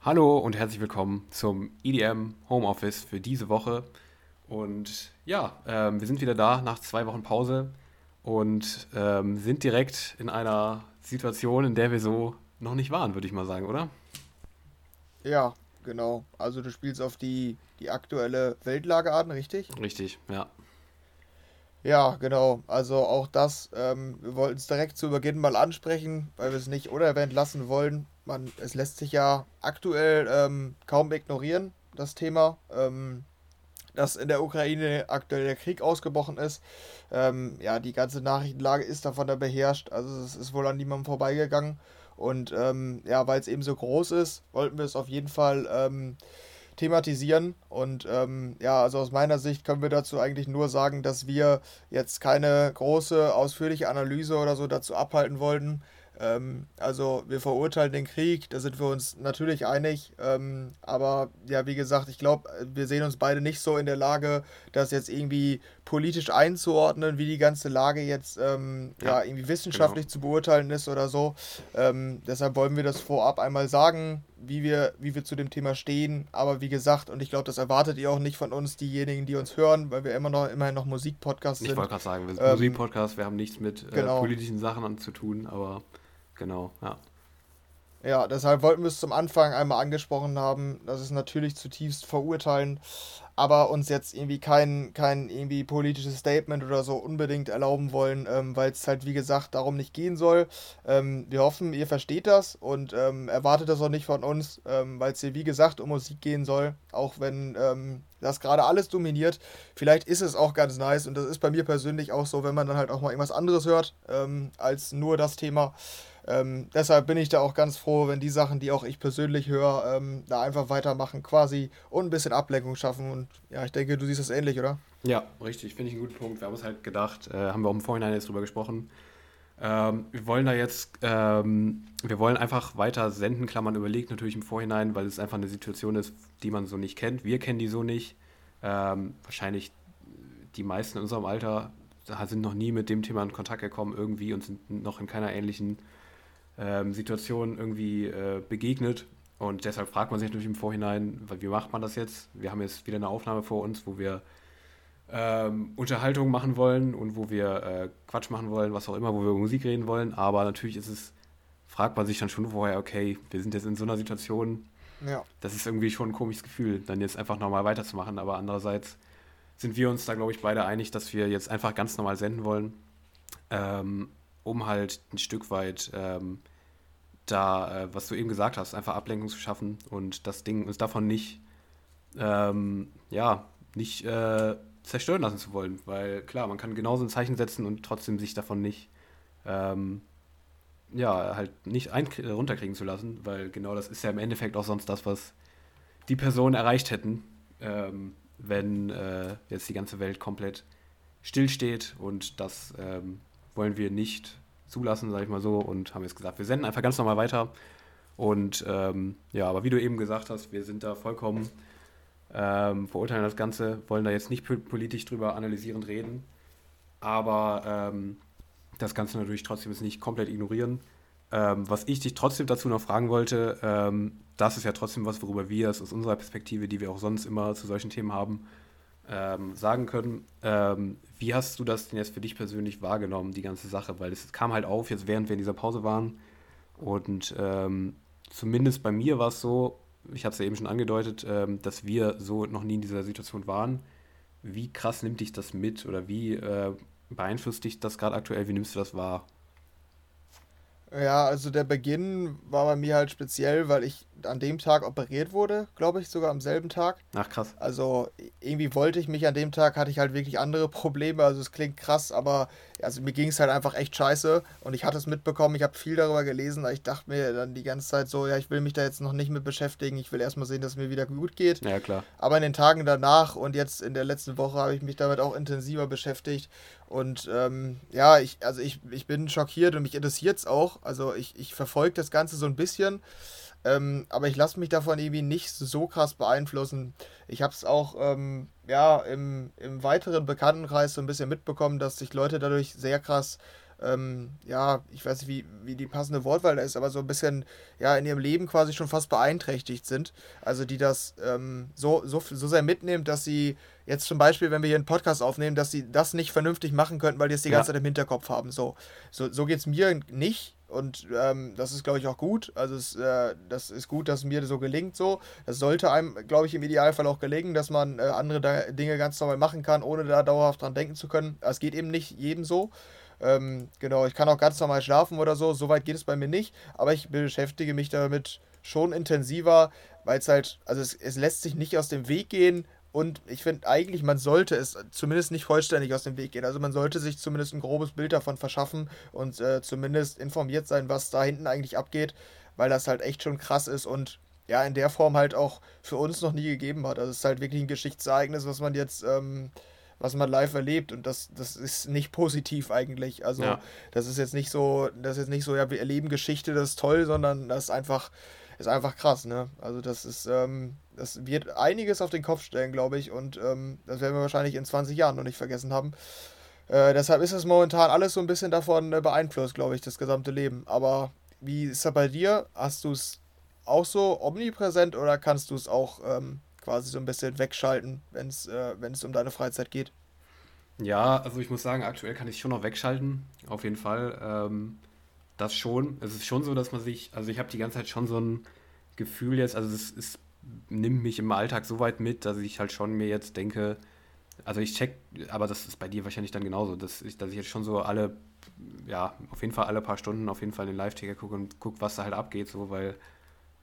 Hallo und herzlich willkommen zum EDM Homeoffice für diese Woche. Und ja, ähm, wir sind wieder da nach zwei Wochen Pause und ähm, sind direkt in einer Situation, in der wir so noch nicht waren, würde ich mal sagen, oder? Ja, genau. Also du spielst auf die, die aktuelle Weltlage an, richtig? Richtig, ja. Ja, genau. Also auch das, ähm, wir wollten es direkt zu Beginn mal ansprechen, weil wir es nicht unerwähnt lassen wollen. Man, es lässt sich ja aktuell ähm, kaum ignorieren, das Thema, ähm, dass in der Ukraine aktuell der Krieg ausgebrochen ist. Ähm, ja, die ganze Nachrichtenlage ist davon da beherrscht. Also es ist wohl an niemandem vorbeigegangen. Und ähm, ja, weil es eben so groß ist, wollten wir es auf jeden Fall ähm, thematisieren. Und ähm, ja, also aus meiner Sicht können wir dazu eigentlich nur sagen, dass wir jetzt keine große, ausführliche Analyse oder so dazu abhalten wollten. Ähm, also wir verurteilen den Krieg, da sind wir uns natürlich einig. Ähm, aber ja, wie gesagt, ich glaube, wir sehen uns beide nicht so in der Lage, das jetzt irgendwie politisch einzuordnen, wie die ganze Lage jetzt ähm, ja, ja, irgendwie wissenschaftlich genau. zu beurteilen ist oder so. Ähm, deshalb wollen wir das vorab einmal sagen, wie wir, wie wir zu dem Thema stehen. Aber wie gesagt, und ich glaube, das erwartet ihr auch nicht von uns, diejenigen, die uns hören, weil wir immer noch immerhin noch Musikpodcast sind. Ich wollte gerade sagen, wir sind ähm, Musikpodcast, wir haben nichts mit äh, genau. politischen Sachen zu tun, aber Genau, ja. Ja, deshalb wollten wir es zum Anfang einmal angesprochen haben. Das ist natürlich zutiefst verurteilen, aber uns jetzt irgendwie kein, kein irgendwie politisches Statement oder so unbedingt erlauben wollen, ähm, weil es halt wie gesagt darum nicht gehen soll. Ähm, wir hoffen, ihr versteht das und ähm, erwartet das auch nicht von uns, ähm, weil es hier wie gesagt um Musik gehen soll, auch wenn ähm, das gerade alles dominiert. Vielleicht ist es auch ganz nice und das ist bei mir persönlich auch so, wenn man dann halt auch mal irgendwas anderes hört ähm, als nur das Thema. Ähm, deshalb bin ich da auch ganz froh, wenn die Sachen, die auch ich persönlich höre, ähm, da einfach weitermachen quasi und ein bisschen Ablenkung schaffen. Und ja, ich denke, du siehst das ähnlich, oder? Ja, richtig, finde ich einen guten Punkt. Wir haben uns halt gedacht, äh, haben wir auch im Vorhinein jetzt drüber gesprochen. Ähm, wir wollen da jetzt, ähm, wir wollen einfach weiter senden, Klammern überlegt natürlich im Vorhinein, weil es einfach eine Situation ist, die man so nicht kennt. Wir kennen die so nicht. Ähm, wahrscheinlich die meisten in unserem Alter sind noch nie mit dem Thema in Kontakt gekommen irgendwie und sind noch in keiner ähnlichen ähm, Situationen irgendwie äh, begegnet. Und deshalb fragt man sich natürlich im Vorhinein, wie macht man das jetzt? Wir haben jetzt wieder eine Aufnahme vor uns, wo wir ähm, Unterhaltung machen wollen und wo wir äh, Quatsch machen wollen, was auch immer, wo wir über Musik reden wollen. Aber natürlich ist es, fragt man sich dann schon vorher, okay, wir sind jetzt in so einer Situation. Ja. Das ist irgendwie schon ein komisches Gefühl, dann jetzt einfach nochmal weiterzumachen. Aber andererseits sind wir uns da, glaube ich, beide einig, dass wir jetzt einfach ganz normal senden wollen. Ähm, um halt ein Stück weit ähm, da, äh, was du eben gesagt hast, einfach Ablenkung zu schaffen und das Ding uns davon nicht, ähm, ja, nicht äh, zerstören lassen zu wollen. Weil klar, man kann genauso ein Zeichen setzen und trotzdem sich davon nicht, ähm, ja, halt nicht ein runterkriegen zu lassen, weil genau das ist ja im Endeffekt auch sonst das, was die Personen erreicht hätten, ähm, wenn äh, jetzt die ganze Welt komplett stillsteht und das ähm, wollen wir nicht zulassen, sage ich mal so, und haben jetzt gesagt, wir senden einfach ganz normal weiter. Und ähm, ja, aber wie du eben gesagt hast, wir sind da vollkommen, ähm, verurteilen das Ganze, wollen da jetzt nicht politisch drüber analysierend reden, aber ähm, das Ganze natürlich trotzdem ist nicht komplett ignorieren. Ähm, was ich dich trotzdem dazu noch fragen wollte, ähm, das ist ja trotzdem was, worüber wir aus unserer Perspektive, die wir auch sonst immer zu solchen Themen haben, ähm, sagen können. Ähm, wie hast du das denn jetzt für dich persönlich wahrgenommen, die ganze Sache? Weil es kam halt auf, jetzt während wir in dieser Pause waren. Und ähm, zumindest bei mir war es so, ich habe es ja eben schon angedeutet, ähm, dass wir so noch nie in dieser Situation waren. Wie krass nimmt dich das mit oder wie äh, beeinflusst dich das gerade aktuell? Wie nimmst du das wahr? Ja, also der Beginn war bei mir halt speziell, weil ich an dem Tag operiert wurde, glaube ich, sogar am selben Tag. Ach krass. Also irgendwie wollte ich mich an dem Tag, hatte ich halt wirklich andere Probleme. Also es klingt krass, aber also mir ging es halt einfach echt scheiße und ich hatte es mitbekommen, ich habe viel darüber gelesen, ich dachte mir dann die ganze Zeit so, ja, ich will mich da jetzt noch nicht mit beschäftigen, ich will erstmal sehen, dass es mir wieder gut geht. Ja, klar. Aber in den Tagen danach und jetzt in der letzten Woche habe ich mich damit auch intensiver beschäftigt und ähm, ja, ich, also ich, ich bin schockiert und mich interessiert es auch. Also ich, ich verfolge das Ganze so ein bisschen. Ähm, aber ich lasse mich davon irgendwie nicht so krass beeinflussen. Ich habe es auch ähm, ja, im, im weiteren Bekanntenkreis so ein bisschen mitbekommen, dass sich Leute dadurch sehr krass ähm, ja, ich weiß nicht, wie, wie die passende Wortwahl da ist, aber so ein bisschen, ja, in ihrem Leben quasi schon fast beeinträchtigt sind. Also die das ähm, so, so, so sehr mitnehmen, dass sie jetzt zum Beispiel, wenn wir hier einen Podcast aufnehmen, dass sie das nicht vernünftig machen könnten, weil die es die ganze Zeit im Hinterkopf haben. So, so, so geht es mir nicht. Und ähm, das ist, glaube ich, auch gut. Also es, äh, das ist gut, dass mir so gelingt so. Das sollte einem, glaube ich, im Idealfall auch gelingen, dass man äh, andere Dinge ganz normal machen kann, ohne da dauerhaft dran denken zu können. Es geht eben nicht jedem so. Ähm, genau, ich kann auch ganz normal schlafen oder so. Soweit geht es bei mir nicht. Aber ich beschäftige mich damit schon intensiver, weil es halt, also es, es lässt sich nicht aus dem Weg gehen, und ich finde eigentlich, man sollte es zumindest nicht vollständig aus dem Weg gehen. Also man sollte sich zumindest ein grobes Bild davon verschaffen und äh, zumindest informiert sein, was da hinten eigentlich abgeht, weil das halt echt schon krass ist und ja, in der Form halt auch für uns noch nie gegeben hat. Also es ist halt wirklich ein Geschichtsereignis, was man jetzt, ähm, was man live erlebt und das, das ist nicht positiv eigentlich. Also ja. das ist jetzt nicht so, das ist jetzt nicht so, ja, wir erleben Geschichte, das ist toll, sondern das ist einfach, ist einfach krass, ne? Also das ist, ähm, das wird einiges auf den Kopf stellen, glaube ich. Und ähm, das werden wir wahrscheinlich in 20 Jahren noch nicht vergessen haben. Äh, deshalb ist es momentan alles so ein bisschen davon äh, beeinflusst, glaube ich, das gesamte Leben. Aber wie ist das bei dir? Hast du es auch so omnipräsent oder kannst du es auch ähm, quasi so ein bisschen wegschalten, wenn es äh, um deine Freizeit geht? Ja, also ich muss sagen, aktuell kann ich schon noch wegschalten, auf jeden Fall. Ähm, das schon. Es ist schon so, dass man sich, also ich habe die ganze Zeit schon so ein Gefühl jetzt, also es ist nimmt mich im Alltag so weit mit, dass ich halt schon mir jetzt denke, also ich check, aber das ist bei dir wahrscheinlich dann genauso, dass ich, dass ich jetzt schon so alle, ja, auf jeden Fall alle paar Stunden auf jeden Fall den Live-Ticker gucke und gucke, was da halt abgeht, so, weil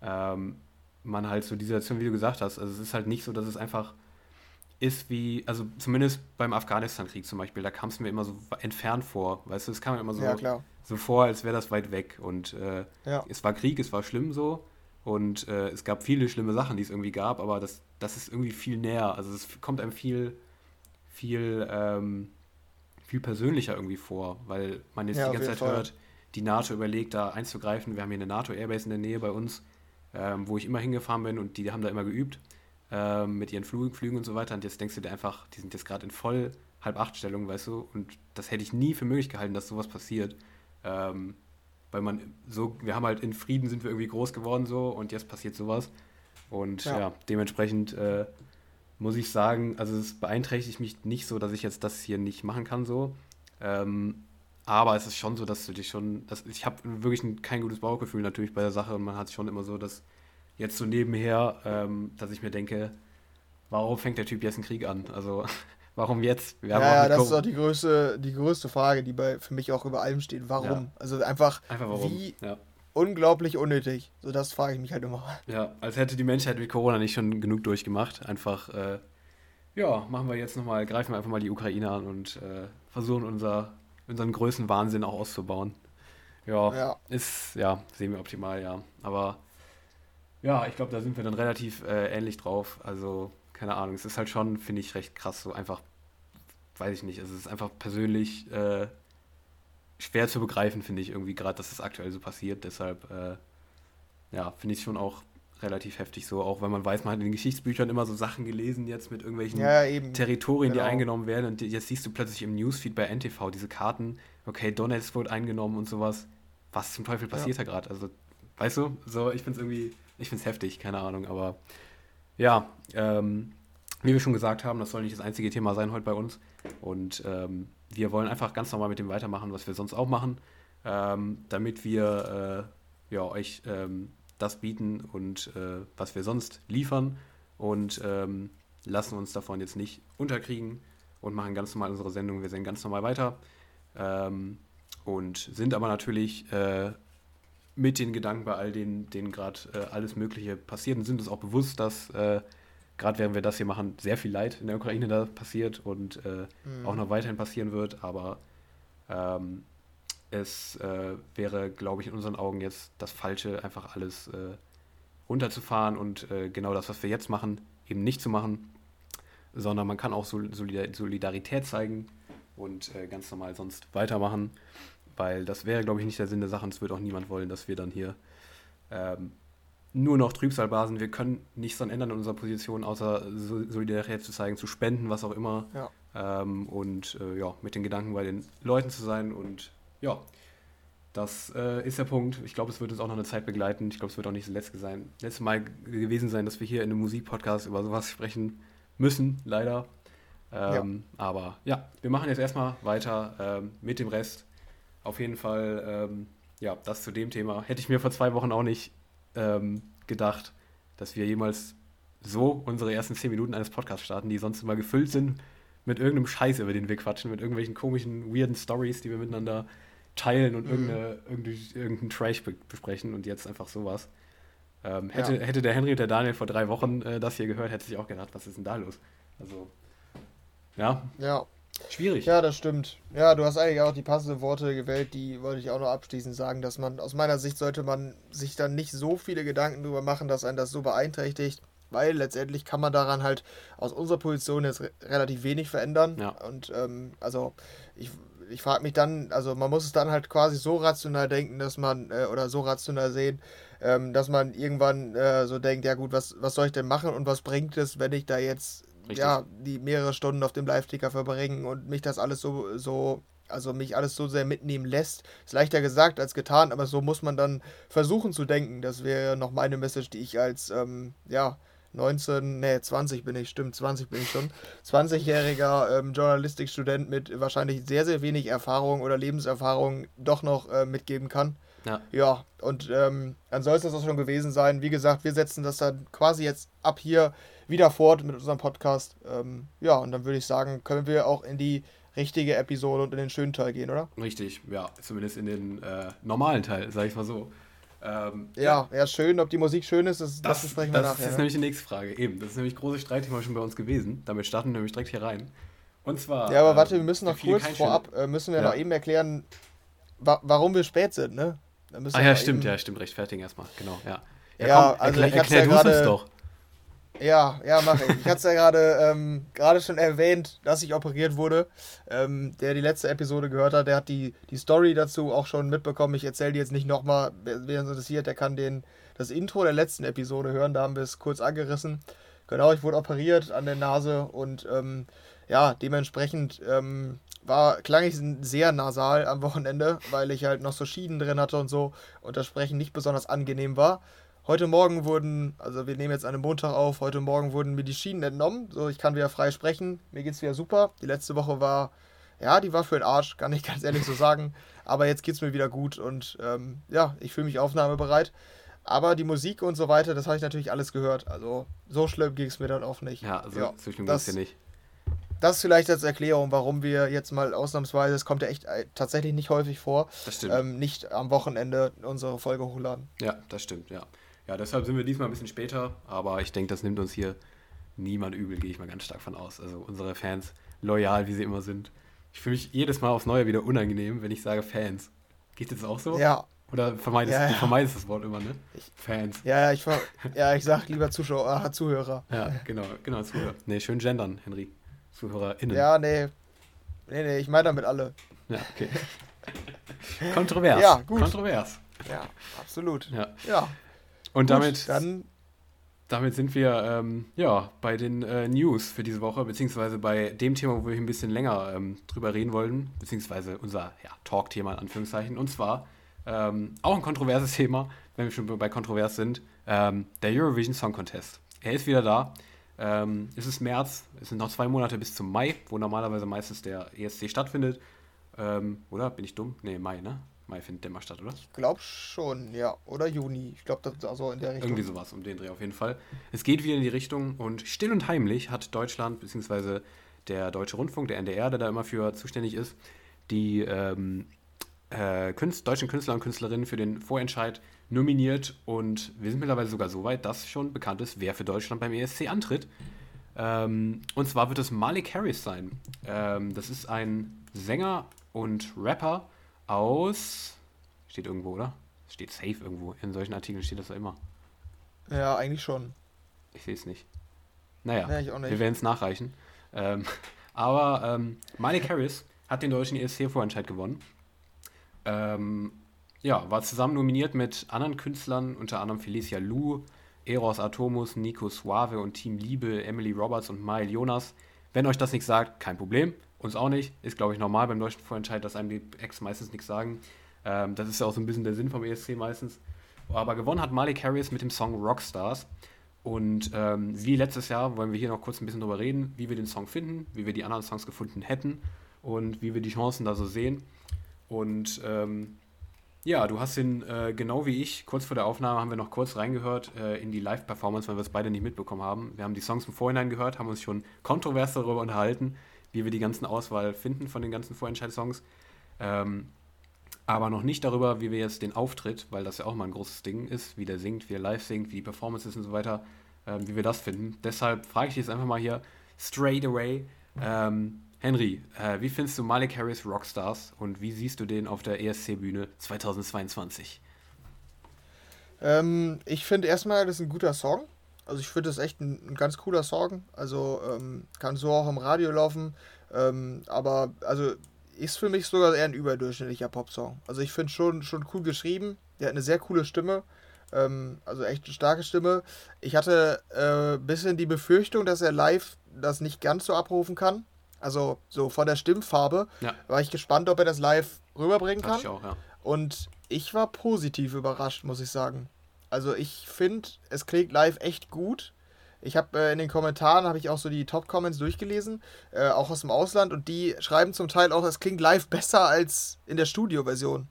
ähm, man halt so die Situation, wie du gesagt hast, also es ist halt nicht so, dass es einfach ist wie, also zumindest beim Afghanistan-Krieg zum Beispiel, da kam es mir immer so entfernt vor, weißt du, es kam mir immer so, ja, so vor, als wäre das weit weg und äh, ja. es war Krieg, es war schlimm so, und äh, es gab viele schlimme Sachen, die es irgendwie gab, aber das, das ist irgendwie viel näher. Also es kommt einem viel, viel, ähm, viel persönlicher irgendwie vor, weil man jetzt ja, die ganze Zeit Fall. hört, die NATO überlegt, da einzugreifen. Wir haben hier eine NATO-Airbase in der Nähe bei uns, ähm, wo ich immer hingefahren bin und die haben da immer geübt ähm, mit ihren Flug, Flügen und so weiter. Und jetzt denkst du dir einfach, die sind jetzt gerade in voll halb acht Stellung, weißt du, und das hätte ich nie für möglich gehalten, dass sowas passiert. Ähm, weil man so, wir haben halt in Frieden sind wir irgendwie groß geworden so und jetzt passiert sowas. Und ja, ja dementsprechend äh, muss ich sagen, also es beeinträchtigt mich nicht so, dass ich jetzt das hier nicht machen kann so. Ähm, aber es ist schon so, dass du dich schon, dass, ich habe wirklich ein, kein gutes Bauchgefühl natürlich bei der Sache und man hat schon immer so, dass jetzt so nebenher, ähm, dass ich mir denke, warum fängt der Typ jetzt einen Krieg an? Also Warum jetzt? ja, ja das ist auch die größte, die größte Frage, die bei, für mich auch über allem steht. Warum? Ja. Also einfach, einfach warum? wie ja. unglaublich unnötig. So das frage ich mich halt immer. Ja, als hätte die Menschheit mit Corona nicht schon genug durchgemacht. Einfach, äh, ja, machen wir jetzt nochmal, greifen wir einfach mal die Ukraine an und äh, versuchen unser, unseren größten Wahnsinn auch auszubauen. Ja, ja, ist, ja, sehen wir optimal, ja. Aber ja, ich glaube, da sind wir dann relativ äh, ähnlich drauf. Also keine Ahnung, es ist halt schon, finde ich, recht krass, so einfach, weiß ich nicht, es ist einfach persönlich äh, schwer zu begreifen, finde ich irgendwie gerade, dass es das aktuell so passiert. Deshalb, äh, ja, finde ich schon auch relativ heftig so, auch wenn man weiß, man hat in den Geschichtsbüchern immer so Sachen gelesen jetzt mit irgendwelchen ja, Territorien, genau. die eingenommen werden und jetzt siehst du plötzlich im Newsfeed bei NTV diese Karten, okay, Donetsk wurde eingenommen und sowas. Was zum Teufel passiert ja. da gerade? Also, weißt du, so, ich finde es irgendwie, ich finde es heftig, keine Ahnung, aber ja, ähm, wie wir schon gesagt haben, das soll nicht das einzige Thema sein heute bei uns. Und ähm, wir wollen einfach ganz normal mit dem weitermachen, was wir sonst auch machen, ähm, damit wir äh, ja, euch ähm, das bieten und äh, was wir sonst liefern und ähm, lassen uns davon jetzt nicht unterkriegen und machen ganz normal unsere Sendung. Wir sehen ganz normal weiter ähm, und sind aber natürlich äh, mit den Gedanken bei all denen, denen gerade äh, alles Mögliche passiert und sind uns auch bewusst, dass äh, gerade während wir das hier machen, sehr viel Leid in der Ukraine da passiert und äh, mhm. auch noch weiterhin passieren wird. Aber ähm, es äh, wäre, glaube ich, in unseren Augen jetzt das Falsche, einfach alles äh, runterzufahren und äh, genau das, was wir jetzt machen, eben nicht zu machen, sondern man kann auch Solidarität zeigen und ganz normal sonst weitermachen weil das wäre, glaube ich, nicht der Sinn der Sache und es wird auch niemand wollen, dass wir dann hier ähm, nur noch Trübsalbasen, wir können nichts daran ändern in unserer Position, außer Solidarität zu zeigen, zu spenden, was auch immer. Ja. Ähm, und äh, ja, mit den Gedanken bei den Leuten zu sein und ja, das äh, ist der Punkt. Ich glaube, es wird uns auch noch eine Zeit begleiten. Ich glaube, es wird auch nicht das letzte, sein, letzte Mal gewesen sein, dass wir hier in einem Musikpodcast über sowas sprechen müssen, leider. Ähm, ja. Aber ja, wir machen jetzt erstmal weiter ähm, mit dem Rest. Auf jeden Fall, ähm, ja, das zu dem Thema. Hätte ich mir vor zwei Wochen auch nicht ähm, gedacht, dass wir jemals so unsere ersten zehn Minuten eines Podcasts starten, die sonst immer gefüllt sind mit irgendeinem Scheiß, über den wir quatschen, mit irgendwelchen komischen, weirden Stories, die wir miteinander teilen und mhm. irgendeine, irgendeinen Trash besprechen und jetzt einfach sowas. Ähm, hätte, ja. hätte der Henry und der Daniel vor drei Wochen äh, das hier gehört, hätte sich auch gedacht, was ist denn da los? Also, ja. Ja. Schwierig. Ja, das stimmt. Ja, du hast eigentlich auch die passenden Worte gewählt, die wollte ich auch noch abschließend sagen, dass man, aus meiner Sicht sollte man sich dann nicht so viele Gedanken darüber machen, dass einen das so beeinträchtigt, weil letztendlich kann man daran halt aus unserer Position jetzt re relativ wenig verändern. Ja. Und ähm, also ich ich frage mich dann, also man muss es dann halt quasi so rational denken, dass man, äh, oder so rational sehen, ähm, dass man irgendwann äh, so denkt, ja gut, was, was soll ich denn machen und was bringt es, wenn ich da jetzt Richtig. ja die mehrere Stunden auf dem Live-Ticker verbringen und mich das alles so, so, also mich alles so sehr mitnehmen lässt. Ist leichter gesagt als getan, aber so muss man dann versuchen zu denken. Das wäre noch meine Message, die ich als, ähm, ja, 19, nee, 20 bin ich, stimmt, 20 bin ich schon. 20-jähriger ähm, Journalistikstudent mit wahrscheinlich sehr, sehr wenig Erfahrung oder Lebenserfahrung doch noch äh, mitgeben kann. Ja. Ja, und ähm, dann soll es das auch schon gewesen sein. Wie gesagt, wir setzen das dann quasi jetzt ab hier wieder fort mit unserem Podcast. Ähm, ja, und dann würde ich sagen, können wir auch in die richtige Episode und in den schönen Teil gehen, oder? Richtig, ja, zumindest in den äh, normalen Teil, sag ich mal so. Ähm, ja, ja, schön, ob die Musik schön ist, das, das, das besprechen wir das nachher. Das ist ne? nämlich die nächste Frage, eben. Das ist nämlich großes Streitthema schon bei uns gewesen. Damit starten wir nämlich direkt hier rein. Und zwar. Ja, aber äh, warte, wir müssen noch kurz vorab, äh, müssen wir ja. noch eben erklären, wa warum wir spät sind, ne? Ah ja, stimmt, ja, stimmt, rechtfertigen erstmal, genau, ja. Ja, ja komm, also erklär, erklär ja du es doch. Ja, ja, mache ich. Ich hatte es ja gerade ähm, schon erwähnt, dass ich operiert wurde. Ähm, der die letzte Episode gehört hat, der hat die, die Story dazu auch schon mitbekommen. Ich erzähle die jetzt nicht nochmal. Wer es interessiert, der kann den, das Intro der letzten Episode hören. Da haben wir es kurz angerissen. Genau, ich wurde operiert an der Nase und ähm, ja, dementsprechend ähm, war, klang ich sehr nasal am Wochenende, weil ich halt noch so Schienen drin hatte und so und das Sprechen nicht besonders angenehm war. Heute Morgen wurden, also wir nehmen jetzt einen Montag auf, heute Morgen wurden mir die Schienen entnommen. So, ich kann wieder frei sprechen. Mir geht's wieder super. Die letzte Woche war, ja, die war für den Arsch, kann ich ganz ehrlich so sagen. Aber jetzt geht's mir wieder gut und ähm, ja, ich fühle mich aufnahmebereit. Aber die Musik und so weiter, das habe ich natürlich alles gehört. Also so schlimm ging es mir dann auch nicht. Ja, also ja, so schlimm ging es nicht. Das vielleicht als Erklärung, warum wir jetzt mal ausnahmsweise, es kommt ja echt äh, tatsächlich nicht häufig vor, ähm, nicht am Wochenende unsere Folge hochladen. Ja, das stimmt, ja. Ja, deshalb sind wir diesmal ein bisschen später, aber ich denke, das nimmt uns hier niemand übel, gehe ich mal ganz stark von aus. Also unsere Fans, loyal wie sie immer sind. Ich fühle mich jedes Mal aufs Neue wieder unangenehm, wenn ich sage Fans. Geht das auch so? Ja. Oder vermeidest, ja, ja. du vermeidest das Wort immer, ne? Ich, Fans. Ja, ich, ja, ich sag lieber Zuschauer, äh, Zuhörer. Ja, genau, genau, Zuhörer. Nee, schön gendern, Henry. ZuhörerInnen. Ja, nee. Nee, nee, ich meine damit alle. Ja, okay. Kontrovers. Ja, gut. Kontrovers. Ja, absolut. Ja. ja. Und Gut, damit, dann damit sind wir ähm, ja, bei den äh, News für diese Woche, beziehungsweise bei dem Thema, wo wir ein bisschen länger ähm, drüber reden wollten, beziehungsweise unser ja, Talk-Thema in Anführungszeichen. Und zwar ähm, auch ein kontroverses Thema, wenn wir schon bei kontrovers sind, ähm, der Eurovision Song Contest. Er ist wieder da. Ähm, es ist März, es sind noch zwei Monate bis zum Mai, wo normalerweise meistens der ESC stattfindet. Ähm, oder? Bin ich dumm? Nee, Mai, ne? Mai findet der mal statt, oder? Ich glaube schon, ja. Oder Juni. Ich glaube, das ist also in der Richtung. Irgendwie sowas, um den Dreh auf jeden Fall. Es geht wieder in die Richtung und still und heimlich hat Deutschland, beziehungsweise der Deutsche Rundfunk, der NDR, der da immer für zuständig ist, die ähm, äh, Künst, deutschen Künstler und Künstlerinnen für den Vorentscheid nominiert und wir sind mittlerweile sogar so weit, dass schon bekannt ist, wer für Deutschland beim ESC antritt. Ähm, und zwar wird es Malik Harris sein. Ähm, das ist ein Sänger und Rapper aus. Steht irgendwo, oder? Steht safe irgendwo. In solchen Artikeln steht das ja immer. Ja, eigentlich schon. Ich sehe es nicht. Naja, ja, wir werden es nachreichen. Ähm, aber ähm, Malik Harris hat den deutschen ESC-Vorentscheid gewonnen. Ähm, ja, war zusammen nominiert mit anderen Künstlern, unter anderem Felicia Lu, Eros Atomus, Nico Suave und Team Liebe, Emily Roberts und Mael Jonas. Wenn euch das nicht sagt, kein Problem. Uns auch nicht. Ist, glaube ich, normal beim deutschen Vorentscheid, dass einem die Ex meistens nichts sagen. Ähm, das ist ja auch so ein bisschen der Sinn vom ESC meistens. Aber gewonnen hat Malik Harris mit dem Song Rockstars. Und ähm, wie letztes Jahr wollen wir hier noch kurz ein bisschen drüber reden, wie wir den Song finden, wie wir die anderen Songs gefunden hätten und wie wir die Chancen da so sehen. Und ähm, ja, du hast ihn äh, genau wie ich, kurz vor der Aufnahme haben wir noch kurz reingehört äh, in die Live-Performance, weil wir es beide nicht mitbekommen haben. Wir haben die Songs im Vorhinein gehört, haben uns schon kontrovers darüber unterhalten, wie wir die ganzen Auswahl finden von den ganzen Vorentscheid-Songs. Ähm, aber noch nicht darüber, wie wir jetzt den Auftritt, weil das ja auch mal ein großes Ding ist, wie der singt, wie er live singt, wie die Performance ist und so weiter, ähm, wie wir das finden. Deshalb frage ich dich jetzt einfach mal hier straight away. Ähm, Henry, äh, wie findest du Malik Harris Rockstars und wie siehst du den auf der ESC-Bühne 2022? Ähm, ich finde erstmal, das ist ein guter Song. Also ich finde das echt ein, ein, ganz cooler Song. Also ähm, kann so auch im Radio laufen. Ähm, aber also ist für mich sogar eher ein überdurchschnittlicher Popsong. Also ich finde schon, schon cool geschrieben. Der hat eine sehr coole Stimme. Ähm, also echt eine starke Stimme. Ich hatte ein äh, bisschen die Befürchtung, dass er live das nicht ganz so abrufen kann. Also so von der Stimmfarbe ja. war ich gespannt, ob er das live rüberbringen kann. Ich auch, ja. Und ich war positiv überrascht, muss ich sagen. Also ich finde, es klingt live echt gut. Ich habe äh, in den Kommentaren habe ich auch so die Top-Comments durchgelesen, äh, auch aus dem Ausland, und die schreiben zum Teil auch, es klingt live besser als in der Studio-Version.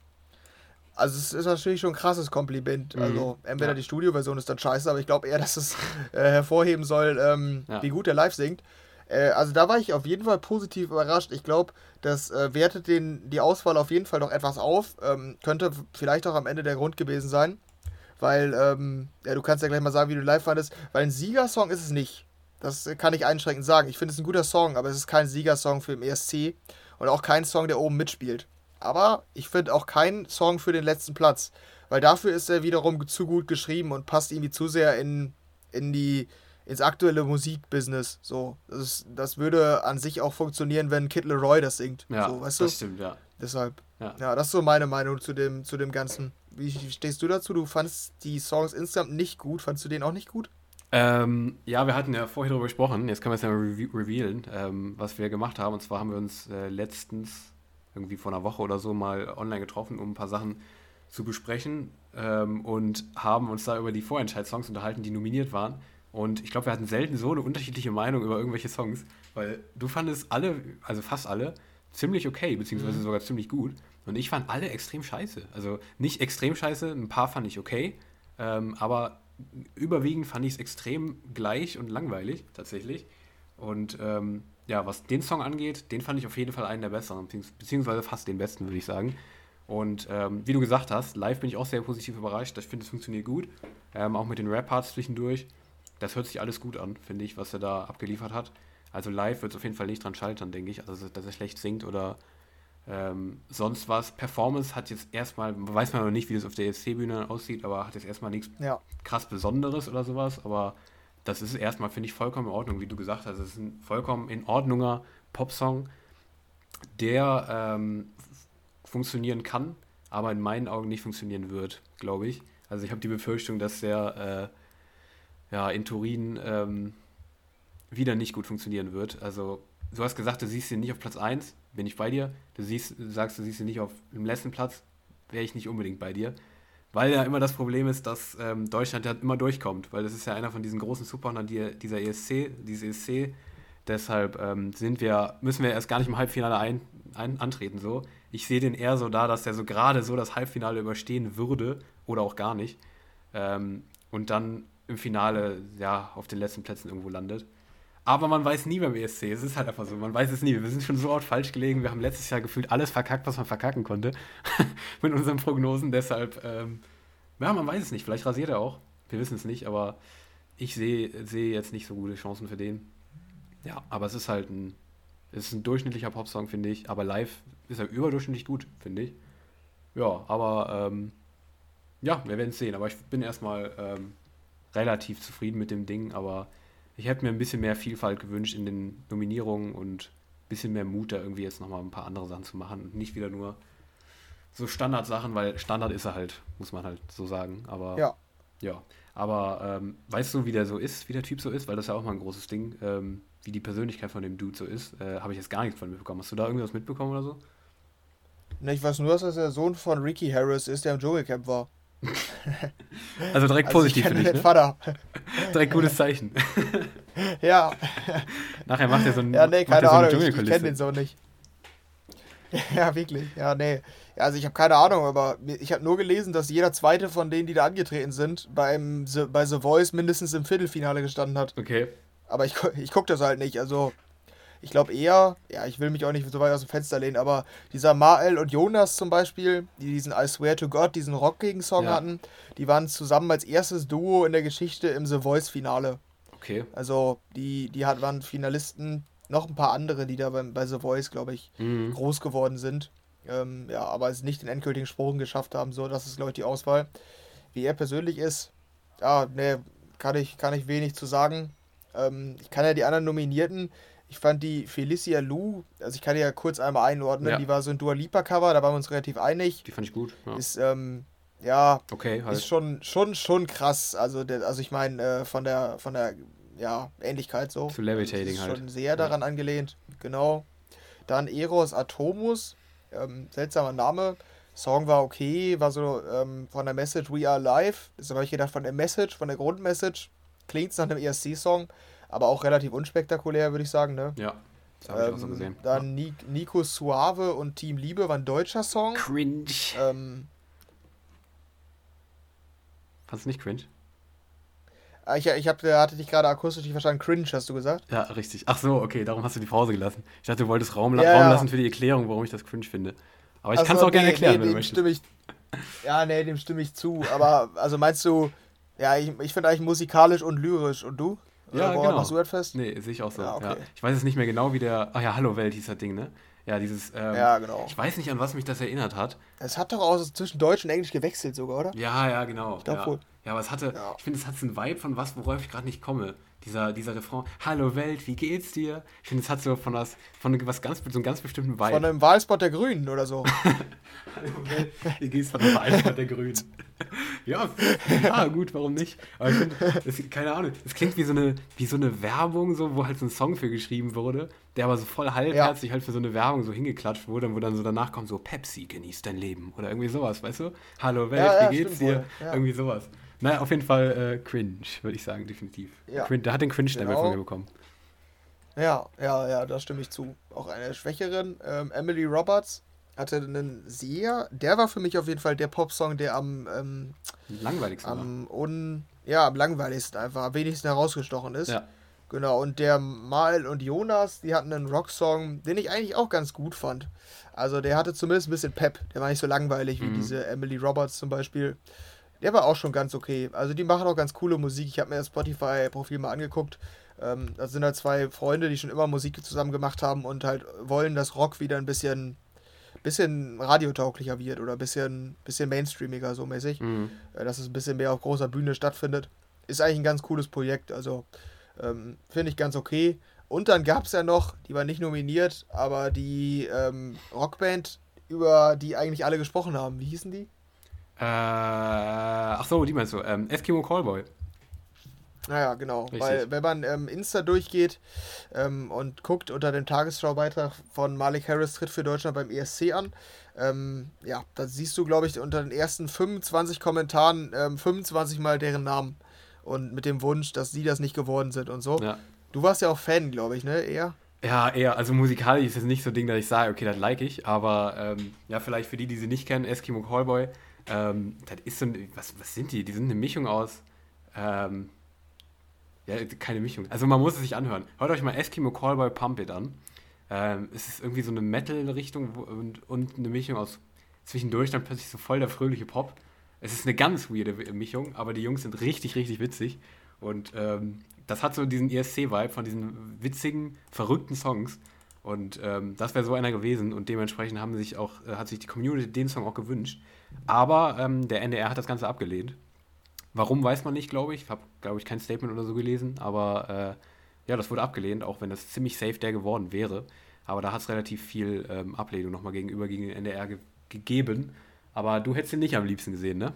Also es ist natürlich schon ein krasses Kompliment. Mhm. Also entweder ja. die Studio-Version ist dann scheiße, aber ich glaube eher, dass es äh, hervorheben soll, ähm, ja. wie gut er live singt. Äh, also da war ich auf jeden Fall positiv überrascht. Ich glaube, das äh, wertet den, die Auswahl auf jeden Fall noch etwas auf. Ähm, könnte vielleicht auch am Ende der Grund gewesen sein. Weil, ähm, ja, du kannst ja gleich mal sagen, wie du live fandest. Weil ein Siegersong ist es nicht. Das kann ich einschränkend sagen. Ich finde es ein guter Song, aber es ist kein Siegersong für den ESC. Und auch kein Song, der oben mitspielt. Aber ich finde auch kein Song für den letzten Platz. Weil dafür ist er wiederum zu gut geschrieben und passt irgendwie zu sehr in, in die ins aktuelle Musikbusiness. So, das, ist, das würde an sich auch funktionieren, wenn Kid Leroy das singt. Ja, so, weißt das du? stimmt, ja. Deshalb. Ja. ja, das ist so meine Meinung zu dem, zu dem Ganzen. Wie, stehst du dazu? Du fandest die Songs insgesamt nicht gut. Fandest du den auch nicht gut? Ähm, ja, wir hatten ja vorher darüber gesprochen. Jetzt können wir es ja mal re revealen, ähm, was wir gemacht haben. Und zwar haben wir uns äh, letztens, irgendwie vor einer Woche oder so, mal online getroffen, um ein paar Sachen zu besprechen. Ähm, und haben uns da über die Vorentscheid-Songs unterhalten, die nominiert waren. Und ich glaube, wir hatten selten so eine unterschiedliche Meinung über irgendwelche Songs, weil du fandest alle, also fast alle, ziemlich okay, beziehungsweise mhm. sogar ziemlich gut. Und ich fand alle extrem scheiße. Also nicht extrem scheiße, ein paar fand ich okay, ähm, aber überwiegend fand ich es extrem gleich und langweilig, tatsächlich. Und ähm, ja, was den Song angeht, den fand ich auf jeden Fall einen der besseren, beziehungsweise fast den besten, würde ich sagen. Und ähm, wie du gesagt hast, live bin ich auch sehr positiv überrascht. Ich finde, es funktioniert gut. Ähm, auch mit den Rap-Parts zwischendurch das hört sich alles gut an, finde ich, was er da abgeliefert hat. Also live wird es auf jeden Fall nicht dran scheitern, denke ich. Also, dass er schlecht singt oder ähm, sonst was. Performance hat jetzt erstmal, weiß man noch nicht, wie das auf der ESC-Bühne aussieht, aber hat jetzt erstmal nichts ja. krass Besonderes oder sowas. Aber das ist erstmal, finde ich, vollkommen in Ordnung, wie du gesagt hast. Es ist ein vollkommen in Ordnunger Popsong, der ähm, funktionieren kann, aber in meinen Augen nicht funktionieren wird, glaube ich. Also ich habe die Befürchtung, dass der äh, ja, in Turin ähm, wieder nicht gut funktionieren wird. Also, du hast gesagt, du siehst ihn nicht auf Platz 1, bin ich bei dir. Du, siehst, sagst, du siehst ihn nicht auf dem letzten Platz, wäre ich nicht unbedingt bei dir. Weil ja immer das Problem ist, dass ähm, Deutschland ja immer durchkommt, weil das ist ja einer von diesen großen Superhundern die, dieser ESC, dieses ESC. Deshalb ähm, sind wir, müssen wir erst gar nicht im Halbfinale ein, ein, antreten. So. Ich sehe den eher so da, dass der so gerade so das Halbfinale überstehen würde oder auch gar nicht. Ähm, und dann im Finale ja auf den letzten Plätzen irgendwo landet. Aber man weiß nie beim ESC. Es ist halt einfach so. Man weiß es nie. Wir sind schon so oft falsch gelegen. Wir haben letztes Jahr gefühlt alles verkackt, was man verkacken konnte. Mit unseren Prognosen. Deshalb, ähm, ja, man weiß es nicht. Vielleicht rasiert er auch. Wir wissen es nicht. Aber ich sehe seh jetzt nicht so gute Chancen für den. Ja, aber es ist halt ein, es ist ein durchschnittlicher Popsong, finde ich. Aber live ist er überdurchschnittlich gut, finde ich. Ja, aber ähm, ja, wir werden es sehen. Aber ich bin erstmal ähm, relativ zufrieden mit dem Ding, aber ich hätte mir ein bisschen mehr Vielfalt gewünscht in den Nominierungen und ein bisschen mehr Mut, da irgendwie jetzt nochmal ein paar andere Sachen zu machen und nicht wieder nur so Standardsachen, weil Standard ist er halt, muss man halt so sagen. Aber ja. Ja, aber ähm, weißt du, wie der so ist, wie der Typ so ist? Weil das ist ja auch mal ein großes Ding, ähm, wie die Persönlichkeit von dem Dude so ist. Äh, Habe ich jetzt gar nichts von mitbekommen. Hast du da irgendwas mitbekommen oder so? Ne, ich weiß nur, dass das der Sohn von Ricky Harris ist, der im Dschungelcamp war. also direkt also positiv für dich, ne? Vater. direkt gutes Zeichen. ja. Nachher macht er so ein Ja, nee, keine Ahnung, so ich, ich kenne den so nicht. Ja, wirklich. Ja, nee. Also ich habe keine Ahnung, aber ich habe nur gelesen, dass jeder zweite von denen, die da angetreten sind, beim The, bei The Voice mindestens im Viertelfinale gestanden hat. Okay. Aber ich, ich gucke das halt nicht. Also ich glaube eher, ja, ich will mich auch nicht so weit aus dem Fenster lehnen, aber dieser Mael und Jonas zum Beispiel, die diesen I Swear to God, diesen Rock-Gegen-Song ja. hatten, die waren zusammen als erstes Duo in der Geschichte im The Voice-Finale. Okay. Also die, die hat, waren Finalisten, noch ein paar andere, die da bei, bei The Voice, glaube ich, mhm. groß geworden sind. Ähm, ja, aber es nicht den endgültigen Sprung geschafft haben. So, das ist, glaube ich, die Auswahl. Wie er persönlich ist, ja, ne, kann ich, kann ich wenig zu sagen. Ähm, ich kann ja die anderen Nominierten, ich fand die Felicia Lou, also ich kann die ja kurz einmal einordnen, ja. die war so ein Dua Lipa Cover, da waren wir uns relativ einig. Die fand ich gut. Ja. Ist, ähm, ja, okay, halt. ist schon, schon, schon krass. Also, der, also ich meine, äh, von der, von der ja, Ähnlichkeit so. Zu Levitating ist halt. schon sehr daran ja. angelehnt, genau. Dann Eros Atomus, ähm, seltsamer Name. Song war okay, war so ähm, von der Message We Are Live. Das habe ich gedacht, von der Message, von der Grundmessage. Klingt es nach einem ESC-Song, aber auch relativ unspektakulär, würde ich sagen, ne? Ja. Das habe ich ähm, auch so ähm, gesehen. Dann ja. Nico Suave und Team Liebe war ein deutscher Song. Cringe. Ähm, Fandest du nicht cringe? Ah, ich, ich hab, hatte dich gerade akustisch nicht verstanden. Cringe, hast du gesagt? Ja, richtig. Ach so, okay, darum hast du die Pause gelassen. Ich dachte, du wolltest Raum, ja, Raum lassen für die Erklärung, warum ich das cringe finde. Aber ich also, kann es auch nee, gerne erklären, nee, wenn du möchtest. Ich, ja, nee, dem stimme ich zu. Aber, also meinst du, ja, ich, ich finde eigentlich musikalisch und lyrisch. Und du? Ja, Oder genau. Du das fest? Nee, sehe ich auch so. Ja, okay. ja. Ich weiß es nicht mehr genau, wie der. Ach ja, Hallo Welt hieß das Ding, ne? Ja, dieses. Ähm, ja, genau. Ich weiß nicht, an was mich das erinnert hat. Es hat doch auch zwischen Deutsch und Englisch gewechselt sogar, oder? Ja, ja, genau. Ich glaube ja. wohl. Ja, aber es hatte, ich finde, es hat so einen Vibe von was, worauf ich gerade nicht komme. Dieser, dieser Refrain, Hallo Welt, wie geht's dir? Ich finde, es hat so von was, von was ganz, so einem ganz bestimmten Vibe. Von einem Wahlspot der Grünen oder so. Hallo Welt, wie geht's von einem Wahlspot der Grünen? ja, ja, gut, warum nicht? Aber ich finde, keine Ahnung, es klingt wie so, eine, wie so eine Werbung, so, wo halt so ein Song für geschrieben wurde, der aber so voll halbherzig ja. halt für so eine Werbung so hingeklatscht wurde, wo dann so danach kommt so, Pepsi, genießt dein Leben oder irgendwie sowas, weißt du? Hallo Welt, ja, wie geht's dir? Irgendwie sowas. Naja, auf jeden Fall äh, cringe, würde ich sagen, definitiv. Ja. Cringe, der hat den Cringe-Stempel genau. von mir bekommen. Ja, ja, ja, da stimme ich zu. Auch eine Schwächerin, ähm, Emily Roberts, hatte einen sehr, der war für mich auf jeden Fall der Popsong, der am ähm, langweiligsten am un, ja, am langweiligsten einfach, am wenigsten herausgestochen ist. Ja. Genau, und der Mal und Jonas, die hatten einen Rocksong, den ich eigentlich auch ganz gut fand. Also der hatte zumindest ein bisschen Pep, der war nicht so langweilig wie mhm. diese Emily Roberts zum Beispiel. Der war auch schon ganz okay. Also die machen auch ganz coole Musik. Ich habe mir das Spotify-Profil mal angeguckt. Ähm, das sind halt zwei Freunde, die schon immer Musik zusammen gemacht haben und halt wollen, dass Rock wieder ein bisschen, bisschen radiotauglicher wird oder ein bisschen, bisschen mainstreamiger so mäßig. Mhm. Äh, dass es ein bisschen mehr auf großer Bühne stattfindet. Ist eigentlich ein ganz cooles Projekt. Also ähm, finde ich ganz okay. Und dann gab es ja noch, die war nicht nominiert, aber die ähm, Rockband, über die eigentlich alle gesprochen haben. Wie hießen die? Äh, ach so, die meinst du. Ähm, Eskimo Callboy. Naja, genau. Richtig. Weil, wenn man ähm, Insta durchgeht ähm, und guckt unter dem Tagesschaubeitrag von Malik Harris tritt für Deutschland beim ESC an, ähm, ja, da siehst du, glaube ich, unter den ersten 25 Kommentaren 25 ähm, Mal deren Namen. Und mit dem Wunsch, dass sie das nicht geworden sind und so. Ja. Du warst ja auch Fan, glaube ich, ne? Eher? Ja, eher. Also musikalisch ist es nicht so ein Ding, dass ich sage, okay, das like ich. Aber ähm, ja, vielleicht für die, die sie nicht kennen, Eskimo Callboy ähm, das ist so ein, was, was sind die? Die sind eine Mischung aus, ähm, ja, keine Mischung. Also man muss es sich anhören. Hört euch mal Eskimo Callboy Pump It an. Ähm, es ist irgendwie so eine Metal-Richtung und, und eine Mischung aus zwischendurch dann plötzlich so voll der fröhliche Pop. Es ist eine ganz weirde Mischung, aber die Jungs sind richtig, richtig witzig. Und ähm, das hat so diesen ESC-Vibe von diesen witzigen, verrückten Songs. Und ähm, das wäre so einer gewesen. Und dementsprechend haben sich auch, äh, hat sich die Community den Song auch gewünscht. Aber ähm, der NDR hat das Ganze abgelehnt. Warum weiß man nicht, glaube ich. Ich habe, glaube ich, kein Statement oder so gelesen. Aber äh, ja, das wurde abgelehnt, auch wenn das ziemlich safe der geworden wäre. Aber da hat es relativ viel ähm, Ablehnung nochmal gegenüber gegen den NDR ge gegeben. Aber du hättest ihn nicht am liebsten gesehen, ne?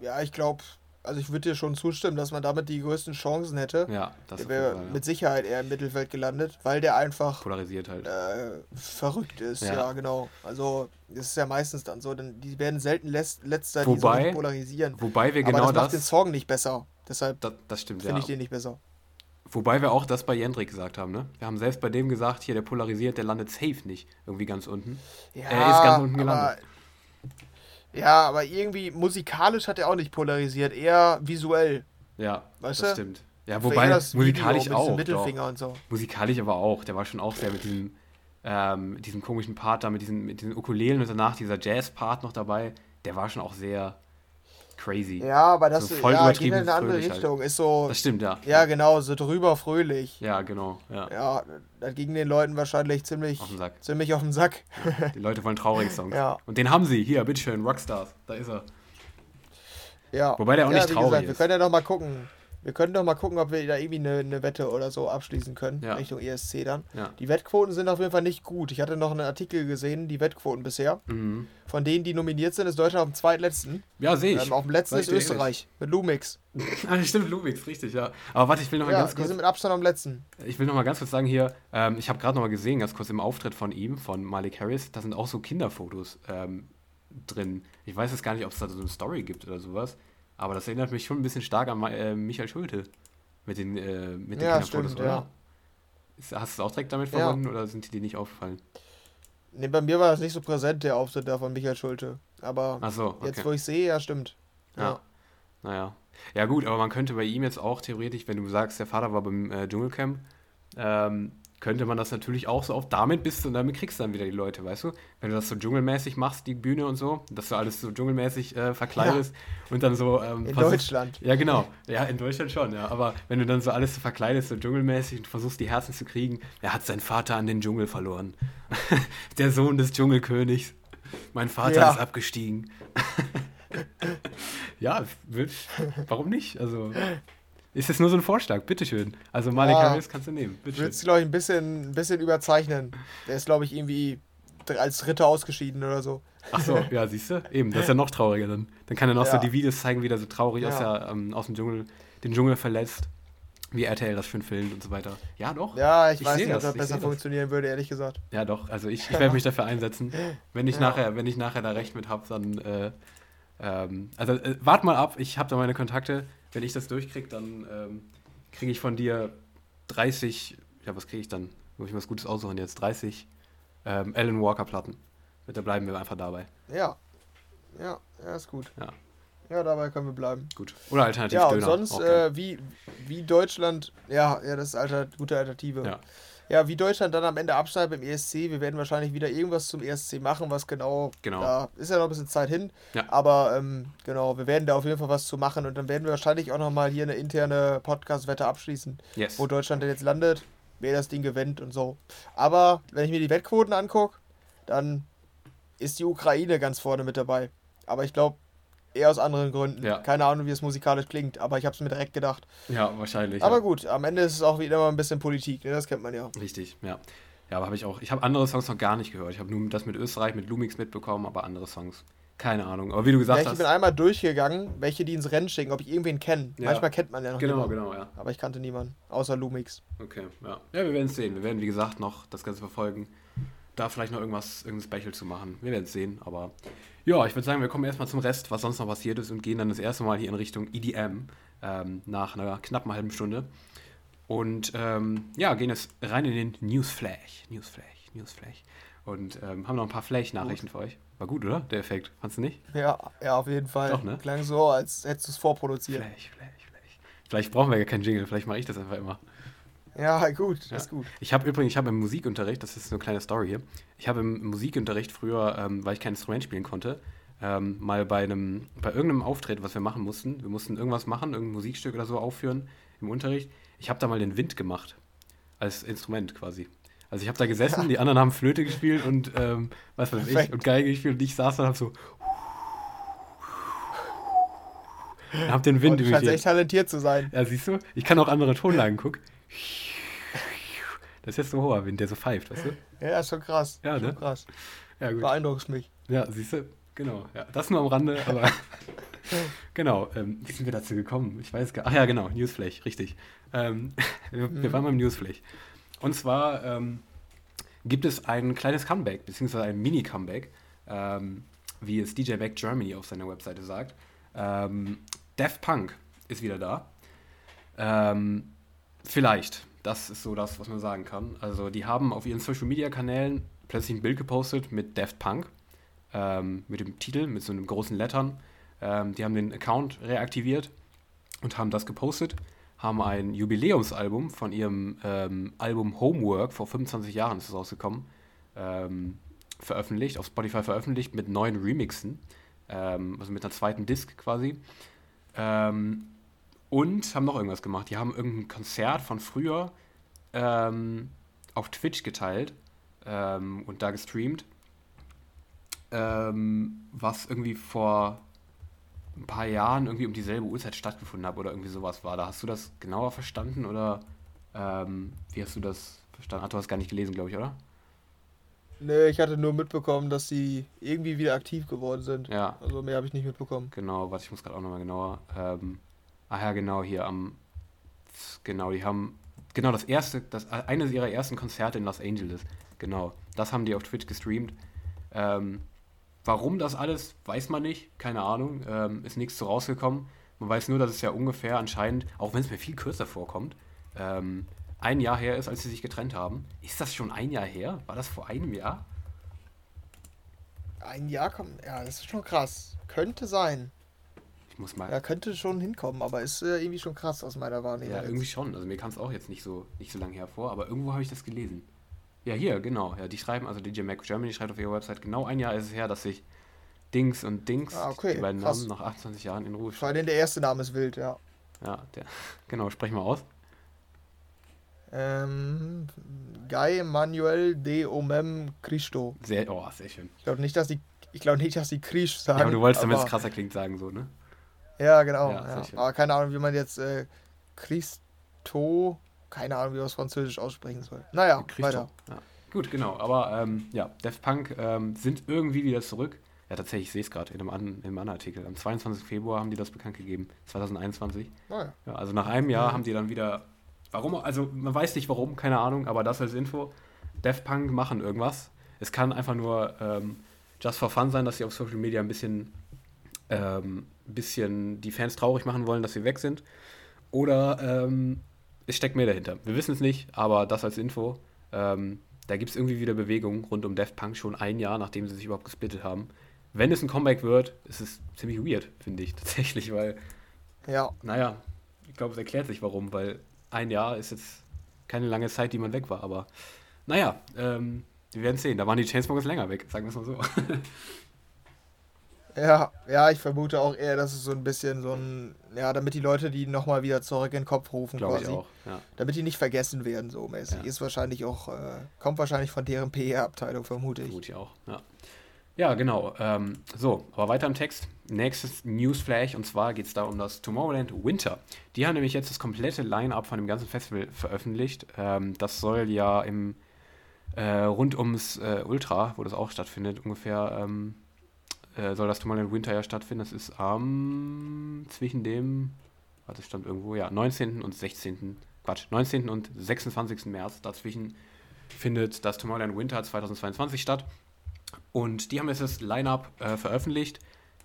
Ja, ich glaube, also ich würde dir schon zustimmen, dass man damit die größten Chancen hätte. Ja, das wäre ja. mit Sicherheit eher im Mittelfeld gelandet, weil der einfach polarisiert halt. äh, verrückt ist. Ja. Ja. genau. Also, das ist ja meistens dann so, denn die werden selten Letz letzter, die so Wobei- polarisieren. Wobei wir Aber genau das macht den Song nicht besser. Deshalb das, das stimmt, finde ja. ich den nicht besser. Wobei wir auch das bei Jendrik gesagt haben, ne? Wir haben selbst bei dem gesagt, hier, der polarisiert, der landet safe nicht irgendwie ganz unten. Ja, Er ist ganz unten aber, gelandet. Ja, aber irgendwie musikalisch hat er auch nicht polarisiert, eher visuell. Ja, Weißt das du? stimmt. Ja, wobei musikalisch Video auch. Mittelfinger und so. Musikalisch aber auch. Der war schon auch sehr mit diesem, ähm, diesem komischen Part da, mit diesen, mit diesen Ukulelen und danach dieser Jazz-Part noch dabei. Der war schon auch sehr crazy. Ja, aber das So voll ja, geht in eine andere halt. Richtung. Ist so, Das stimmt, ja. ja genau, so drüber fröhlich. Ja, genau. Ja. Ja, das ging den Leuten wahrscheinlich ziemlich Auf den Sack. ziemlich auf den Sack. Die Leute wollen traurige Songs. Ja. Und den haben sie. Hier, bitteschön, Rockstars. Da ist er. Ja. Wobei der auch ja, nicht traurig gesagt, wir ist. können ja noch mal gucken. Wir können doch mal gucken, ob wir da irgendwie eine, eine Wette oder so abschließen können, Ja. Richtung ESC dann. Ja. Die Wettquoten sind auf jeden Fall nicht gut. Ich hatte noch einen Artikel gesehen, die Wettquoten bisher. Mhm. Von denen, die nominiert sind, ist Deutschland auf dem zweitletzten. Ja, sehe ich. Ähm, auf dem letzten ist. Österreich mit Lumix. Ah, stimmt, Lumix, richtig, ja. Aber warte, ich will noch mal Ja, ganz kurz. sind mit Abstand am letzten. Ich will noch mal ganz kurz sagen hier, ähm, ich habe gerade noch mal gesehen, ganz kurz im Auftritt von ihm, von Malik Harris, da sind auch so Kinderfotos ähm, drin. Ich weiß jetzt gar nicht, ob es da so eine Story gibt oder sowas, aber das erinnert mich schon ein bisschen stark an äh, Michael Schulte mit den, äh, mit den Ja, Kinderfotos, stimmt, oder? ja. Ist, hast du es auch direkt damit Ja. verbunden oder sind dir die nicht aufgefallen? Nee, bei mir war das nicht so präsent, der Auftritt da von Michael Schulte. Aber Ach so, okay. jetzt, wo ich sehe, ja, stimmt. Ja. Naja. Ja gut, aber man könnte bei ihm jetzt auch theoretisch, wenn du sagst, der Vater war beim äh, Dschungelcamp, ähm, könnte man das natürlich auch so auf damit bist du und damit kriegst du dann wieder die Leute, weißt du? Wenn du das so dschungelmäßig machst, die Bühne und so, dass du alles so dschungelmäßig äh, verkleidest und dann so ähm, In Deutschland. Ja, genau. Ja, in Deutschland schon, ja. Aber wenn du dann so alles so verkleidest, so dschungelmäßig und versuchst, die Herzen zu kriegen, er hat seinen Vater an den Dschungel verloren. Der Sohn des Dschungelkönigs. Mein Vater Ja. ist abgestiegen. ja, wird, warum nicht? Also, ist jetzt nur so ein Vorschlag, bitteschön. Also, Malik Ja. Harris kannst du nehmen, Ich bitteschön. würde es, glaube ich, ein bisschen, ein bisschen überzeichnen. Der ist, glaube ich, irgendwie als Dritter ausgeschieden oder so. Ach so, ja, siehst du? Eben, das ist ja noch trauriger dann. Dann kann er noch so Ja. die Videos zeigen, wie er so traurig aus, Ja. der, ähm, aus dem Dschungel, den Dschungel verlässt. Wie RTL das schön filmt und so weiter. Ja, doch. Ja, ich, Ich weiß nicht, ob das, das ich besser seh das. funktionieren würde, ehrlich gesagt. Ja, doch. Also ich, ich werde mich dafür einsetzen. Wenn ich, Ja. nachher, wenn ich nachher da recht mit habe, dann. Äh, ähm, also äh, wart mal ab, ich habe da meine Kontakte. Wenn ich das durchkriege, dann ähm, kriege ich von dir 30. Ja, was kriege ich dann? Muss ich was Gutes aussuchen jetzt? 30 ähm, Alan Walker-Platten. Da bleiben wir einfach dabei. Ja. Ja, ja, ist gut. Ja. Ja, dabei können wir bleiben. Gut. Oder alternativ Ja, und Döner. sonst, geil. äh, wie, wie Deutschland, ja, ja, das ist alter, gute Alternative. Ja. Ja, wie Deutschland dann am Ende abschneidet beim ESC, wir werden wahrscheinlich wieder irgendwas zum ESC machen, was genau, Genau. da ist ja noch ein bisschen Zeit hin, Ja. aber ähm, genau, wir werden da auf jeden Fall was zu machen und dann werden wir wahrscheinlich auch nochmal hier eine interne Podcast-Wette abschließen, yes. wo Deutschland denn jetzt landet, wer das Ding gewinnt und so. Aber wenn ich mir die Wettquoten angucke, dann ist die Ukraine ganz vorne mit dabei. Aber ich glaube, eher aus anderen Gründen. Ja. Keine Ahnung, wie es musikalisch klingt, aber ich habe es mir direkt gedacht. Ja, wahrscheinlich. Aber ja. gut, am Ende ist es auch wieder mal ein bisschen Politik, ne? das kennt man ja. Richtig, ja. Ja, aber habe ich auch. Ich habe andere Songs noch gar nicht gehört. Ich habe nur das mit Österreich, mit Lumix mitbekommen, aber andere Songs. Keine Ahnung. Aber wie du gesagt Ja, ich hast. bin einmal durchgegangen, welche die ins Rennen schicken, ob ich irgendwen kenne. Ja. Manchmal kennt man ja noch Genau, niemanden. genau, ja. Aber ich kannte niemanden, außer Lumix. Okay, ja. Ja, wir werden es sehen. Wir werden, wie gesagt, noch das Ganze verfolgen. Da vielleicht noch irgendwas, irgendein Special zu machen. Wir werden es sehen, aber ja, ich würde sagen, wir kommen erstmal zum Rest, was sonst noch passiert ist und gehen dann das erste Mal hier in Richtung EDM ähm, nach einer knappen halben Stunde. Und ähm, ja, gehen jetzt rein in den Newsflash. Newsflash, Newsflash. Und ähm, haben noch ein paar Flash-Nachrichten für euch. War gut, oder? Der Effekt. Fandst du nicht? Ja, ja, auf jeden Fall. Doch, ne? Klang so, als hättest du es vorproduziert. Flash, Flash, Flash. Vielleicht brauchen wir ja keinen Jingle, vielleicht mache ich das einfach immer. Ja, gut, Ja. ist gut. Ich habe übrigens, ich habe im Musikunterricht, das ist eine kleine Story hier, ich habe im Musikunterricht früher, ähm, weil ich kein Instrument spielen konnte, ähm, mal bei einem, bei irgendeinem Auftritt, was wir machen mussten, wir mussten irgendwas machen, irgendein Musikstück oder so aufführen im Unterricht. Ich habe da mal den Wind gemacht. Als Instrument quasi. Also ich habe da gesessen, die anderen haben Flöte gespielt und ähm, was weiß ich, Perfekt. und Geige gespielt und ich saß da und hab so hab den Wind Und du scheinst echt talentiert zu sein. Ja, siehst du? Ich kann auch andere Tonlagen, guck. Das ist jetzt so hoher Wind, der so pfeift, weißt du? Ja, ist schon krass. Ja, schon ne? krass. Ja, gut. Beeindruckst mich. Ja, siehst du? genau. Ja, das nur am Rande, aber genau. Ähm, wie sind wir dazu gekommen? Ich weiß gar nicht. Ach ja, genau, Newsflash, richtig. Ähm, wir, mhm. wir, waren beim Newsflash. Und zwar ähm, gibt es ein kleines Comeback, beziehungsweise ein Mini-Comeback, ähm, wie es DJ Back Germany auf seiner Webseite sagt. Ähm, Daft Punk ist wieder da. Ähm, vielleicht. Das ist so das, was man sagen kann. Also die haben auf ihren Social-Media-Kanälen plötzlich ein Bild gepostet mit Daft Punk, ähm, mit dem Titel, mit so einem großen Lettern. Ähm, die haben den Account reaktiviert und haben das gepostet, haben ein Jubiläumsalbum von ihrem ähm, Album Homework, vor 25 Jahren ist es rausgekommen, ähm, veröffentlicht, auf Spotify veröffentlicht mit neuen Remixen, ähm, also mit einer zweiten Disc quasi. Ähm, und haben noch irgendwas gemacht. Die haben irgendein Konzert von früher ähm, auf Twitch geteilt ähm, und da gestreamt, ähm, was irgendwie vor ein paar Jahren irgendwie um dieselbe Uhrzeit stattgefunden hat oder irgendwie sowas war. Da hast du das genauer verstanden oder ähm, wie hast du das verstanden? Ach, du hast gar nicht gelesen, glaube ich, oder? Nee, ich hatte nur mitbekommen, dass sie irgendwie wieder aktiv geworden sind. Ja. Also mehr habe ich nicht mitbekommen. Genau, warte, ich muss gerade auch nochmal genauer. Ähm, ach ja, genau, hier am. Genau, die haben. Genau, das erste, das eines ihrer ersten Konzerte in Los Angeles. Genau, das haben die auf Twitch gestreamt. Ähm, warum das alles, weiß man nicht. Keine Ahnung. Ähm, ist nichts so rausgekommen. Man weiß nur, dass es ja ungefähr anscheinend, auch wenn es mir viel kürzer vorkommt, ähm, ein Jahr her ist, als sie sich getrennt haben. Ist das schon ein Jahr her? War das vor einem Jahr? Ein Jahr kommt. Ja, das ist schon krass. Könnte sein. Ich muss mal. Ja, könnte schon hinkommen, aber ist äh, irgendwie schon krass aus meiner Wahrnehmung. Ja, irgendwie schon. Also mir kam es auch jetzt nicht so, nicht so lange hervor, aber irgendwo habe ich das gelesen. Ja, hier, genau. Ja, die schreiben, also DJ Mac Germany schreibt auf ihrer Website, genau ein Jahr ist es her, dass sich Dings und Dings, ah, okay, die beiden krass. Namen, nach 28 Jahren in Ruhe Vor allem der erste Name ist wild, ja. Ja, der, genau, sprech mal aus. Ähm, Guy Manuel de Omem Cristo. Sehr, oh, sehr schön. Ich glaube nicht, dass die, ich glaube nicht, dass die Krisch sagen. Ja, aber du wolltest, damit es krasser klingt, sagen so, ne? Ja, genau. Ja, ja. Aber keine Ahnung, wie man jetzt äh, Christo, keine Ahnung, wie man es französisch aussprechen soll. Naja, Christo. weiter. Ja. Gut, genau. Aber ähm, ja, Def Punk ähm, sind irgendwie wieder zurück. Ja, tatsächlich, ich sehe es gerade in einem, an, in einem anderen Artikel. Am 22. Februar haben die das bekannt gegeben, 2021. Oh ja. ja. also nach einem Jahr mhm. haben die dann wieder Warum? Also man weiß nicht warum, keine Ahnung, aber das als Info. Def Punk machen irgendwas. Es kann einfach nur ähm, just for fun sein, dass sie auf Social Media ein bisschen, ähm, bisschen die Fans traurig machen wollen, dass sie weg sind. Oder ähm, es steckt mehr dahinter. Wir wissen es nicht, aber das als Info. Ähm, da gibt es irgendwie wieder Bewegung rund um Def Punk schon ein Jahr, nachdem sie sich überhaupt gesplittet haben. Wenn es ein Comeback wird, ist es ziemlich weird, finde ich tatsächlich, weil. Ja. Naja, ich glaube, es erklärt sich warum, weil ein Jahr ist jetzt keine lange Zeit, die man weg war, aber naja, ähm, wir werden sehen. Da waren die Chainsmokers länger weg, sagen wir es mal so. ja, ja, ich vermute auch eher, dass es so ein bisschen so ein, ja, damit die Leute die nochmal wieder zurück in den Kopf rufen Glaube quasi. Ich auch, ja. Damit die nicht vergessen werden, so mäßig. Ja. Ist wahrscheinlich auch, äh, kommt wahrscheinlich von deren PR-Abteilung, vermute ich. Vermute ich auch, ja. Ja, genau. Ähm, so, aber weiter im Text. Nächstes Newsflash und zwar geht es da um das Tomorrowland Winter. Die haben nämlich jetzt das komplette Line-Up von dem ganzen Festival veröffentlicht. Ähm, das soll ja im äh, rund ums äh, Ultra, wo das auch stattfindet, ungefähr ähm, äh, soll das Tomorrowland Winter ja stattfinden. Das ist am zwischen dem, warte, stand irgendwo, ja, 19. und 16. Quatsch, 19. und 26. März. Dazwischen findet das Tomorrowland Winter 2022 statt. Und die haben jetzt das Line-Up äh, veröffentlicht.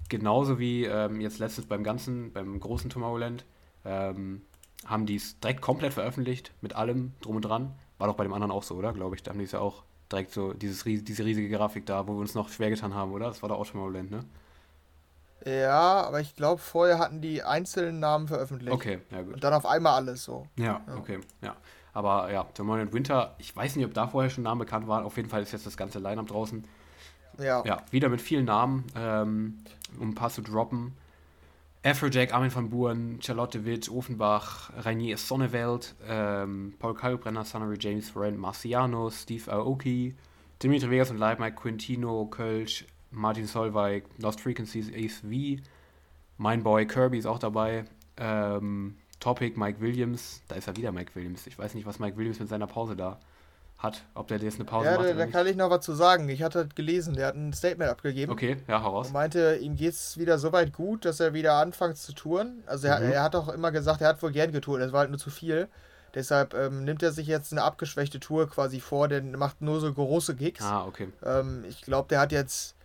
Genauso wie ähm, jetzt letztens beim ganzen, beim großen Tomorrowland, ähm, haben die es direkt komplett veröffentlicht, mit allem drum und dran. War doch bei dem anderen auch so, oder? Glaube ich. Da haben die es ja auch direkt so, dieses, diese riesige Grafik da, wo wir uns noch schwer getan haben, oder? Das war doch auch Tomorrowland, ne? Ja, aber ich glaube, vorher hatten die einzelnen Namen veröffentlicht. Okay, ja gut. Und dann auf einmal alles so. Ja, ja. okay, ja. Aber ja, Tomorrowland Winter, ich weiß nicht, ob da vorher schon Namen bekannt waren. Auf jeden Fall ist jetzt das ganze Line-Up draußen. Ja. Ja, wieder mit vielen Namen, ähm, um ein paar zu droppen. Afrojack, Armin van Buuren, Charlotte Witt, Ofenbach, Rainier Sonneveld, ähm, Paul Kalkbrenner, Sonnery James Friend, Marciano, Steve Aoki, Dimitri Vegas und Mike Quintino, Kölsch, Martin Solveig, Lost Frequencies, Ace V, Mein Boy Kirby ist auch dabei, ähm, Topic, Mike Williams, da ist ja wieder Mike Williams. Ich weiß nicht, was Mike Williams mit seiner Pause da hat, ob der jetzt eine Pause Ja, macht da, oder da nicht. kann ich noch was zu sagen. Ich hatte gelesen, der hat ein Statement abgegeben. Okay, ja, hau raus. Und meinte, ihm geht es wieder so weit gut, dass er wieder anfängt zu touren. Also er, Mhm. er hat auch immer gesagt, er hat wohl gern getourt, es war halt nur zu viel. Deshalb ähm, nimmt er sich jetzt eine abgeschwächte Tour quasi vor, der macht nur so große Gigs. Ah, okay. Ähm, ich glaube, der hat jetzt,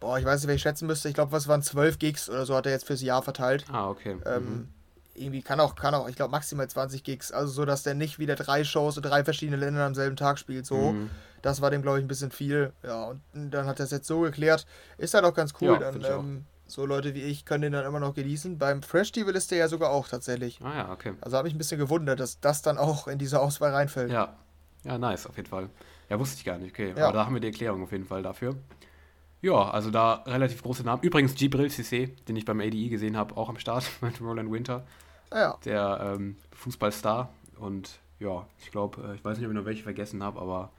boah, ich weiß nicht, wer ich schätzen müsste, ich glaube, was waren zwölf Gigs oder so hat er jetzt fürs Jahr verteilt. Ah, okay. Ähm, mhm. Irgendwie kann auch, kann auch, ich glaube, maximal 20 Gigs. Also so, dass der nicht wieder drei Shows in drei verschiedene Länder am selben Tag spielt. So, Mhm. das war dem, glaube ich, ein bisschen viel. Ja, und dann hat er es jetzt so geklärt. Ist halt auch ganz cool. Ja, dann, ähm, so Leute wie ich können den dann immer noch genießen. Beim Festival ist der ja sogar auch tatsächlich. Ah ja, okay. Also habe ich ein bisschen gewundert, dass das dann auch in diese Auswahl reinfällt. Ja. Ja, nice, auf jeden Fall. Ja, wusste ich gar nicht, okay. Ja. Aber da haben wir die Erklärung auf jeden Fall dafür. Ja, also da relativ große Namen. Übrigens Gibril Cissé, den ich beim ADI gesehen habe, auch am Start mit Roland Winter, Ja, der ähm, Fußballstar. Und ja, ich glaube, äh, ich weiß nicht, ob ich noch welche vergessen habe, aber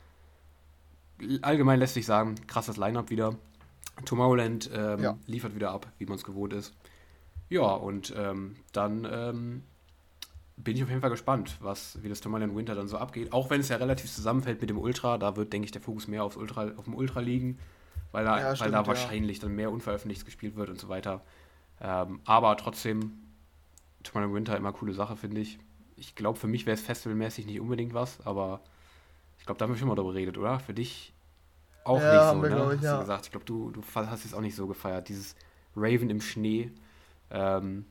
allgemein lässt sich sagen, krasses Line-Up wieder. Tomorrowland ähm, Ja. liefert wieder ab, wie man es gewohnt ist. Ja, und ähm, dann ähm, bin ich auf jeden Fall gespannt, was, wie das Tomorrowland Winter dann so abgeht. Auch wenn es ja relativ zusammenfällt mit dem Ultra, da wird, denke ich, der Fokus mehr aufs Ultra, auf dem Ultra liegen, weil da, Ja, weil stimmt, da ja. wahrscheinlich dann mehr unveröffentlicht gespielt wird und so weiter. Ähm, aber trotzdem, Tomorrowland Winter immer coole Sache, finde ich. Ich glaube, für mich wäre es festivalmäßig nicht unbedingt was, aber ich glaube, da haben wir schon mal drüber geredet, oder? Für dich auch Ja, nicht so, ne? ich, hast du gesagt. Ich glaube, du, du hast es auch nicht so gefeiert. Dieses Raven im Schnee ähm,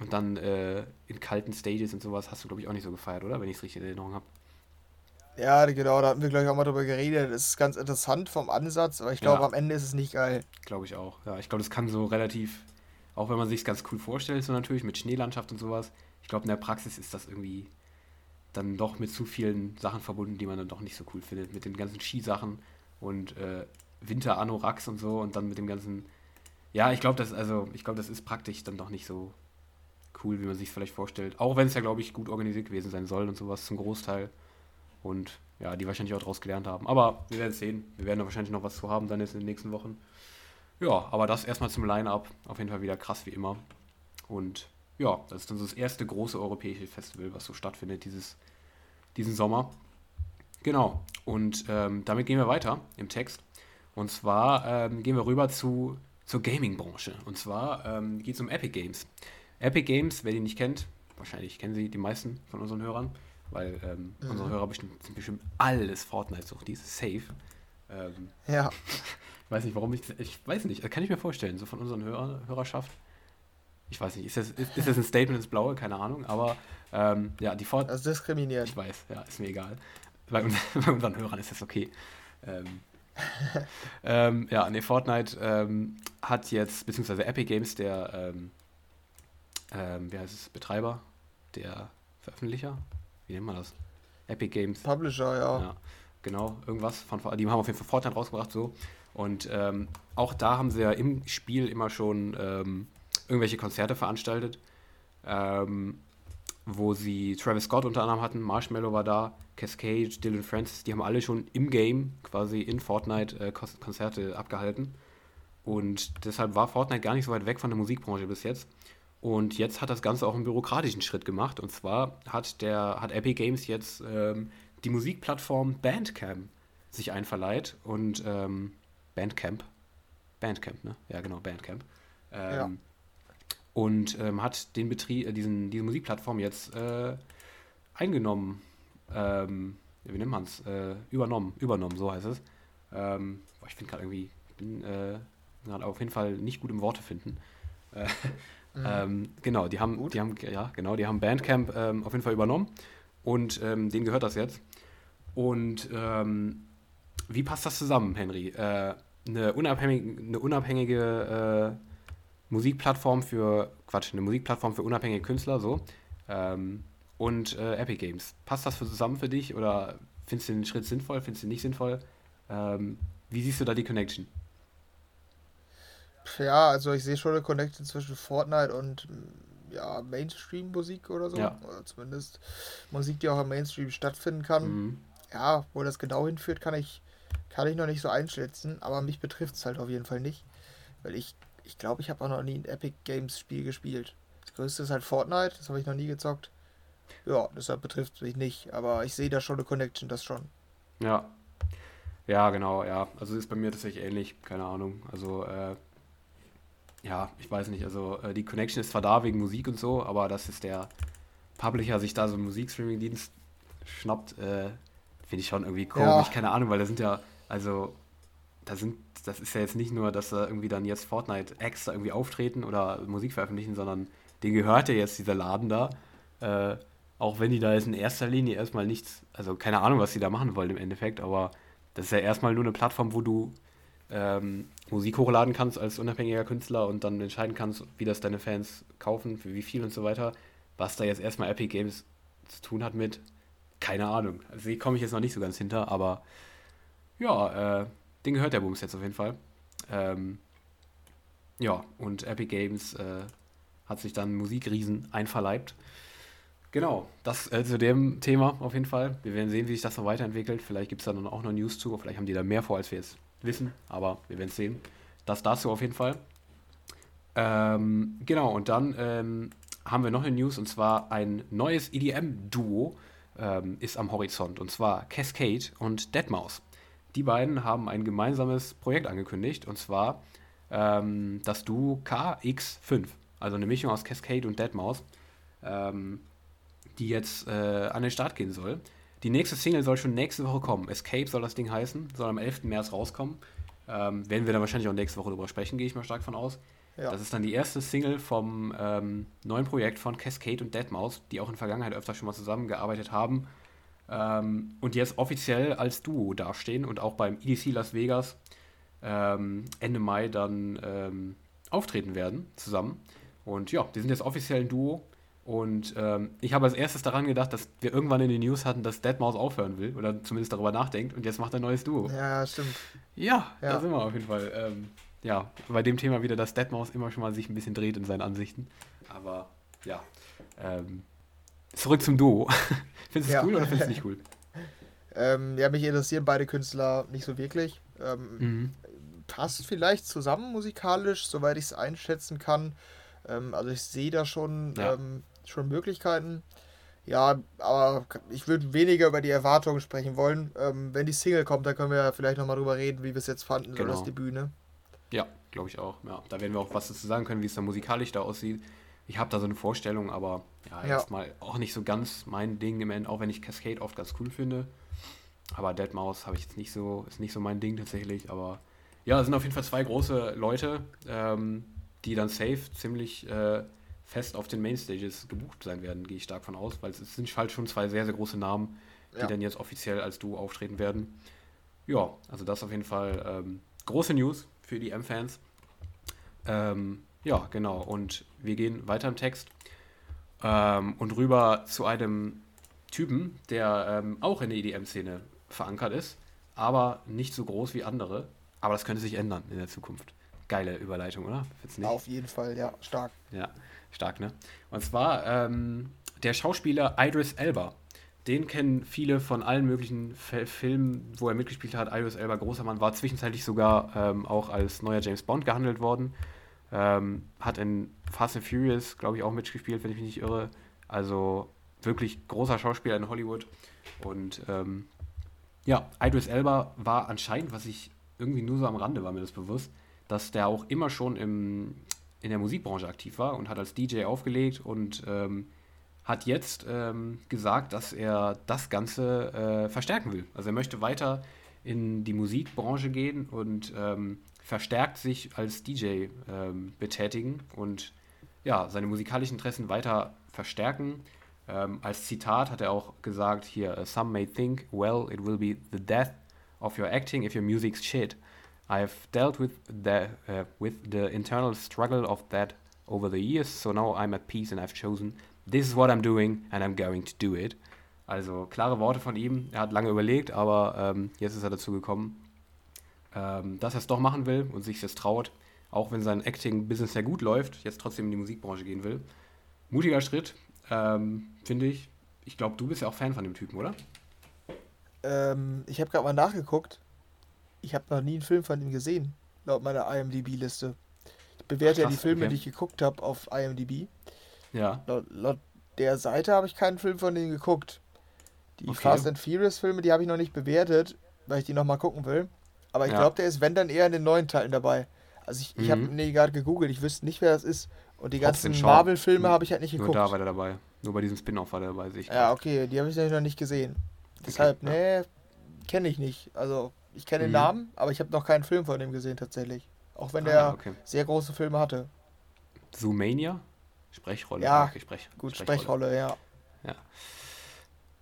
und dann äh, in kalten Stages und sowas hast du, glaube ich, auch nicht so gefeiert, oder? Wenn ich es richtig in Erinnerung habe. Ja, genau, da hatten wir, glaube ich, auch mal drüber geredet. Das ist ganz interessant vom Ansatz, aber ich glaube, Ja. am Ende ist es nicht geil. Glaube ich auch. Ja, ich glaube, das kann so relativ, auch wenn man sich ganz cool vorstellt, so natürlich mit Schneelandschaft und sowas. Ich glaube, in der Praxis ist das irgendwie dann doch mit zu vielen Sachen verbunden, die man dann doch nicht so cool findet. Mit den ganzen Skisachen und äh, Winter-Anoraks und so und dann mit dem ganzen. Ja, ich glaube, das, also, ich glaube, das ist praktisch dann doch nicht so cool, wie man sich vielleicht vorstellt. Auch wenn es ja, glaube ich, gut organisiert gewesen sein soll und sowas zum Großteil. Und ja, die wahrscheinlich auch daraus gelernt haben. Aber wir werden es sehen. Wir werden da wahrscheinlich noch was zu haben dann jetzt in den nächsten Wochen. Ja, aber das erstmal zum Line-Up. Auf jeden Fall wieder krass wie immer. Und ja, das ist dann so das erste große europäische Festival, was so stattfindet dieses, diesen Sommer. Genau. Und ähm, damit gehen wir weiter im Text. Und zwar ähm, gehen wir rüber zu, zur Gaming-Branche. Und zwar ähm, geht es um Epic Games. Epic Games, wer die nicht kennt, wahrscheinlich kennen sie die meisten von unseren Hörern, weil ähm, Mhm. unsere Hörer bestimmt, sind bestimmt alles Fortnite-Suchtis, safe. Ähm, Ja, ich weiß nicht, warum ich. Ich weiß nicht, kann ich mir vorstellen, so von unseren Hörer, Hörerschaft. Ich weiß nicht, ist das, ist, ist das ein Statement ins Blaue? Keine Ahnung, aber ähm, ja, die Fort. das ist diskriminiert. Ich weiß, ja, ist mir egal. Bei, uns, bei unseren Hörern ist das okay. Ähm, ähm, ja, nee, Fortnite ähm, hat jetzt, beziehungsweise Epic Games, der, ähm, ähm, wie heißt es, Betreiber, der Veröffentlicher, wie nennt man das? Epic Games. Publisher, ja. Ja, genau, irgendwas von die haben auf jeden Fall Fortnite rausgebracht so und ähm, auch da haben sie ja im Spiel immer schon ähm, irgendwelche Konzerte veranstaltet, ähm, wo sie Travis Scott unter anderem hatten, Marshmallow war da, Cascade, Dylan Francis, die haben alle schon im Game quasi in Fortnite äh, Kon- Konzerte abgehalten und deshalb war Fortnite gar nicht so weit weg von der Musikbranche bis jetzt. Und jetzt hat das Ganze auch einen bürokratischen Schritt gemacht. Und zwar hat der hat Epic Games jetzt ähm, die Musikplattform Bandcamp sich einverleiht und ähm, Bandcamp, Bandcamp, ne? Ja, genau, Bandcamp. Ähm, Ja. Und ähm, hat den Betrieb, äh, diesen, diese Musikplattform jetzt äh, eingenommen. Ähm, wie nennt man es? Äh, übernommen, übernommen, so heißt es. Ähm, ich finde gerade irgendwie, ich bin äh, gerade auf jeden Fall nicht gut im Worte finden. Mhm. ähm, genau, die haben, Gut. die haben, ja, genau, die haben Bandcamp ähm, auf jeden Fall übernommen und ähm, denen gehört das jetzt. Und ähm, wie passt das zusammen, Henry? Äh, eine unabhängige, eine unabhängige äh, Musikplattform für, Quatsch, eine Musikplattform für unabhängige Künstler, so. Ähm, und äh, Epic Games. Passt das für zusammen für dich oder findest du den Schritt sinnvoll, findest du ihn nicht sinnvoll? Ähm, wie siehst du da die Connection? Ja, also ich sehe schon eine Connection zwischen Fortnite und mm, ja, Mainstream-Musik oder so. Ja. Oder zumindest Musik, die auch im Mainstream stattfinden kann. Mhm. Ja, wo das genau hinführt, kann ich, kann ich noch nicht so einschätzen, aber mich betrifft es halt auf jeden Fall nicht. Weil ich, ich glaube, ich habe auch noch nie ein Epic Games Spiel gespielt. Das größte ist halt Fortnite, das habe ich noch nie gezockt. Ja, deshalb betrifft es mich nicht, aber ich sehe da schon eine Connection, das schon. Ja. Ja, genau, ja. Also ist bei mir tatsächlich ähnlich, keine Ahnung. Also, äh, ja, ich weiß nicht. Also, äh, die Connection ist zwar da wegen Musik und so, aber dass ist der Publisher sich da so einen Musikstreaming-Dienst schnappt, äh, finde ich schon irgendwie komisch. Ja. Keine Ahnung, weil da sind ja, also, da sind, das ist ja jetzt nicht nur, dass da irgendwie dann jetzt Fortnite-Acts da irgendwie auftreten oder Musik veröffentlichen, sondern denen gehört ja jetzt dieser Laden da. Äh, auch wenn die da jetzt in erster Linie erstmal nichts, also keine Ahnung, was die da machen wollen im Endeffekt, aber das ist ja erstmal nur eine Plattform, wo du ähm, Musik hochladen kannst als unabhängiger Künstler und dann entscheiden kannst, wie das deine Fans kaufen, für wie viel und so weiter. Was da jetzt erstmal Epic Games zu tun hat mit, keine Ahnung. Also die komme ich jetzt noch nicht so ganz hinter, aber ja, äh, den gehört der Bums jetzt auf jeden Fall. Ähm, ja, und Epic Games äh, hat sich dann Musikriesen einverleibt. Genau, das äh, zu dem Thema auf jeden Fall. Wir werden sehen, wie sich das noch weiterentwickelt. Vielleicht gibt es da dann auch noch News zu. Vielleicht haben die da mehr vor, als wir jetzt wissen. Aber wir werden es sehen. Das dazu auf jeden Fall. Ähm, genau, und dann ähm, haben wir noch eine News. Und zwar ein neues EDM-Duo ähm, ist am Horizont. Und zwar Cascade und Deadmau5. Die beiden haben ein gemeinsames Projekt angekündigt. Und zwar ähm, das Duo KX5. Also eine Mischung aus Cascade und Deadmau5. Ähm, die jetzt äh, an den Start gehen soll. Die nächste Single soll schon nächste Woche kommen. Escape soll das Ding heißen, soll am 11. März rauskommen. Ähm, werden wir dann wahrscheinlich auch nächste Woche drüber sprechen, gehe ich mal stark von aus. Ja. Das ist dann die erste Single vom ähm, neuen Projekt von Cascade und Deadmau5, die auch in der Vergangenheit öfter schon mal zusammengearbeitet haben. Ähm, und jetzt offiziell als Duo dastehen und auch beim EDC Las Vegas ähm, Ende Mai dann ähm, auftreten werden zusammen. Und ja, die sind jetzt offiziell ein Duo. Und ähm, ich habe als erstes daran gedacht, dass wir irgendwann in den News hatten, dass Deadmau5 aufhören will oder zumindest darüber nachdenkt und jetzt macht er ein neues Duo. Ja, stimmt. Ja, ja. da sind wir auf jeden Fall. Ähm, ja, bei dem Thema wieder, dass Deadmau5 immer schon mal sich ein bisschen dreht in seinen Ansichten. Aber ja, ähm, zurück zum Duo. findest du es ja. cool oder findest du es nicht cool? ähm, ja, mich interessieren beide Künstler nicht so wirklich. Ähm, mhm. Passt vielleicht zusammen musikalisch, soweit ich es einschätzen kann. Ähm, also ich sehe da schon ja schon Möglichkeiten. Ja, aber ich würde weniger über die Erwartungen sprechen wollen. Ähm, wenn die Single kommt, dann können wir ja vielleicht nochmal drüber reden, wie wir es jetzt fanden, genau. so das Debüt, ne? Ja, glaube ich auch. Ja, da werden wir auch was dazu sagen können, wie es dann musikalisch da aussieht. Ich habe da so eine Vorstellung, aber ja, ja. erstmal auch nicht so ganz mein Ding im Endeffekt, auch wenn ich Cascade oft ganz cool finde. Aber Deadmau5 habe ich jetzt nicht so, ist nicht so mein Ding tatsächlich. Aber ja, es sind auf jeden Fall zwei große Leute, ähm, die dann safe ziemlich äh, fest auf den Mainstages gebucht sein werden, gehe ich stark von aus, weil es sind halt schon zwei sehr, sehr große Namen, die ja. dann jetzt offiziell als Duo auftreten werden. Ja, also das auf jeden Fall ähm, große News für die M-Fans. Ähm, ja, genau. Und wir gehen weiter im Text ähm, und rüber zu einem Typen, der ähm, auch in der EDM-Szene verankert ist, aber nicht so groß wie andere. Aber das könnte sich ändern in der Zukunft. Geile Überleitung, oder? Auf jeden Fall, ja, stark. Ja. Stark, ne? Und zwar ähm, der Schauspieler Idris Elba. Den kennen viele von allen möglichen F Filmen, wo er mitgespielt hat. Idris Elba, großer Mann, war zwischenzeitlich sogar ähm, auch als neuer James Bond gehandelt worden. Ähm, hat in Fast and Furious, glaube ich, auch mitgespielt, wenn ich mich nicht irre. Also wirklich großer Schauspieler in Hollywood. Und ähm, ja, Idris Elba war anscheinend, was ich irgendwie nur so am Rande war mir das bewusst, dass der auch immer schon im in der Musikbranche aktiv war und hat als DJ aufgelegt und ähm, hat jetzt ähm, gesagt, dass er das Ganze äh, verstärken will. Also er möchte weiter in die Musikbranche gehen und ähm, verstärkt sich als DJ ähm, betätigen und ja, seine musikalischen Interessen weiter verstärken. Ähm, als Zitat hat er auch gesagt hier, some may think, well, it will be the death of your acting if your music's shit. I've dealt with the uh, with the internal struggle of that over the years, so now I'm at peace and I've chosen this is what I'm doing and I'm going to do it. Also klare Worte von ihm. Er hat lange überlegt, aber ähm, jetzt ist er dazu gekommen, ähm, dass er es doch machen will und sich das traut, auch wenn sein Acting-Business sehr gut läuft, jetzt trotzdem in die Musikbranche gehen will. Mutiger Schritt, ähm, finde ich. Ich glaube, du bist ja auch Fan von dem Typen, oder? Ähm, ich habe gerade mal nachgeguckt ich habe noch nie einen Film von ihm gesehen, laut meiner IMDb-Liste. Ich bewerte Ach, ja die Filme, okay. die ich geguckt habe, auf IMDb. Ja. Laut, laut der Seite habe ich keinen Film von ihm geguckt. Die okay. Fast and Furious Filme, die habe ich noch nicht bewertet, weil ich die nochmal gucken will. Aber ich ja. glaube, der ist, wenn dann eher in den neuen Teilen dabei. Also ich, ich mhm. habe nee, gerade gegoogelt, ich wüsste nicht, wer das ist. Und die ganzen Marvel-Filme habe ich halt nicht geguckt. Nur da war der dabei. Nur bei diesem Spin-off war der dabei, sehe ich. Ja, okay, die habe ich noch nicht gesehen. Deshalb, okay, nee, kenne ich nicht. Also ich kenne mhm. den Namen, aber ich habe noch keinen Film von dem gesehen tatsächlich. Auch wenn ah, der okay. sehr große Filme hatte. Zoomania? Sprechrolle. Ja, okay, Sprech, gut, Sprechrolle. Sprechrolle, ja. Ja.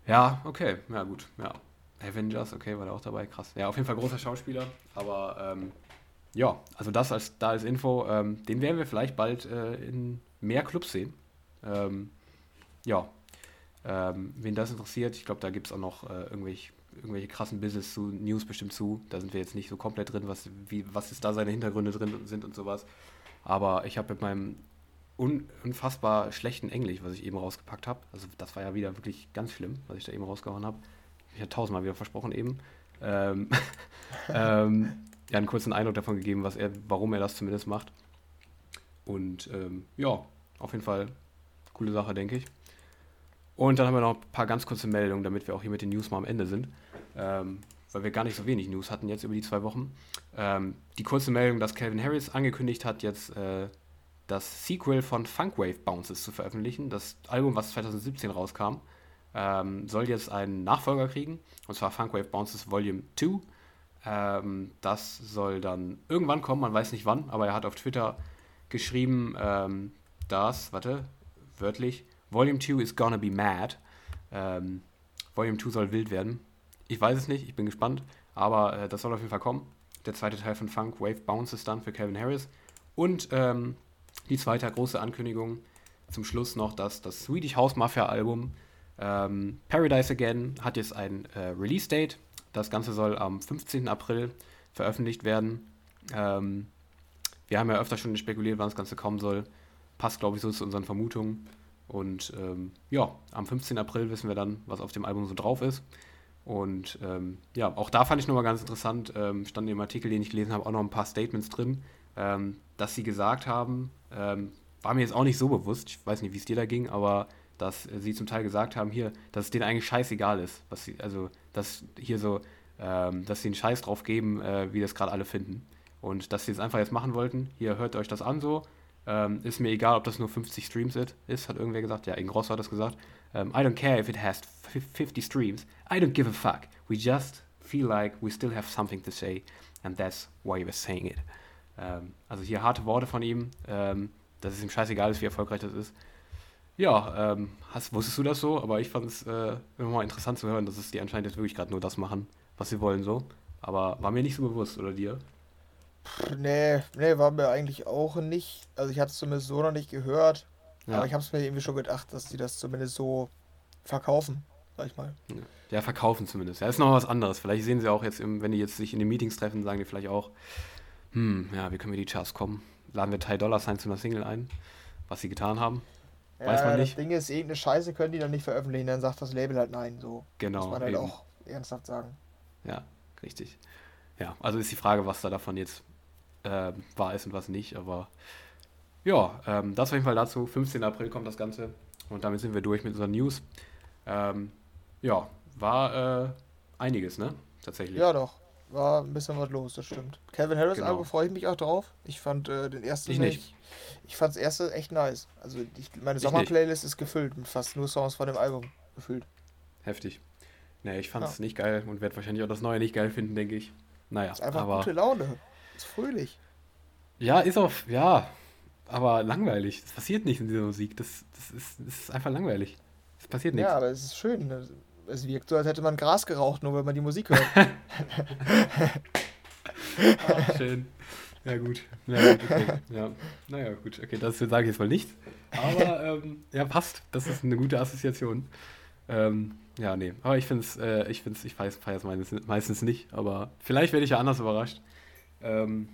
Ja, okay, ja gut, ja. Avengers, okay, war der auch dabei, krass. Ja, auf jeden Fall großer Schauspieler, aber ähm, ja, also das als da als Info, ähm, den werden wir vielleicht bald äh, in mehr Clubs sehen. Ähm, ja, ähm, wen das interessiert, ich glaube, da gibt es auch noch äh, irgendwelche, irgendwelche krassen Business zu, News bestimmt zu. Da sind wir jetzt nicht so komplett drin, was, wie, was ist da seine Hintergründe drin sind und sowas. Aber ich habe mit meinem un unfassbar schlechten Englisch, was ich eben rausgepackt habe. Also das war ja wieder wirklich ganz schlimm, was ich da eben rausgehauen habe. Ich hatte tausendmal wieder versprochen eben. Ähm, ähm, ja, einen kurzen Eindruck davon gegeben, was er, warum er das zumindest macht. Und ähm, ja, auf jeden Fall coole Sache, denke ich. Und dann haben wir noch ein paar ganz kurze Meldungen, damit wir auch hier mit den News mal am Ende sind. Ähm, weil wir gar nicht so wenig News hatten jetzt über die zwei Wochen. Ähm, die kurze Meldung, dass Calvin Harris angekündigt hat, jetzt äh, das Sequel von Funkwave Bounces zu veröffentlichen. Das Album, was 2017 rauskam, ähm, soll jetzt einen Nachfolger kriegen, und zwar Funkwave Bounces Volume 2. Ähm, das soll dann irgendwann kommen, man weiß nicht wann, aber er hat auf Twitter geschrieben, ähm, dass, warte, wörtlich, Volume 2 is gonna be mad. Ähm, Volume 2 soll wild werden. Ich weiß es nicht, ich bin gespannt, aber äh, das soll auf jeden Fall kommen. Der zweite Teil von Funk Wave Bounces dann für Calvin Harris. Und ähm, die zweite große Ankündigung zum Schluss noch, dass das Swedish House Mafia Album ähm, Paradise Again hat jetzt ein äh, Release-Date. Das Ganze soll am 15. April veröffentlicht werden. Ähm, wir haben ja öfter schon spekuliert, wann das Ganze kommen soll. Passt, glaube ich, so zu unseren Vermutungen. Und ähm, ja, am 15. April wissen wir dann, was auf dem Album so drauf ist. Und ähm, ja, auch da fand ich nochmal ganz interessant, ähm, stand im Artikel, den ich gelesen habe, auch noch ein paar Statements drin, ähm, dass sie gesagt haben, ähm, war mir jetzt auch nicht so bewusst, ich weiß nicht, wie es dir da ging, aber dass sie zum Teil gesagt haben, hier, dass es denen eigentlich scheißegal ist, was sie, also, dass hier so, ähm, dass sie einen Scheiß drauf geben, äh, wie das gerade alle finden. Und dass sie es einfach jetzt machen wollten, hier hört euch das an so, ähm, ist mir egal, ob das nur 50 Streams ist, hat irgendwer gesagt, ja, Ingrosso hat das gesagt. Um, I don't care if it has 50 streams, I don't give a fuck. We just feel like we still have something to say and that's why we're saying it. Ähm, also hier harte Worte von ihm, ähm, dass es ihm scheißegal ist, wie erfolgreich das ist. Ja, ähm, hast, wusstest du das so? Aber ich fand es äh, immer mal interessant zu hören, dass es die anscheinend jetzt wirklich gerade nur das machen, was sie wollen so. Aber war mir nicht so bewusst, oder dir? Nee, nee, war mir eigentlich auch nicht. Also ich hatte es zumindest so noch nicht gehört. Ja. Aber ich habe es mir irgendwie schon gedacht, dass die das zumindest so verkaufen, sag ich mal. Ja, verkaufen zumindest. Ja, ist noch was anderes. Vielleicht sehen sie auch jetzt, wenn die jetzt sich in den Meetings treffen, sagen die vielleicht auch, hm, ja, wie können wir die Charts kommen? Laden wir Ty Dollar Sign zu einer Single ein, was sie getan haben. Ja, Weiß man nicht. Das Ding ist, irgendeine Scheiße können die dann nicht veröffentlichen, dann sagt das Label halt nein. So genau, muss man halt eben. auch ernsthaft sagen. Ja, richtig. Ja, also ist die Frage, was da davon jetzt äh, wahr ist und was nicht, aber ja, ähm, das auf jeden Fall dazu. 15. April kommt das Ganze und damit sind wir durch mit unseren News. Ähm, ja, war äh, einiges, ne? Tatsächlich. Ja, doch war ein bisschen was los, das stimmt. Kevin Harris genau. Album freue ich mich auch drauf. Ich fand äh, den ersten ich nicht. Ich fand das erste echt nice. Also ich, meine Sommerplaylist ist gefüllt mit fast nur Songs von dem Album gefüllt. Heftig. Nee, ich fand es ja. nicht geil und werde wahrscheinlich auch das neue nicht geil finden, denke ich. Naja, ist einfach aber, gute Laune. Ist fröhlich. Ja, ist auch, ja, aber langweilig. Es passiert nicht in dieser Musik. Das, das, ist, das ist einfach langweilig. Es passiert nichts. Ja, aber es ist schön es wirkt so, als hätte man Gras geraucht, nur wenn man die Musik hört. ah, schön. Ja, gut. Ja, okay. ja. Naja, gut. Okay, das sage ich jetzt mal nicht. Aber ähm, ja, passt. Das ist eine gute Assoziation. Ähm, ja, nee. Aber ich finde es, äh, ich ich feiere es meistens, meistens nicht. Aber vielleicht werde ich ja anders überrascht. Ähm,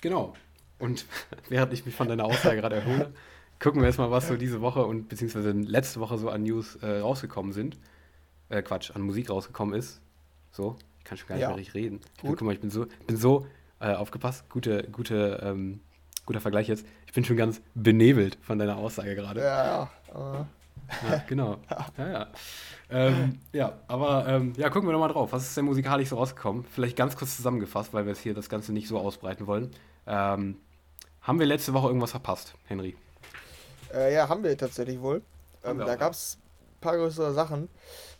genau. Und während ich mich von deiner Aussage gerade erhole, gucken wir erstmal, was so diese Woche und beziehungsweise letzte Woche so an News äh, rausgekommen sind äh, Quatsch, an Musik rausgekommen ist. So, ich kann schon gar nicht ja. mehr richtig reden. Guck mal, ich bin so, bin so äh, aufgepasst, gute, gute, ähm, guter Vergleich jetzt. Ich bin schon ganz benebelt von deiner Aussage gerade. Ja, ja. ja genau. Ja, ja. Ähm, ja, aber ähm, ja, gucken wir doch mal drauf. Was ist denn musikalisch so rausgekommen? Vielleicht ganz kurz zusammengefasst, weil wir es hier das Ganze nicht so ausbreiten wollen. Ähm, haben wir letzte Woche irgendwas verpasst, Henry? Äh, ja, haben wir tatsächlich wohl. Ähm, da gab es ein paar größere Sachen.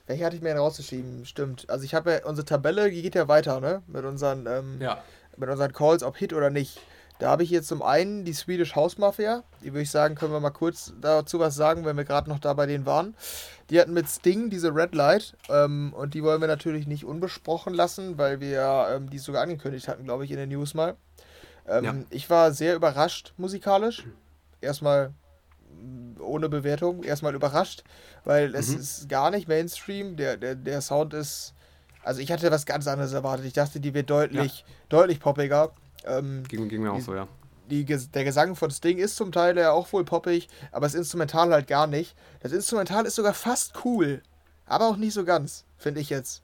Welche hatte ich mir denn rauszuschieben? Stimmt. Also ich habe ja, unsere Tabelle, die geht ja weiter, ne? Mit unseren, ähm, ja. mit unseren Calls, ob Hit oder nicht. Da habe ich jetzt zum einen die Swedish House Mafia. Die würde ich sagen, können wir mal kurz dazu was sagen, wenn wir gerade noch da bei denen waren. Die hatten mit Sting diese Red Light ähm, und die wollen wir natürlich nicht unbesprochen lassen, weil wir ähm, die sogar angekündigt hatten, glaube ich, in den News mal. Ähm, ja. Ich war sehr überrascht musikalisch. Erstmal mm, ohne Bewertung, erstmal überrascht, weil es mhm. ist gar nicht Mainstream. Der, der, der Sound ist. Also ich hatte was ganz anderes erwartet. Ich dachte, die wird deutlich, ja. deutlich poppiger. Ähm, ging, ging mir auch so, ja. Die, der Gesang von Sting ist zum Teil ja auch wohl poppig, aber das Instrumental halt gar nicht. Das Instrumental ist sogar fast cool, aber auch nicht so ganz, finde ich jetzt.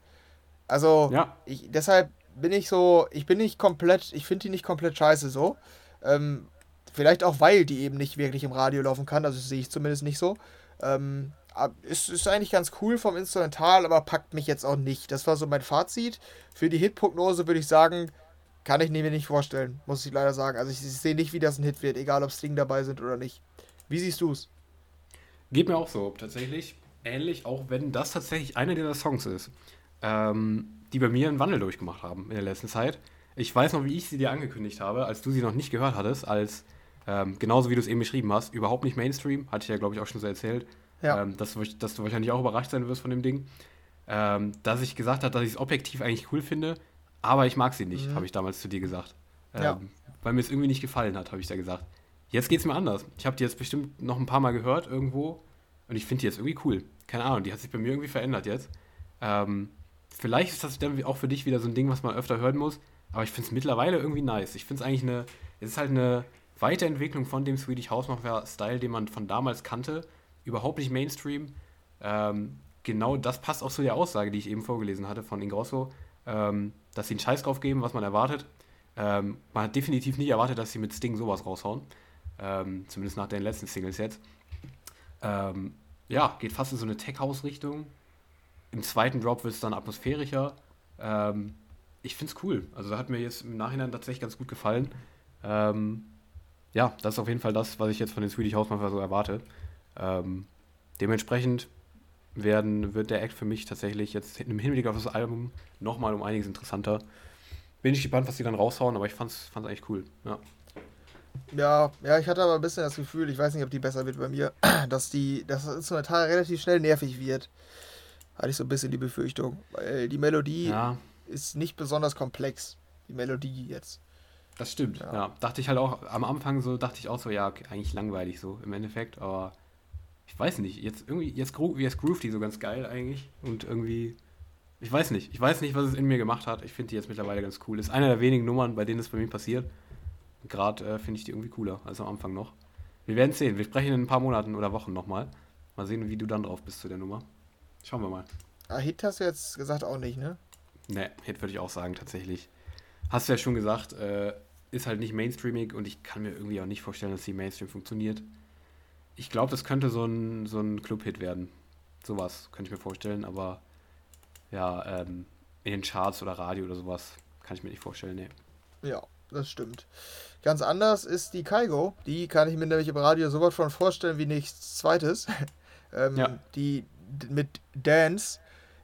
Also, ja. ich, deshalb bin ich so, ich bin nicht komplett, ich finde die nicht komplett scheiße so. Ähm, vielleicht auch, weil die eben nicht wirklich im Radio laufen kann, also sehe ich zumindest nicht so. Ähm, ist, ist eigentlich ganz cool vom Instrumental, aber packt mich jetzt auch nicht. Das war so mein Fazit. Für die Hitprognose würde ich sagen, kann ich mir nicht vorstellen, muss ich leider sagen. Also ich, ich sehe nicht, wie das ein Hit wird, egal ob Sting dabei sind oder nicht. Wie siehst du es? Geht mir auch so, tatsächlich. Ähnlich, auch wenn das tatsächlich einer dieser Songs ist, ähm, die bei mir einen Wandel durchgemacht haben in der letzten Zeit. Ich weiß noch, wie ich sie dir angekündigt habe, als du sie noch nicht gehört hattest, als ähm, genauso wie du es eben beschrieben hast, überhaupt nicht Mainstream, hatte ich ja, glaube ich, auch schon so erzählt, ja. ähm, dass, dass, du wahrscheinlich auch überrascht sein wirst von dem Ding. Ähm, dass ich gesagt habe, dass ich es objektiv eigentlich cool finde, aber ich mag sie nicht, mhm. habe ich damals zu dir gesagt. Ähm, ja. Weil mir es irgendwie nicht gefallen hat, habe ich da gesagt. Jetzt geht es mir anders. Ich habe die jetzt bestimmt noch ein paar Mal gehört irgendwo und ich finde die jetzt irgendwie cool. Keine Ahnung, die hat sich bei mir irgendwie verändert jetzt. Ähm, vielleicht ist das dann auch für dich wieder so ein Ding, was man öfter hören muss, aber ich finde es mittlerweile irgendwie nice. Ich finde es eigentlich eine, es ist halt eine Weiterentwicklung von dem Swedish House Mafia-Style, den man von damals kannte. Überhaupt nicht Mainstream. Ähm, genau das passt auch zu der Aussage, die ich eben vorgelesen hatte von Ingrosso ähm, dass sie einen Scheiß drauf geben, was man erwartet. Ähm, man hat definitiv nicht erwartet, dass sie mit Sting sowas raushauen. Ähm, zumindest nach den letzten Singles jetzt. Ähm, ja, geht fast in so eine Tech-House-Richtung. Im zweiten Drop wird es dann atmosphärischer. Ähm, ich finde es cool. Also da hat mir jetzt im Nachhinein tatsächlich ganz gut gefallen. Ähm, ja, das ist auf jeden Fall das, was ich jetzt von den Swedish House Mafia so erwarte. dementsprechend werden, wird der Act für mich tatsächlich jetzt im Hinblick auf das Album nochmal um einiges interessanter. Bin ich gespannt, was die dann raushauen, aber ich fand's, fand's eigentlich cool. Ja. Ja, ja, ich hatte aber ein bisschen das Gefühl, ich weiß nicht, ob die besser wird bei mir, dass die, dass das Instrumental relativ schnell nervig wird. Hatte ich so ein bisschen die Befürchtung. Weil die Melodie ja. ist nicht besonders komplex. Die Melodie jetzt. Das stimmt, ja. ja. Dachte ich halt auch, am Anfang so, dachte ich auch so, ja, eigentlich langweilig so im Endeffekt, aber ich weiß nicht, jetzt irgendwie, jetzt, gro jetzt groovt die so ganz geil eigentlich und irgendwie, ich weiß nicht, ich weiß nicht, was es in mir gemacht hat. Ich finde die jetzt mittlerweile ganz cool. Ist eine der wenigen Nummern, bei denen es bei mir passiert. Gerade äh, finde ich die irgendwie cooler als am Anfang noch. Wir werden sehen. Wir sprechen in ein paar Monaten oder Wochen nochmal. Mal sehen, wie du dann drauf bist zu der Nummer. Schauen wir mal. Ah, Hit hast du jetzt gesagt auch nicht, ne? Ne, Hit würde ich auch sagen, tatsächlich. Hast du ja schon gesagt, äh, ist halt nicht mainstreamig und ich kann mir irgendwie auch nicht vorstellen, dass die Mainstream funktioniert ich glaube, das könnte so ein, so ein Club-Hit werden. Sowas könnte ich mir vorstellen, aber ja, ähm, in den Charts oder Radio oder sowas kann ich mir nicht vorstellen, nee. Ja, das stimmt. Ganz anders ist die Kaigo. Die kann ich mir nämlich im Radio sowas von vorstellen wie nichts zweites. ähm, ja. Die mit Dance,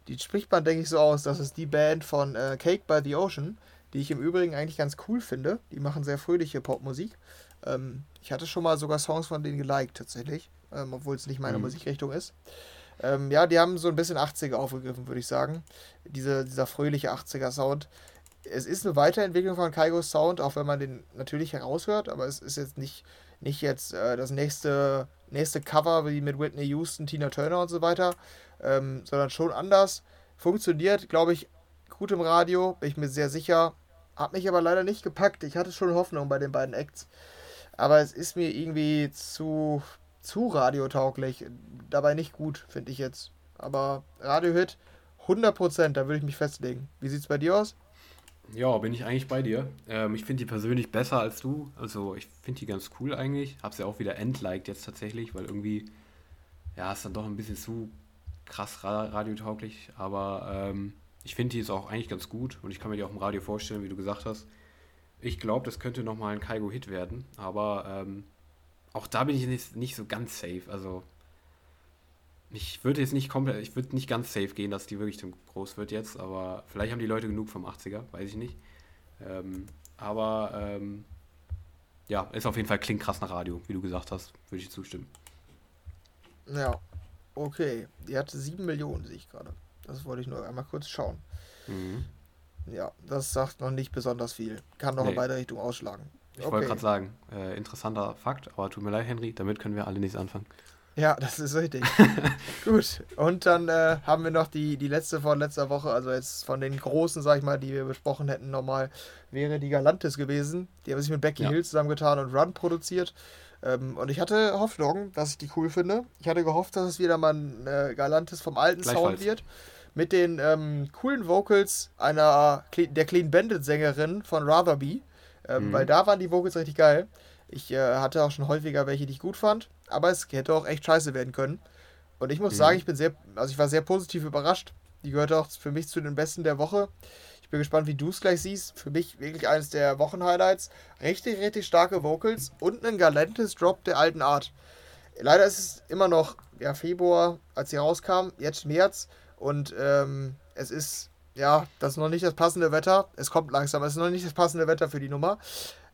die spricht man, denke ich, so aus. Das ist die Band von äh, Cake by the Ocean, die ich im Übrigen eigentlich ganz cool finde. Die machen sehr fröhliche Popmusik. Ähm, ich hatte schon mal sogar Songs von denen geliked, tatsächlich, ähm, obwohl es nicht meine mhm. Musikrichtung ist. Ähm, ja, die haben so ein bisschen 80er aufgegriffen, würde ich sagen. Diese, dieser fröhliche 80er-Sound. Es ist eine Weiterentwicklung von Kaigos Sound, auch wenn man den natürlich heraushört, aber es ist jetzt nicht, nicht jetzt äh, das nächste, nächste Cover wie mit Whitney Houston, Tina Turner und so weiter, ähm, sondern schon anders. Funktioniert, glaube ich, gut im Radio, bin ich mir sehr sicher. Hat mich aber leider nicht gepackt. Ich hatte schon Hoffnung bei den beiden Acts aber es ist mir irgendwie zu, zu radiotauglich. Dabei nicht gut, finde ich jetzt. Aber Radiohit 100%, da würde ich mich festlegen. Wie sieht es bei dir aus? Ja, bin ich eigentlich bei dir. Ähm, ich finde die persönlich besser als du. Also ich finde die ganz cool eigentlich. Hab's ja auch wieder entliked jetzt tatsächlich, weil irgendwie, ja, ist dann doch ein bisschen zu krass radiotauglich, aber ähm, ich finde die ist auch eigentlich ganz gut und ich kann mir die auch im Radio vorstellen, wie du gesagt hast. Ich glaube, das könnte nochmal ein Kaigo-Hit werden, aber ähm, auch da bin ich nicht, nicht so ganz safe. Also ich würde jetzt nicht komplett, ich würde nicht ganz safe gehen, dass die wirklich so groß wird jetzt, aber vielleicht haben die Leute genug vom 80er, weiß ich nicht. Ähm, aber ähm, ja, ist auf jeden Fall klingt krass nach Radio, wie du gesagt hast, würde ich zustimmen. Ja, okay. Die hatte 7 Millionen, sehe ich gerade. Das wollte ich nur einmal kurz schauen. Mhm. Ja, das sagt noch nicht besonders viel. Kann noch nee. in beide Richtungen ausschlagen. Ich okay. wollte gerade sagen, äh, interessanter Fakt, aber tut mir leid, Henry, damit können wir alle nichts anfangen. Ja, das ist richtig. Gut, und dann äh, haben wir noch die, die letzte von letzter Woche, also jetzt von den großen, sag ich mal, die wir besprochen hätten, nochmal, wäre die Galantis gewesen. Die haben sich mit Becky ja. Hill zusammengetan und Run produziert. Ähm, und ich hatte Hoffnung, dass ich die cool finde. Ich hatte gehofft, dass es wieder mal ein äh, Galantis vom alten Sound wird. Mit den ähm, coolen Vocals einer der Clean Bandit Sängerin von Rather Be. Ähm, mhm. Weil da waren die Vocals richtig geil. Ich äh, hatte auch schon häufiger welche, die ich gut fand. Aber es hätte auch echt scheiße werden können. Und ich muss mhm. sagen, ich bin sehr, also ich war sehr positiv überrascht. Die gehört auch für mich zu den besten der Woche bin gespannt, wie du es gleich siehst. Für mich wirklich eines der Wochenhighlights. Richtig, richtig starke Vocals und ein galantes Drop der alten Art. Leider ist es immer noch ja, Februar, als sie rauskam, jetzt März. Und ähm, es ist, ja, das ist noch nicht das passende Wetter. Es kommt langsam, es ist noch nicht das passende Wetter für die Nummer.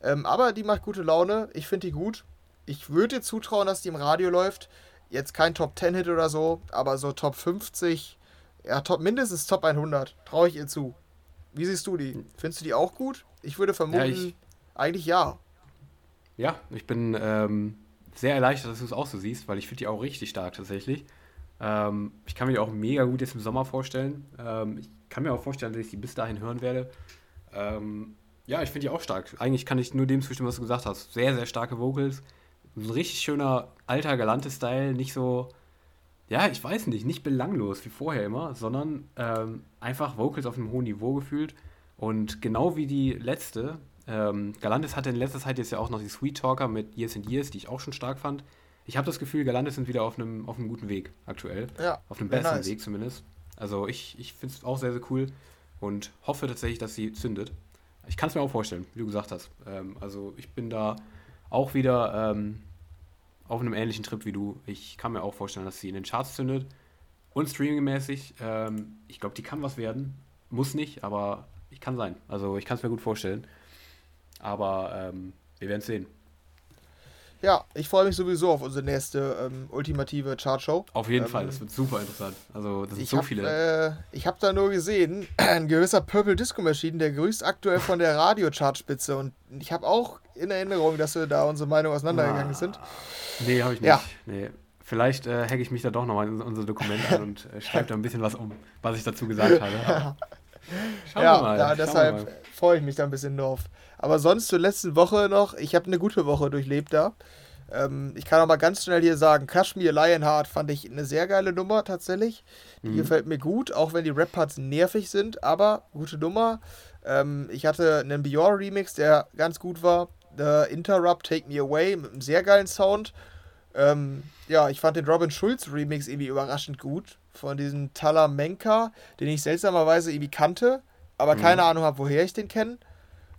Ähm, aber die macht gute Laune. Ich finde die gut. Ich würde dir zutrauen, dass die im Radio läuft. Jetzt kein Top 10 Hit oder so, aber so Top 50, ja, top, mindestens Top 100. Traue ich ihr zu. Wie siehst du die? Findest du die auch gut? Ich würde vermuten, ja, ich, eigentlich ja. Ja, ich bin ähm, sehr erleichtert, dass du es auch so siehst, weil ich finde die auch richtig stark tatsächlich. Ähm, ich kann mir auch mega gut jetzt im Sommer vorstellen. Ähm, ich kann mir auch vorstellen, dass ich die bis dahin hören werde. Ähm, ja, ich finde die auch stark. Eigentlich kann ich nur dem zustimmen, was du gesagt hast. Sehr, sehr starke Vocals. Ein richtig schöner, alter, galanter Style. Nicht so ja, ich weiß nicht, nicht belanglos wie vorher immer, sondern ähm, einfach Vocals auf einem hohen Niveau gefühlt. Und genau wie die letzte, ähm, Galantis hatte in letzter Zeit jetzt ja auch noch die Sweet Talker mit Years and Years, die ich auch schon stark fand. Ich habe das Gefühl, Galantis sind wieder auf einem, auf einem guten Weg aktuell. Ja. Auf einem besseren nice. Weg zumindest. Also ich, ich finde es auch sehr, sehr cool und hoffe tatsächlich, dass sie zündet. Ich kann es mir auch vorstellen, wie du gesagt hast. Ähm, also ich bin da auch wieder ähm, auf einem ähnlichen Trip wie du. Ich kann mir auch vorstellen, dass sie in den Charts zündet. Und streamingmäßig, ähm, ich glaube, die kann was werden. Muss nicht, aber ich kann sein. Also ich kann es mir gut vorstellen. Aber ähm, wir werden es sehen. Ja, ich freue mich sowieso auf unsere nächste ähm, ultimative Chartshow. Auf jeden ähm, Fall, das wird super interessant. Also, das sind so hab, viele. Äh, ich habe da nur gesehen, ein gewisser Purple Disco Machine, der grüßt aktuell von der Radio-Chartspitze. Und ich habe auch in Erinnerung, dass wir da unsere Meinungen auseinandergegangen ah, sind. Nee, habe ich nicht. Ja. Nee. Vielleicht äh, hacke ich mich da doch nochmal in unsere Dokumente an und äh, schreibe da ein bisschen was um, was ich dazu gesagt habe. Schauen ja, wir mal. Ja, deshalb freue ich mich da ein bisschen drauf. Aber sonst zur letzten Woche noch, ich habe eine gute Woche durchlebt da. Ähm, ich kann auch mal ganz schnell hier sagen, Kashmir Lionheart fand ich eine sehr geile Nummer tatsächlich. Die mhm. gefällt mir gut, auch wenn die Rap-Parts nervig sind, aber gute Nummer. Ähm, ich hatte einen Bior Remix, der ganz gut war. The Interrupt Take Me Away mit einem sehr geilen Sound. Ähm, ja, ich fand den Robin Schulz Remix irgendwie überraschend gut. Von diesem Talamenka, den ich seltsamerweise irgendwie kannte, aber mhm. keine Ahnung habe, woher ich den kenne.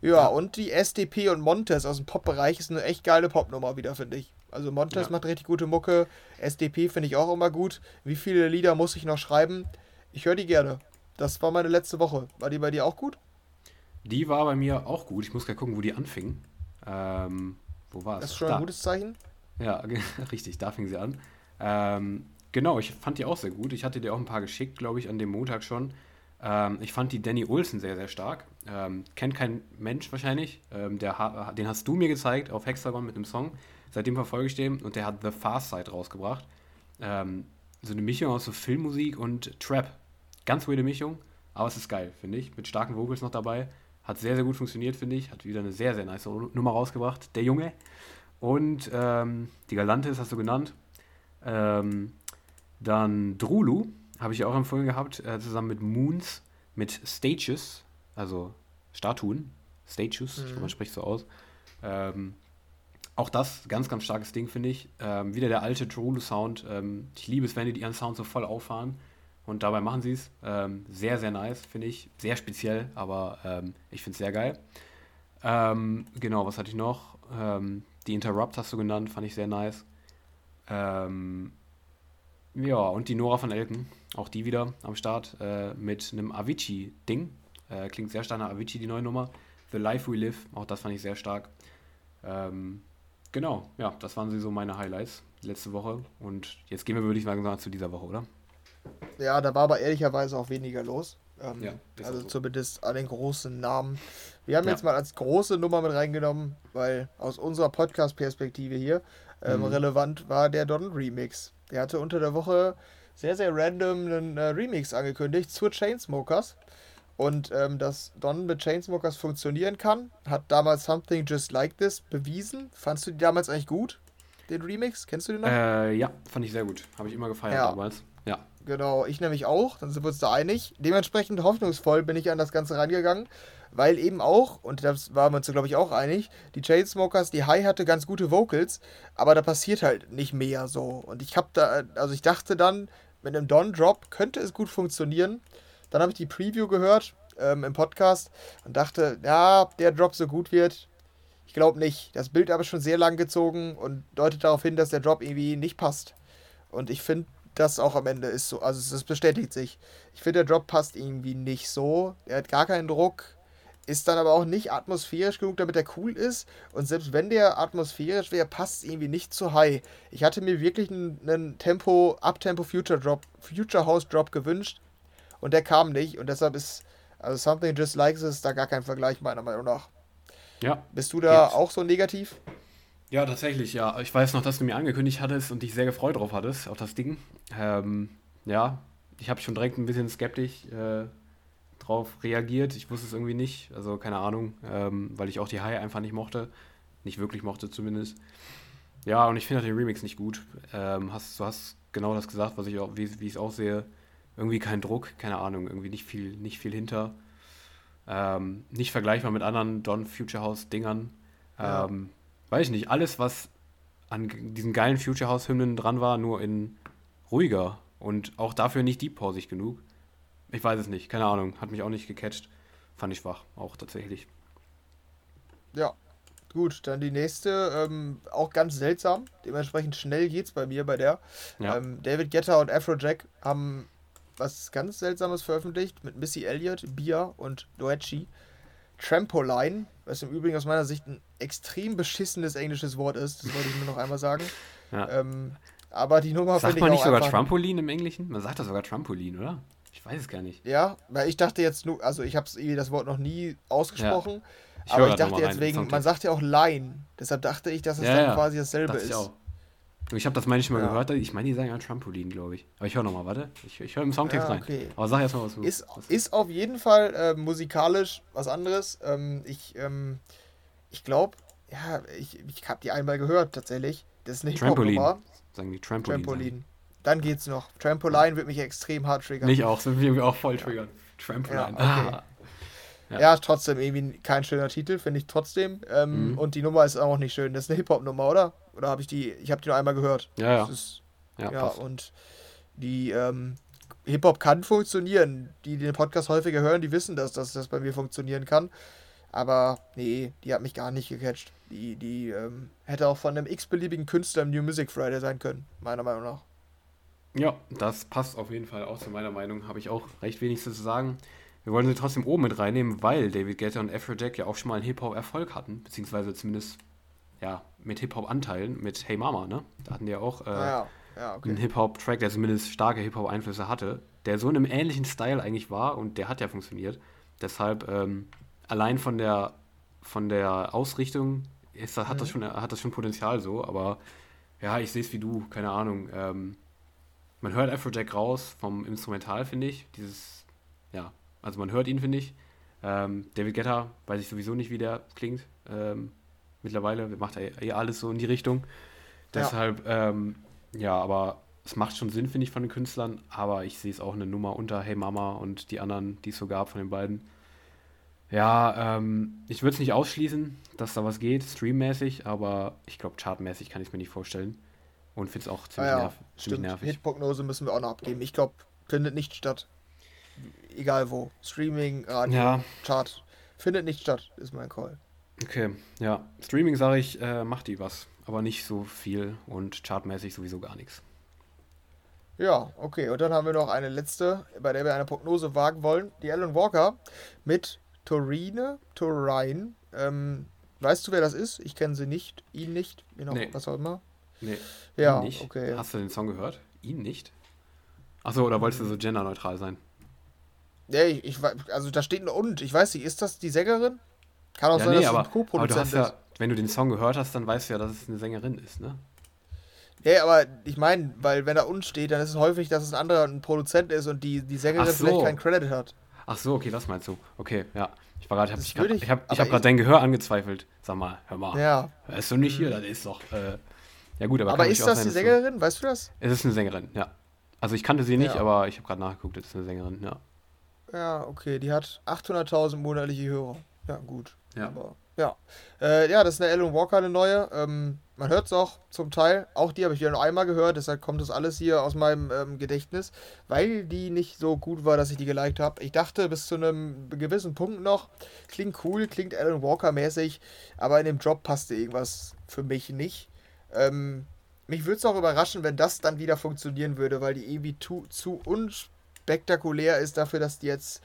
Ja, ja, und die SDP und Montes aus dem Pop-Bereich ist eine echt geile Popnummer wieder, finde ich. Also Montes ja. macht richtig gute Mucke. SDP finde ich auch immer gut. Wie viele Lieder muss ich noch schreiben? Ich höre die gerne. Das war meine letzte Woche. War die bei dir auch gut? Die war bei mir auch gut. Ich muss gerade gucken, wo die anfing. Ähm, wo war es? Das ist schon da. ein gutes Zeichen. Ja, richtig, da fing sie an. Ähm, genau, ich fand die auch sehr gut. Ich hatte dir auch ein paar geschickt, glaube ich, an dem Montag schon. Ähm, ich fand die Danny Olsen sehr, sehr stark. Ähm, kennt kein Mensch wahrscheinlich. Ähm, der, den hast du mir gezeigt auf Hexagon mit dem Song. Seitdem verfolge ich den und der hat The Fast Side rausgebracht. Ähm, so eine Mischung aus so Filmmusik und Trap. Ganz weirde Mischung, aber es ist geil, finde ich. Mit starken Vocals noch dabei. Hat sehr, sehr gut funktioniert, finde ich. Hat wieder eine sehr, sehr nice Nummer rausgebracht. Der Junge. Und ähm, die Galantis hast du genannt. Ähm, dann Drulu habe ich auch empfohlen gehabt, äh, zusammen mit Moons, mit Stages, also Statuen. Statues, mhm. man spricht so aus. Ähm, auch das, ganz, ganz starkes Ding, finde ich. Ähm, wieder der alte Trulu-Sound. Ähm, ich liebe es, wenn die ihren Sound so voll auffahren. Und dabei machen sie es. Ähm, sehr, sehr nice, finde ich. Sehr speziell, aber ähm, ich finde es sehr geil. Ähm, genau, was hatte ich noch? Die Interrupt hast du genannt, fand ich sehr nice. Ja, und die Nora von Elken, auch die wieder am Start äh, mit einem Avicii-Ding. Äh, klingt sehr stark nach Avicii, die neue Nummer. The Life We Live, auch das fand ich sehr stark. Ähm, genau, ja, das waren so meine Highlights letzte Woche. Und jetzt gehen wir, würde ich sagen, zu dieser Woche, oder? Ja, da war aber ehrlicherweise auch weniger los. Ähm, ja, also so. zumindest an den großen Namen. Wir haben ja. jetzt mal als große Nummer mit reingenommen, weil aus unserer Podcast-Perspektive hier ähm, mhm. relevant war der Don Remix. Der hatte unter der Woche sehr, sehr random einen äh, Remix angekündigt zu Chainsmokers. Und ähm, dass Don mit Chainsmokers funktionieren kann, hat damals Something Just Like This bewiesen. Fandst du die damals eigentlich gut, den Remix? Kennst du den noch? Äh, ja, fand ich sehr gut. Habe ich immer gefeiert ja. damals. Ja. Genau, ich nämlich auch. Dann sind wir uns da einig. Dementsprechend hoffnungsvoll bin ich an das Ganze rangegangen, weil eben auch, und das waren wir uns, glaube ich, auch einig, die Chainsmokers, die High hatte ganz gute Vocals, aber da passiert halt nicht mehr so. Und ich habe da, also ich dachte dann, mit einem Don-Drop könnte es gut funktionieren. Dann habe ich die Preview gehört ähm, im Podcast und dachte, ja, ob der Drop so gut wird. Ich glaube nicht. Das Bild aber schon sehr lang gezogen und deutet darauf hin, dass der Drop irgendwie nicht passt. Und ich finde, das auch am Ende ist so. Also es bestätigt sich. Ich finde, der Drop passt irgendwie nicht so. Er hat gar keinen Druck. Ist dann aber auch nicht atmosphärisch genug, damit er cool ist. Und selbst wenn der atmosphärisch wäre, passt es irgendwie nicht zu high. Ich hatte mir wirklich einen, Tempo, Uptempo Future Drop, Future House Drop gewünscht. Und der kam nicht. Und deshalb ist, also Something Just Like This da gar kein Vergleich, meiner Meinung nach. Ja. Bist du da jetzt. auch so negativ? Ja, tatsächlich, ja. Ich weiß noch, dass du mir angekündigt hattest und dich sehr gefreut drauf hattest, auf das Ding. Ähm, ja, ich habe schon direkt ein bisschen skeptisch äh, drauf reagiert. Ich wusste es irgendwie nicht, also keine Ahnung, ähm, weil ich auch die High einfach nicht mochte. Nicht wirklich mochte zumindest. Ja, und ich finde den Remix nicht gut. Ähm, hast, du hast genau das gesagt, was ich auch, wie, wie ich es auch sehe irgendwie kein Druck, keine Ahnung, irgendwie nicht viel, nicht viel hinter. Ähm, nicht vergleichbar mit anderen Don Future House Dingern. Ja. Ähm, weiß ich nicht, alles, was an diesen geilen Future House Hymnen dran war, nur in ruhiger und auch dafür nicht deep-pausig genug. Ich weiß es nicht, keine Ahnung, hat mich auch nicht gecatcht. Fand ich schwach, auch tatsächlich. Ja, gut, dann die nächste, ähm, auch ganz seltsam. Dementsprechend schnell geht's bei mir bei der. Ja. Ähm, David Guetta und Afrojack haben was ganz Seltsames veröffentlicht mit Missy Elliott, Bia und Doechi. Trampoline, was im Übrigen aus meiner Sicht ein extrem beschissenes englisches Wort ist, das wollte ich mir noch einmal sagen. Ja. Ähm, aber die Nummer finde ich man nicht sogar Trampolin im Englischen? Man sagt das sogar Trampolin, oder? Ich weiß es gar nicht. Ja, weil ich dachte jetzt nur, also ich habe das Wort noch nie ausgesprochen, ja. ich aber ich dachte jetzt wegen, man sagt ja auch Line, deshalb dachte ich, dass es ja, dann quasi dasselbe ist. Ich auch. Ich habe das manchmal ja. gehört, ich meine, die sagen ja Trampolin, glaube ich. Aber ich höre nochmal, warte. Ich, ich höre im Songtext ja, okay. rein. Aber sag erstmal, was. Ist, was ist auf jeden Fall äh, musikalisch was anderes. Ähm, ich ähm, ich glaube, ja, ich, ich habe die einmal gehört tatsächlich. Das ist nicht Trampolin. Sagen die Trampolin. Trampolin. Dann geht's noch. Trampolin wird mich extrem hart triggern. Mich auch, sind wir auch voll triggern. Trampolin. Okay. Ah. Ja. ja. trotzdem irgendwie kein schöner Titel, finde ich trotzdem. Ähm, mhm. Und die Nummer ist auch nicht schön. Das ist eine Hip-Hop-Nummer, oder? Oder habe ich die, ich habe die nur einmal gehört. Ja, ja. Ist, ja, ja und die ähm, Hip-Hop kann funktionieren. Die, die den Podcast häufiger hören, die wissen, dass, dass das bei mir funktionieren kann. Aber nee, die hat mich gar nicht gecatcht. Die, die ähm, hätte auch von einem x-beliebigen Künstler im New Music Friday sein können, meiner Meinung nach. Ja, das passt auf jeden Fall auch zu meiner Meinung. Habe ich auch recht wenig zu sagen. Wir wollen sie trotzdem oben mit reinnehmen, weil David Guetta und Afrojack ja auch schon mal einen Hip-Hop-Erfolg hatten, beziehungsweise zumindest ja, mit Hip-Hop-Anteilen, mit Hey Mama, ne? Da hatten die ja auch äh, ja, ja, okay. einen Hip-Hop-Track, der zumindest starke Hip-Hop-Einflüsse hatte, der so in einem ähnlichen Style eigentlich war und der hat ja funktioniert. Deshalb ähm, allein von der von der Ausrichtung ist, hat, mhm. das schon, hat das schon Potenzial so, aber ja, ich sehe es wie du, keine Ahnung. Ähm, man hört Afrojack raus vom Instrumental, finde ich. Dieses, ja, also man hört ihn, finde ich. Ähm, David Guetta, weiß ich sowieso nicht, wie der klingt. Ähm, mittlerweile macht er eh alles so in die Richtung. Deshalb, ja, ähm, ja aber es macht schon Sinn, finde ich, von den Künstlern, aber ich sehe es auch eine Nummer unter Hey Mama und die anderen, die es so gab von den beiden. Ja, ähm, ich würde es nicht ausschließen, dass da was geht, streammäßig, aber ich glaube, chartmäßig kann ich es mir nicht vorstellen. Und finde es auch ziemlich, Ah ja, nerv ziemlich nervig. Hitprognose müssen wir auch noch abgeben. Ich glaube, findet nicht statt. Egal wo. Streaming, Radio, Ja, Chart. Findet nicht statt, ist mein Call. okay. Ja, Streaming sage ich, äh, macht die was, aber nicht so viel und chartmäßig sowieso gar nichts. Ja, okay. Und dann haben wir noch eine letzte, bei der wir eine Prognose wagen wollen. Die Alan Walker mit Torine, Torine. Ähm, weißt du, wer das ist? Ich kenne sie nicht, ihn nicht, wie noch, Nee. was auch immer. Nee, Ja, nicht. okay. Hast du den Song gehört? Ihn nicht? Achso, oder wolltest du so genderneutral sein? Ja, ich, ich, also da steht ein Und. Ich weiß nicht, ist das die Sängerin? Kann auch Ja, sein, nee, dass aber, es ein Co-Produzent hast ja, ist. wenn du den Song gehört hast, dann weißt du ja, dass es eine Sängerin ist, ne? Ja, aber ich meine, weil wenn da Und steht, dann ist es häufig, dass es ein anderer ein Produzent ist und die, die Sängerin so. vielleicht keinen Credit hat. Ach so, okay, das meinst du. Okay, ja. Ich war gerade, hab ich, grad, ich- habe hab gerade dein Gehör angezweifelt. Sag mal, hör mal. Ja. Hörst du nicht hier? Das ist doch. Äh, ja, gut, aber. Aber ist das die sein, Sängerin? Weißt du das? Es ist eine Sängerin, ja. Also ich kannte sie nicht, Ja. aber ich habe gerade nachgeguckt, es ist eine Sängerin, ja. Ja, okay, die hat 800.000 monatliche Hörer. Ja, gut. Ja. Aber, ja. Äh, ja, das ist eine Alan Walker, eine neue. Ähm, man hört es auch zum Teil. Auch die habe ich ja nur einmal gehört, deshalb kommt das alles hier aus meinem ähm, Gedächtnis, weil die nicht so gut war, dass ich die geliked habe. Ich dachte bis zu einem gewissen Punkt noch, klingt cool, klingt Alan Walker-mäßig, aber in dem Drop passte irgendwas für mich nicht. Ähm, mich würde es auch überraschen, wenn das dann wieder funktionieren würde, weil die irgendwie zu, zu unspektakulär ist dafür, dass die jetzt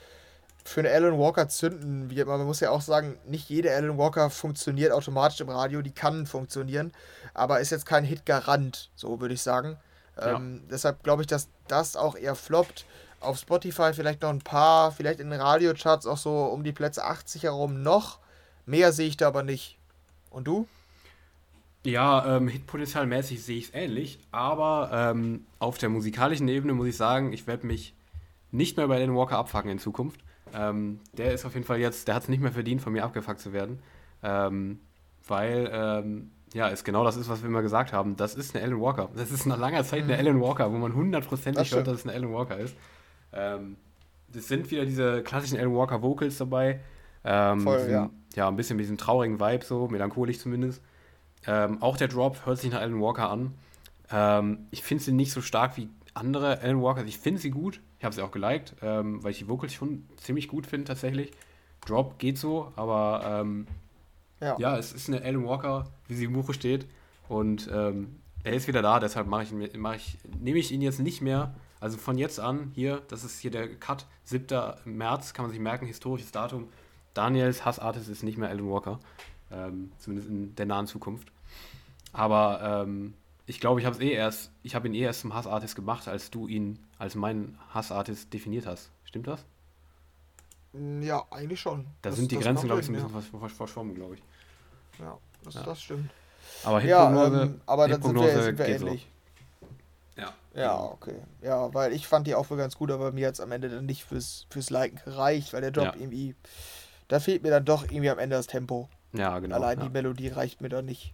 für eine Alan Walker zünden wird. Man muss ja auch sagen, nicht jede Alan Walker funktioniert automatisch im Radio, die kann funktionieren, aber ist jetzt kein Hit-Garant, so würde ich sagen. Ja. Ähm, deshalb glaube ich, dass das auch eher floppt. Auf Spotify vielleicht noch ein paar, vielleicht in den Radiocharts auch so um die Plätze 80 herum noch. Mehr sehe ich da aber nicht. Und du? Ja, ähm, Hitpotenzialmäßig sehe ich es ähnlich, aber ähm, auf der musikalischen Ebene muss ich sagen, ich werde mich nicht mehr bei Alan Walker abfacken in Zukunft. Ähm, der ist auf jeden Fall jetzt, der hat es nicht mehr verdient, von mir abgefuckt zu werden. Ähm, weil, ähm, ja, es genau das ist, was wir immer gesagt haben. Das ist eine Alan Walker. Das ist nach langer Zeit eine Alan Walker, wo man hundertprozentig hört, dass es eine Alan Walker ist. Ähm, es sind wieder diese klassischen Alan Walker Vocals dabei. Ähm, Voll, diesen, ja. ja, ein bisschen mit diesem traurigen Vibe, so melancholisch zumindest. Ähm, auch der Drop hört sich nach Alan Walker an. Ähm, ich finde sie nicht so stark wie andere Alan Walker. Ich finde sie gut. Ich habe sie auch geliked, ähm, weil ich die Vocals schon ziemlich gut finde tatsächlich. Drop geht so, aber ähm, Ja. ja, es ist eine Alan Walker, wie sie im Buche steht. Und ähm, er ist wieder da, deshalb mache ich, mach ich, nehme ich ihn jetzt nicht mehr. Also von jetzt an, hier, das ist hier der Cut, 7. März, kann man sich merken, historisches Datum. Daniels Hassartist ist nicht mehr Alan Walker. Ähm, zumindest in der nahen Zukunft. Aber ähm, ich glaube, ich habe es eh erst, ich habe ihn eh erst zum Hassartist gemacht, als du ihn als meinen Hassartist definiert hast. Stimmt das? Ja, eigentlich schon. Da Das- sind die Grenzen, glaube ich, so ein bisschen vers- verschwommen, glaube ich. Ja, ja das, Ja. das stimmt. Aber Ja, Hitprognose, ähm, aber dann sind wir, sind wir geht so. ähnlich. Ja. Ja, okay. Ja, weil ich fand die auch für ganz gut, aber mir hat es am Ende dann nicht fürs, fürs Liken gereicht, weil der Job Ja. irgendwie. Da fehlt mir dann doch irgendwie am Ende das Tempo. Ja, genau. Allein ja. die Melodie reicht mir dann nicht.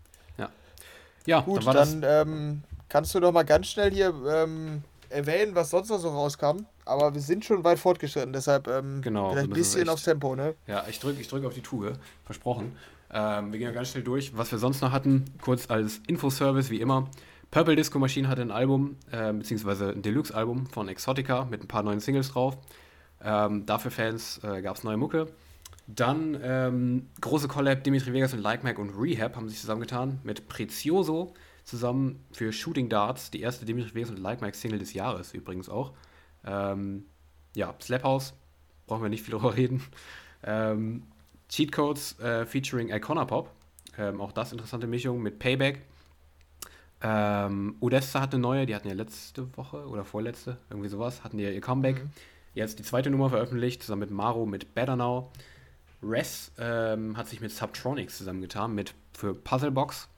Ja, Gut, dann dann ähm, kannst du doch mal ganz schnell hier ähm, erwähnen, was sonst noch so rauskam. Aber wir sind schon weit fortgeschritten, deshalb ähm, Genau, vielleicht ein müssen es bisschen echt- aufs Tempo, ne? Ja, ich drücke ich drück auf die Tube. Versprochen. Ähm, wir gehen ja ganz schnell durch. Was wir sonst noch hatten, kurz als Infoservice, wie immer. Purple Disco Machine hatte ein Album, äh, beziehungsweise ein Deluxe-Album von Exotica mit ein paar neuen Singles drauf. Ähm, dafür Fans äh, gab es neue Mucke. Dann ähm, große Collab, Dimitri Vegas und Like Mike und Rehab haben sich zusammengetan mit Prezioso zusammen für Shooting Darts, die erste Dimitri Vegas und Like Mike Single des Jahres übrigens auch. Ähm, ja, Slap House, brauchen wir nicht viel drüber reden. Ähm, Cheat Codes äh, featuring Icona Pop, ähm, auch das interessante Mischung mit Payback. Ähm, Odessa hat eine neue, die hatten ja letzte Woche oder vorletzte, irgendwie sowas, hatten die ja ihr Comeback. Mhm. Jetzt die zweite Nummer veröffentlicht, zusammen mit Maro mit Better Now. Res ähm, hat sich mit Subtronics zusammengetan, mit für Puzzlebox.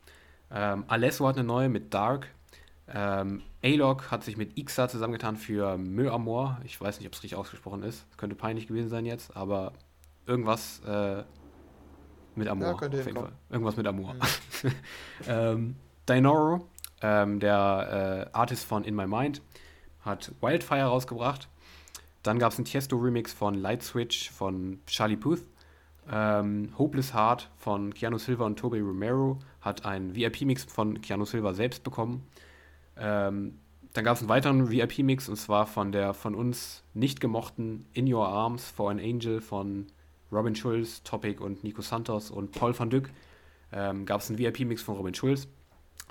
Ähm, Alesso hat eine neue mit Dark. Ähm, A-Log hat sich mit Ixa zusammengetan für Meu Amor. Ich weiß nicht, ob es richtig ausgesprochen ist. Könnte peinlich gewesen sein jetzt, aber irgendwas äh, mit Amor. Ja, auf jeden hinkommen. Fall. Irgendwas mit Amor. ähm, Dinoro, ähm, der äh, Artist von In My Mind, hat Wildfire rausgebracht. Dann gab es einen Tiesto-Remix von Light Switch von Charlie Puth. Ähm, Hopeless Heart von Keanu Silva und Toby Romero hat einen VIP-Mix von Keanu Silva selbst bekommen. Ähm, dann gab es einen weiteren VIP-Mix und zwar von der von uns nicht gemochten In Your Arms for an Angel von Robin Schulz, Topic und Nico Santos und Paul van Dyck. Ähm, gab es einen VIP-Mix von Robin Schulz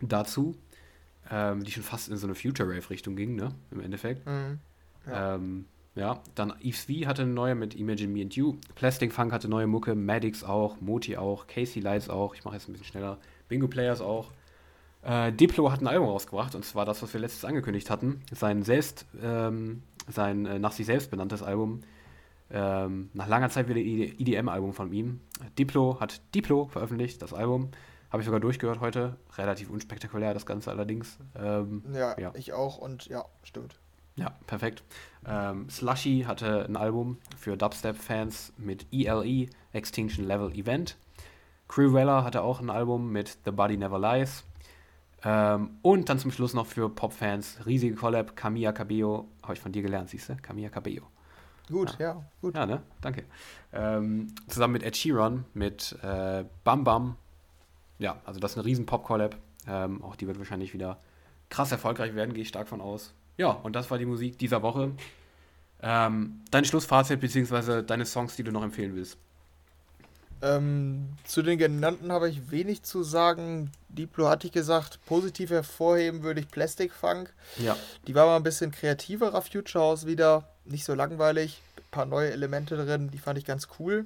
dazu, ähm, die schon fast in so eine Future Rave-Richtung ging, ne? Im Endeffekt. Mhm. Ja. Ja, dann Yves V hatte eine neue mit Imagine Me and You. Plastic Funk hatte neue Mucke, Maddox auch, Moti auch, Casey Lights auch. Ich mache jetzt ein bisschen schneller. Bingo Players auch. Äh, Diplo hat ein Album rausgebracht und zwar das, was wir letztes angekündigt hatten. Sein selbst, ähm, sein äh, nach sich selbst benanntes Album. Ähm, nach langer Zeit wieder EDM-Album von ihm. Diplo hat Diplo veröffentlicht, das Album. Habe ich sogar durchgehört heute. Relativ unspektakulär, das Ganze allerdings. Ähm, ja, ja, ich auch und ja, stimmt. Ja, perfekt. Ähm, Slushy hatte ein Album für Dubstep-Fans mit ELE, Extinction Level Event. Cruella hatte auch ein Album mit The Body Never Lies. Ähm, und dann zum Schluss noch für Pop-Fans riesige Collab, Camilla Cabello. Habe ich von dir gelernt, siehst du? Camilla Cabello. Gut, ja, ja gut. Ja, ne? Danke. Ähm, zusammen mit Ed Sheeran, mit äh, Bam Bam. Ja, also das ist eine riesen Pop-Collab. Ähm, auch die wird wahrscheinlich wieder krass erfolgreich werden, gehe ich stark von aus. Ja, und das war die Musik dieser Woche. Ähm, dein Schlussfazit bzw. deine Songs, die du noch empfehlen willst. Ähm, zu den genannten habe ich wenig zu sagen. Diplo hatte ich gesagt, positiv hervorheben würde ich Plastic Funk. Ja. Die war mal ein bisschen kreativerer Future House wieder, nicht so langweilig. Ein paar neue Elemente drin, die fand ich ganz cool.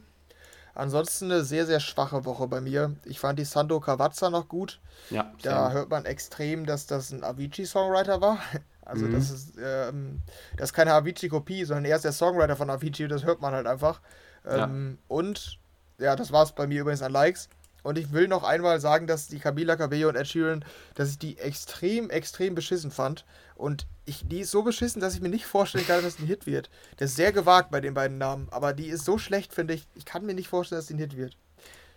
Ansonsten eine sehr, sehr schwache Woche bei mir. Ich fand die Sando Cavazza noch gut. Ja. Da hört man extrem, dass das ein Avicii-Songwriter war. Also mhm. das ist ähm, das ist keine Avicii-Kopie, sondern er ist der Songwriter von Avicii, das hört man halt einfach. Ähm, ja. Und ja, das war es bei mir übrigens an Likes. Und ich will noch einmal sagen, dass die Camila Cabello und Ed Sheeran, dass ich die extrem, extrem beschissen fand. Und ich, die ist so beschissen, dass ich mir nicht vorstellen kann, dass die ein Hit wird. Das ist sehr gewagt bei den beiden Namen, aber die ist so schlecht, finde ich. Ich kann mir nicht vorstellen, dass die ein Hit wird.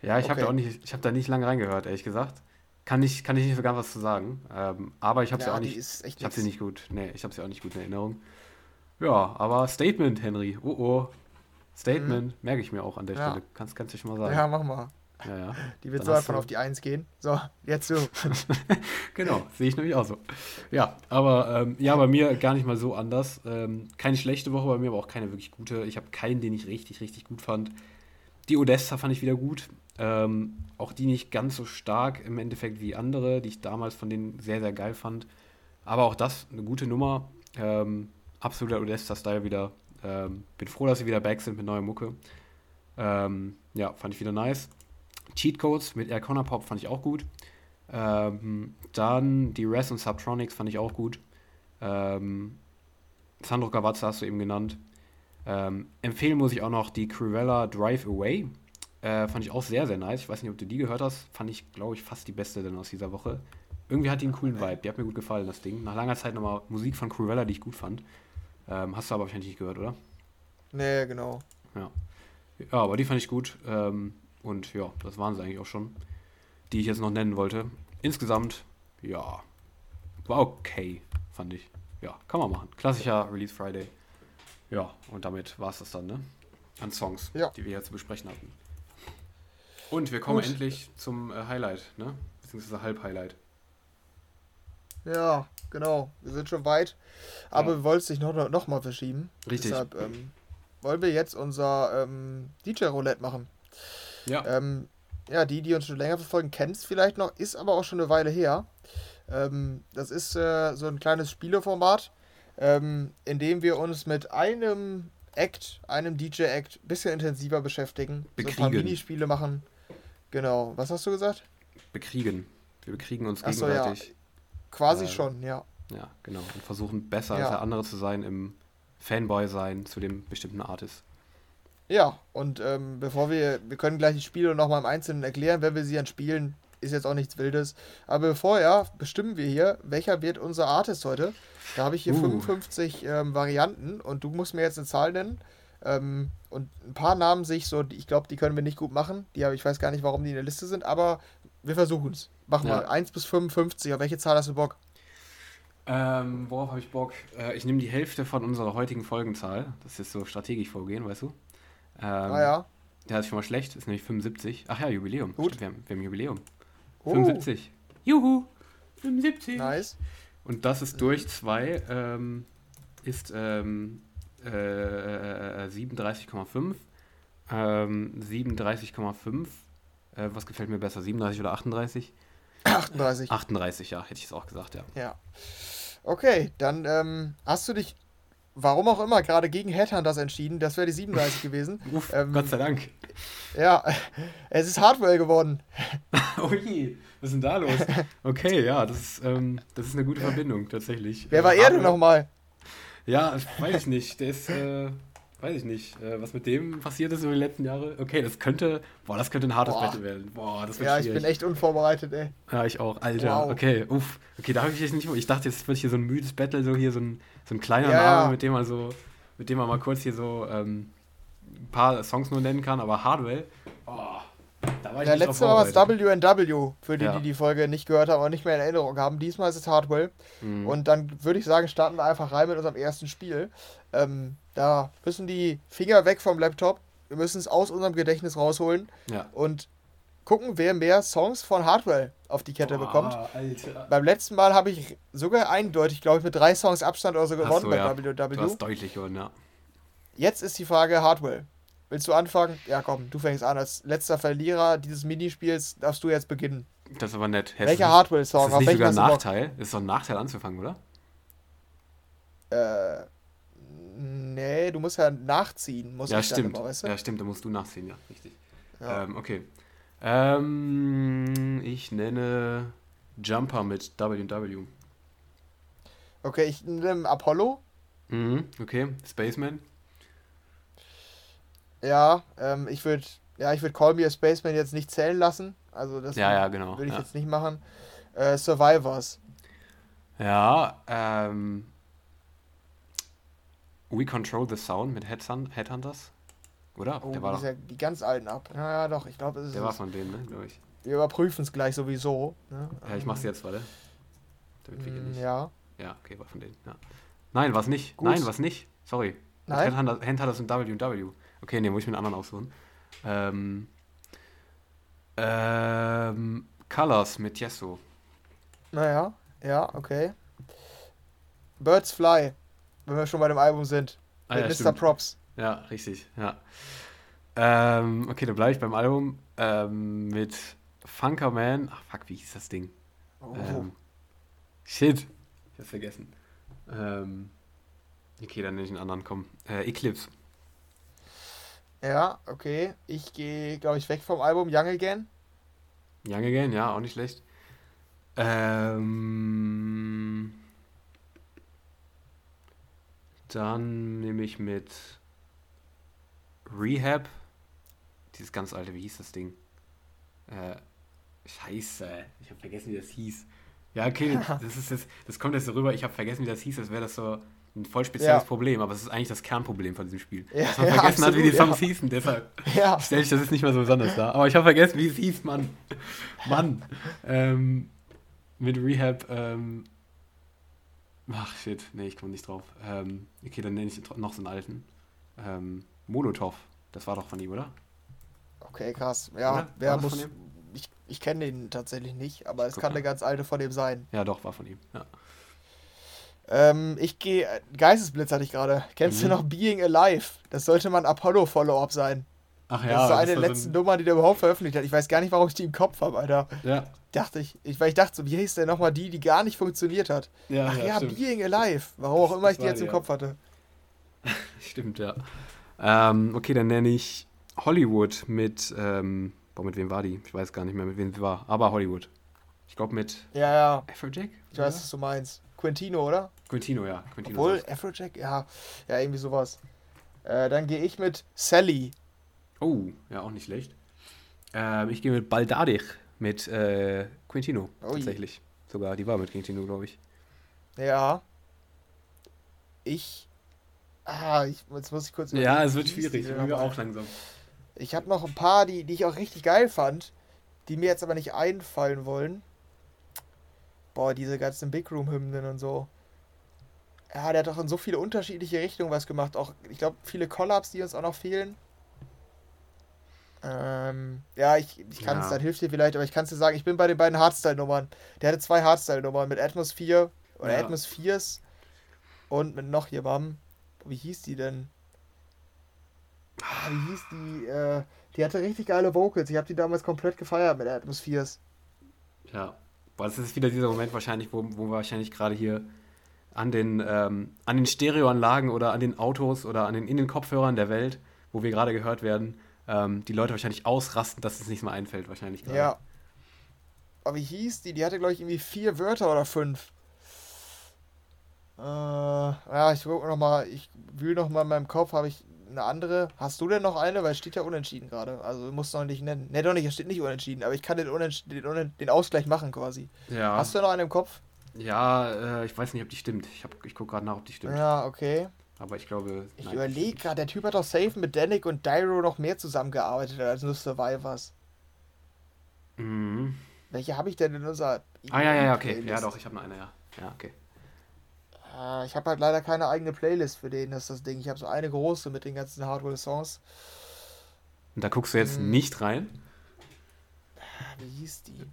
Ja, ich okay. habe da auch nicht, ich habe da nicht lange reingehört, ehrlich gesagt. Kann ich, kann ich nicht so ganz was zu sagen. Ähm, aber ich habe sie ja, auch nicht. Ich habe sie nicht gut. Nee, ich habe sie auch nicht gut in Erinnerung. Ja, aber Statement, Henry. Oh oh. Statement, mhm. merke ich mir auch an der ja. Stelle. Kannst, kannst du schon mal sagen. Ja, mach mal. Ja, ja. Die wird so einfach auf die 1 gehen. So, jetzt so. genau, sehe ich nämlich auch so. Ja, aber ähm, ja, bei mir gar nicht mal so anders. Ähm, keine schlechte Woche bei mir, aber auch keine wirklich gute. Ich habe keinen, den ich richtig, richtig gut fand. Die Odessa fand ich wieder gut. Ähm, auch die nicht ganz so stark im Endeffekt wie andere, die ich damals von denen sehr, sehr geil fand. Aber auch das eine gute Nummer. Ähm, absoluter Odessa-Style wieder. Ähm, bin froh, dass sie wieder back sind mit neuer Mucke. Ähm, ja, fand ich wieder nice. Cheat Codes mit Air Connor Pop fand ich auch gut. Ähm, dann die Res und Subtronics fand ich auch gut. Ähm, Sandro Cavazza hast du eben genannt. Ähm, empfehlen muss ich auch noch die Cruella Drive Away. Äh, fand ich auch sehr, sehr nice. Ich weiß nicht, ob du die gehört hast. Fand ich, glaube ich, fast die beste denn aus dieser Woche. Irgendwie hat die einen coolen Vibe. Die hat mir gut gefallen, das Ding. Nach langer Zeit nochmal Musik von Cruella, die ich gut fand. Ähm, hast du aber wahrscheinlich nicht gehört, oder? Nee, genau. Ja. Ja, aber die fand ich gut. Ähm, und ja, das waren sie eigentlich auch schon, die ich jetzt noch nennen wollte. Insgesamt, ja, war okay, fand ich. Ja, kann man machen. Klassischer Release Friday. Ja, und damit war es das dann, ne? An Songs, ja. die wir hier zu besprechen hatten. Und wir kommen Gut. endlich zum äh, Highlight, ne? Beziehungsweise Halb-Highlight. Ja, genau. Wir sind schon weit. Aber ja. wir wollten es sich noch, noch mal verschieben. Richtig. Deshalb ähm, wollen wir jetzt unser ähm, DJ-Roulette machen. Ja. Ähm, ja, die, die uns schon länger verfolgen, kennen es vielleicht noch, ist aber auch schon eine Weile her. Ähm, das ist äh, so ein kleines Spieleformat, ähm, in dem wir uns mit einem Act, einem DJ-Act, ein bisschen intensiver beschäftigen. Bekriegen. So ein paar Minispiele machen. Genau. Was hast du gesagt? Bekriegen. Wir bekriegen uns Ach gegenseitig. So, ja. Quasi äh, schon, ja. Ja, genau. Und versuchen besser ja. als der andere zu sein im Fanboy sein zu dem bestimmten Artist. Ja, und ähm, bevor wir, wir können gleich die Spiele nochmal im Einzelnen erklären, wenn wir sie dann spielen, ist jetzt auch nichts Wildes. Aber vorher bestimmen wir hier, welcher wird unser Artist heute. Da habe ich hier uh. 55 ähm, Varianten und du musst mir jetzt eine Zahl nennen. Ähm, und ein paar Namen sich so, ich glaube, die können wir nicht gut machen. Die, ich weiß gar nicht, warum die in der Liste sind, aber wir versuchen es. Mach ja. mal 1 bis 55. Auf welche Zahl hast du Bock? Ähm, worauf habe ich Bock? Äh, ich nehme die Hälfte von unserer heutigen Folgenzahl. Das ist so strategisch vorgehen, weißt du? Ähm, ah ja. Der ist schon mal schlecht, ist nämlich 75. Ach ja, Jubiläum. Gut. Stimmt, wir, haben, wir haben Jubiläum. Oh. 75. Juhu! 75. Nice. Und das ist durch 2 ähm, ist ähm, äh, äh, 37,5. Ähm, 37,5. Äh, was gefällt mir besser? 37 oder 38? 38. 38, ja, hätte ich es auch gesagt, ja. Ja. Okay, dann ähm, hast du dich, warum auch immer, gerade gegen Headhunters entschieden. Das wäre die 37 gewesen. Uff, Ähm, Gott sei Dank. Ja, es ist Hardwell geworden. Je, was ist denn da los? Okay, ja, das ist, ähm, das ist eine gute Verbindung, tatsächlich. Wer war Äh, er denn Hardware- nochmal? Ja, ich weiß ich nicht. Der ist, äh, weiß ich nicht, äh, was mit dem passiert ist über die letzten Jahre. Okay, das könnte, boah, das könnte ein hartes Boah. Battle werden. Boah, das wird Ja, ich schwierig. bin echt unvorbereitet, ey. Ja, ich auch. Alter, Wow. okay, uff. Okay, da habe ich jetzt nicht. Ich dachte, jetzt wird hier so ein müdes Battle, so hier so ein, so ein kleiner Ja, Name, ja. mit dem man so, mit dem man mal kurz hier so ähm, ein paar Songs nur nennen kann, aber Hardwell. Oh, letztes drauf Mal war es. WNW, für die, Ja. die die Folge nicht gehört haben und nicht mehr in Erinnerung haben. Diesmal ist es Hardwell. Mhm. Und dann würde ich sagen, starten wir einfach rein mit unserem ersten Spiel. Ähm, da müssen die Finger weg vom Laptop. Wir müssen es aus unserem Gedächtnis rausholen ja. und gucken, wer mehr Songs von Hardwell auf die Kette bekommt. Boah, Alter. Beim letzten Mal habe ich sogar eindeutig, glaube ich, mit drei Songs Abstand oder so gewonnen so, bei ja. Du WW. hast deutlich gewonnen, ja. Jetzt ist die Frage Hardwell. Willst du anfangen? Ja, komm, du fängst an. Als letzter Verlierer dieses Minispiels darfst du jetzt beginnen. Das ist aber nett. Hä, Welcher Hardwell-Song? Ist das nicht sogar ein? Nachteil? Ist doch ein Nachteil anzufangen, oder? Äh, nee, du musst ja nachziehen. Muss Ja, stimmt. Immer, weißt du? Ja, stimmt, da musst du nachziehen, ja, richtig. Ja. Ähm, okay. Ähm, ich nenne Jumper mit WW. Okay, ich nehme Apollo. Mhm, okay. Spaceman. Ja, ähm, ich würde ja, ich würde Call Me a Spaceman jetzt nicht zählen lassen. Also das Ja, ja, genau. würde ich ja. jetzt nicht machen. Äh, Survivors. Ja, ähm. We Control the Sound mit Headhun- Headhunters. Oder? Oh, der war die, doch, die ganz alten ab. Ja, ja, doch, ich glaube, es ist der war von denen, ne, glaube ich. Wir überprüfen es gleich sowieso. Ne? Ja, ich mach's jetzt, warte. Damit wir hier Ähm, nicht. Ja. Ja, okay, war von denen. Ja. Nein, was nicht. Gut. Nein, was nicht. Sorry. Nein? Handhunters und W&W. Okay, nee, muss ich mir einen anderen aussuchen. Ähm, ähm, Colors mit Yeso. Naja, ja, okay. Birds Fly, wenn wir schon bei dem Album sind. Ah, mit ja, Mr. stimmt. Props. Ja, richtig, ja. Ähm, okay, dann bleibe ich beim Album ähm, mit Funkerman. Ach, fuck, wie hieß das Ding? Oh. Ähm, shit, ich hab's vergessen. Ähm, okay, dann nenne ich einen anderen, komm. Äh, Eclipse. Ja, okay. Ich gehe, glaube ich, weg vom Album Young Again. Young Again, ja, auch nicht schlecht. Ähm, dann nehme ich mit Rehab. Dieses ganz alte, wie hieß das Ding? Äh, scheiße, ich habe vergessen, wie das hieß. Ja, okay, das, ist das, das kommt jetzt so rüber, ich habe vergessen, wie das hieß, als wäre das so ein voll spezielles Ja. Problem, aber es ist eigentlich das Kernproblem von diesem Spiel. Ja, dass man ja, vergessen hat, wie die absolut, Songs hießen, deshalb stelle ich das jetzt nicht mehr so besonders dar. Aber ich habe vergessen, wie es hieß, Mann. Mann. Ähm, mit Rehab, ähm, ach shit, nee, ich komme nicht drauf. Ähm, okay, dann nenne ich noch so einen alten. Ähm, Molotov, das war doch von ihm, oder? Okay, krass. Ja, Oder? wer muss. Ich, ich kenne den tatsächlich nicht, aber es guck kann mal. eine ganz alte von dem sein. Ja, doch, war von ihm. Ja. Ähm, ich gehe. Geistesblitz hatte ich gerade. Kennst du Mhm. noch Being Alive? Das sollte mal ein Apollo-Follow-up sein. Ach Das ja, ist so eine das der letzten so Nummern, die der überhaupt veröffentlicht hat. Ich weiß gar nicht, warum ich die im Kopf habe, Alter. ja, Dachte ich, ich, weil ich dachte so, wie hieß denn nochmal die, die gar nicht funktioniert hat? ja, Ach ja, stimmt. Being Alive. Warum auch Das- immer das ich die jetzt die, im ja. Kopf hatte. Stimmt, ja. Ähm, okay, dann nenne ich Hollywood mit, ähm, boah, mit wem war die? Ich weiß gar nicht mehr, mit wem sie war, aber Hollywood. Ich glaube mit Ja, ja, Afrojack? ich weiß, was du meinst. Quintino, oder? Quintino, ja. Quintino Obwohl, ist Afrojack, ja, ja, irgendwie sowas. Äh, dann gehe ich mit Sally. Oh, ja, auch nicht schlecht. Ähm, ich gehe mit Baldadich mit äh, Quintino, Ui. tatsächlich. Sogar, die war mit Quintino, glaube ich. Ja. Ich. Ah, ich, jetzt muss ich kurz. Ja, es wird schwierig. nochmal? auch langsam. Ich habe noch ein paar, die, die ich auch richtig geil fand, die mir jetzt aber nicht einfallen wollen. Boah, diese ganzen Big Room-Hymnen und so. Ja, der hat doch in so viele unterschiedliche Richtungen was gemacht. Auch, ich glaube, viele Collabs, die uns auch noch fehlen. Ähm, ja, ich, ich kann es, Ja. dann hilft dir vielleicht, aber ich kann es dir sagen, ich bin bei den beiden Hardstyle-Nummern. Der hatte zwei Hardstyle-Nummern mit Atmosphere oder Ja. Atmospheres und mit noch jemandem. Wie hieß die denn? Ah, wie hieß die? Äh, die hatte richtig geile Vocals. Ich habe die damals komplett gefeiert mit Atmospheres. Ja. Boah, das ist wieder dieser Moment wahrscheinlich, wo, wo wir wahrscheinlich gerade hier an den, ähm, an den Stereoanlagen oder an den Autos oder an den, in den Kopfhörern der Welt, wo wir gerade gehört werden, ähm, die Leute wahrscheinlich ausrasten, dass es nicht mal einfällt, wahrscheinlich gerade. Ja. Aber wie hieß die? Die hatte, glaube ich, irgendwie vier Wörter oder fünf. Äh, ja, ich guck noch ich wühl noch mal in meinem Kopf, habe ich eine andere. Hast du denn noch eine? Weil es steht ja unentschieden gerade. Also du musst noch nicht nennen. Ne, doch nicht, es steht nicht unentschieden, aber ich kann den, den, Unen den Ausgleich machen quasi. Ja, Hast du noch eine im Kopf? ja äh, ich weiß nicht, ob die stimmt. Ich, hab- ich gucke gerade nach, ob die stimmt. Ja, okay. Aber ich glaube. Ich überlege gerade, der Typ hat doch safe mit Danik und Dyro noch mehr zusammengearbeitet als nur Survivors. Mhm. Welche habe ich denn in unserer Ah, ja, ja, ja, okay. Ja, doch, ich habe noch eine, ja. Ja, okay. Äh, ich habe halt leider keine eigene Playlist für den, das ist das Ding. Ich habe so eine große mit den ganzen Hardware-Songs. Und da guckst du jetzt Mhm. nicht rein. Ah, Wie hieß die?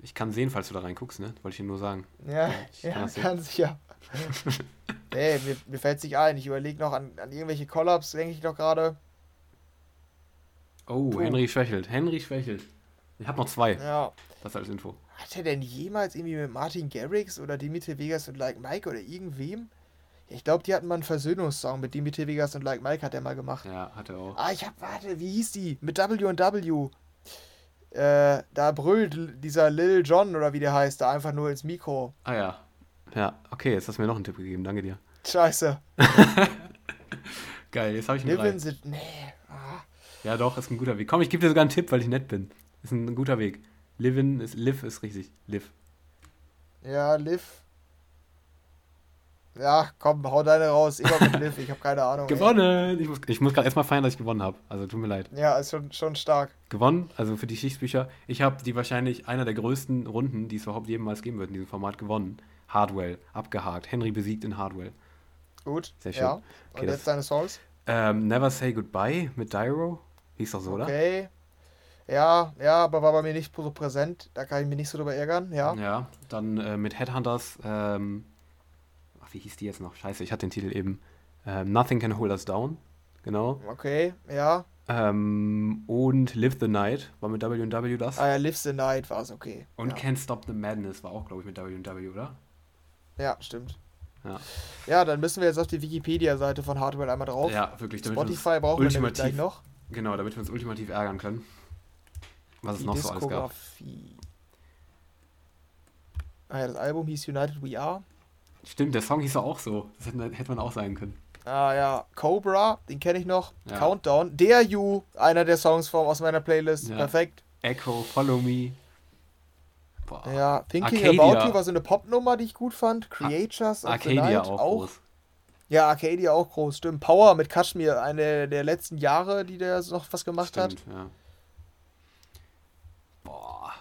Ich kann sehen, falls du da reinguckst, ne? Wollte ich dir nur sagen. Ja, ich ja, kann sehen. kann sicher. Ey, mir, mir fällt nicht ein. Ich überlege noch an, an irgendwelche Collabs, denke ich noch gerade. Oh, Puh. Henry schwächelt. Henry schwächelt. Ich habe noch zwei. Ja. Das als Info. Hat er denn jemals irgendwie mit Martin Garrix oder Dimitri Vegas und Like Mike oder irgendwem? Ja, ich glaube, die hatten mal einen Versöhnungssong mit Dimitri Vegas und Like Mike, hat er mal gemacht. Ja, hat er auch. Ah, ich hab, warte, wie hieß die? Mit W&W. Äh, da brüllt dieser Lil John oder wie der heißt, da einfach nur ins Mikro. Ah ja. Ja, okay, jetzt hast du mir noch einen Tipp gegeben. Danke dir. Scheiße. Geil, jetzt habe ich einen in the... Nee. Ah. Ja, doch, ist ein guter Weg. Komm, ich gebe dir sogar einen Tipp, weil ich nett bin. Ist ein guter Weg. Live in ist live ist richtig. Live. Ja, Liv. Ja, komm, hau deine raus. Immer mit Liv, ich habe keine Ahnung. ey. Gewonnen! Ich muss, ich muss gerade erstmal feiern, dass ich gewonnen habe. Also tut mir leid. Ja, ist schon, schon stark. Gewonnen, also für die Geschichtsbücher. Ich habe die wahrscheinlich einer der größten Runden, die es überhaupt jemals geben wird in diesem Format, gewonnen. Hardwell, abgehakt. Henry besiegt in Hardwell. Gut. Sehr schön. Ja. Okay, Und das- jetzt deine Songs? Ähm, Never Say Goodbye mit Dyro. Hieß doch so, oder? Okay. Ja, ja, aber war bei mir nicht so präsent. Da kann ich mich nicht so drüber ärgern, ja. Ja, dann äh, mit Headhunters, ähm, ach, wie hieß die jetzt noch? Scheiße, ich hatte den Titel eben. Ähm, Nothing Can Hold Us Down, genau. Okay, ja. Ähm, und Live the Night war mit W&W das. Ah ja, Live the Night war es okay. Und ja. Can't Stop the Madness war auch, glaube ich, mit W&W, oder? ja, stimmt. Ja. Ja, dann müssen wir jetzt auf die Wikipedia-Seite von Hardware einmal drauf. Ja, wirklich. Spotify brauchen wir nämlich gleich noch. genau, damit wir uns ultimativ ärgern können. Was es noch so alles gab. Ah ja, das Album hieß United We Are. Stimmt, der Song hieß auch so. Das hätte, man auch sein können. Ah ja, Cobra, den kenne ich noch. Ja. Countdown. Der You, einer der Songs vom, aus meiner Playlist. Ja. Perfekt. Echo, Follow Me. Boah. Ja, Thinking Arcadia. About You war so eine Popnummer, die ich gut fand. Creatures of the Arcadia Night auch, auch. Ja, Arcadia auch groß, stimmt. Power mit Kashmir, eine der letzten Jahre, die der noch was gemacht hat. Stimmt, ja. Boah.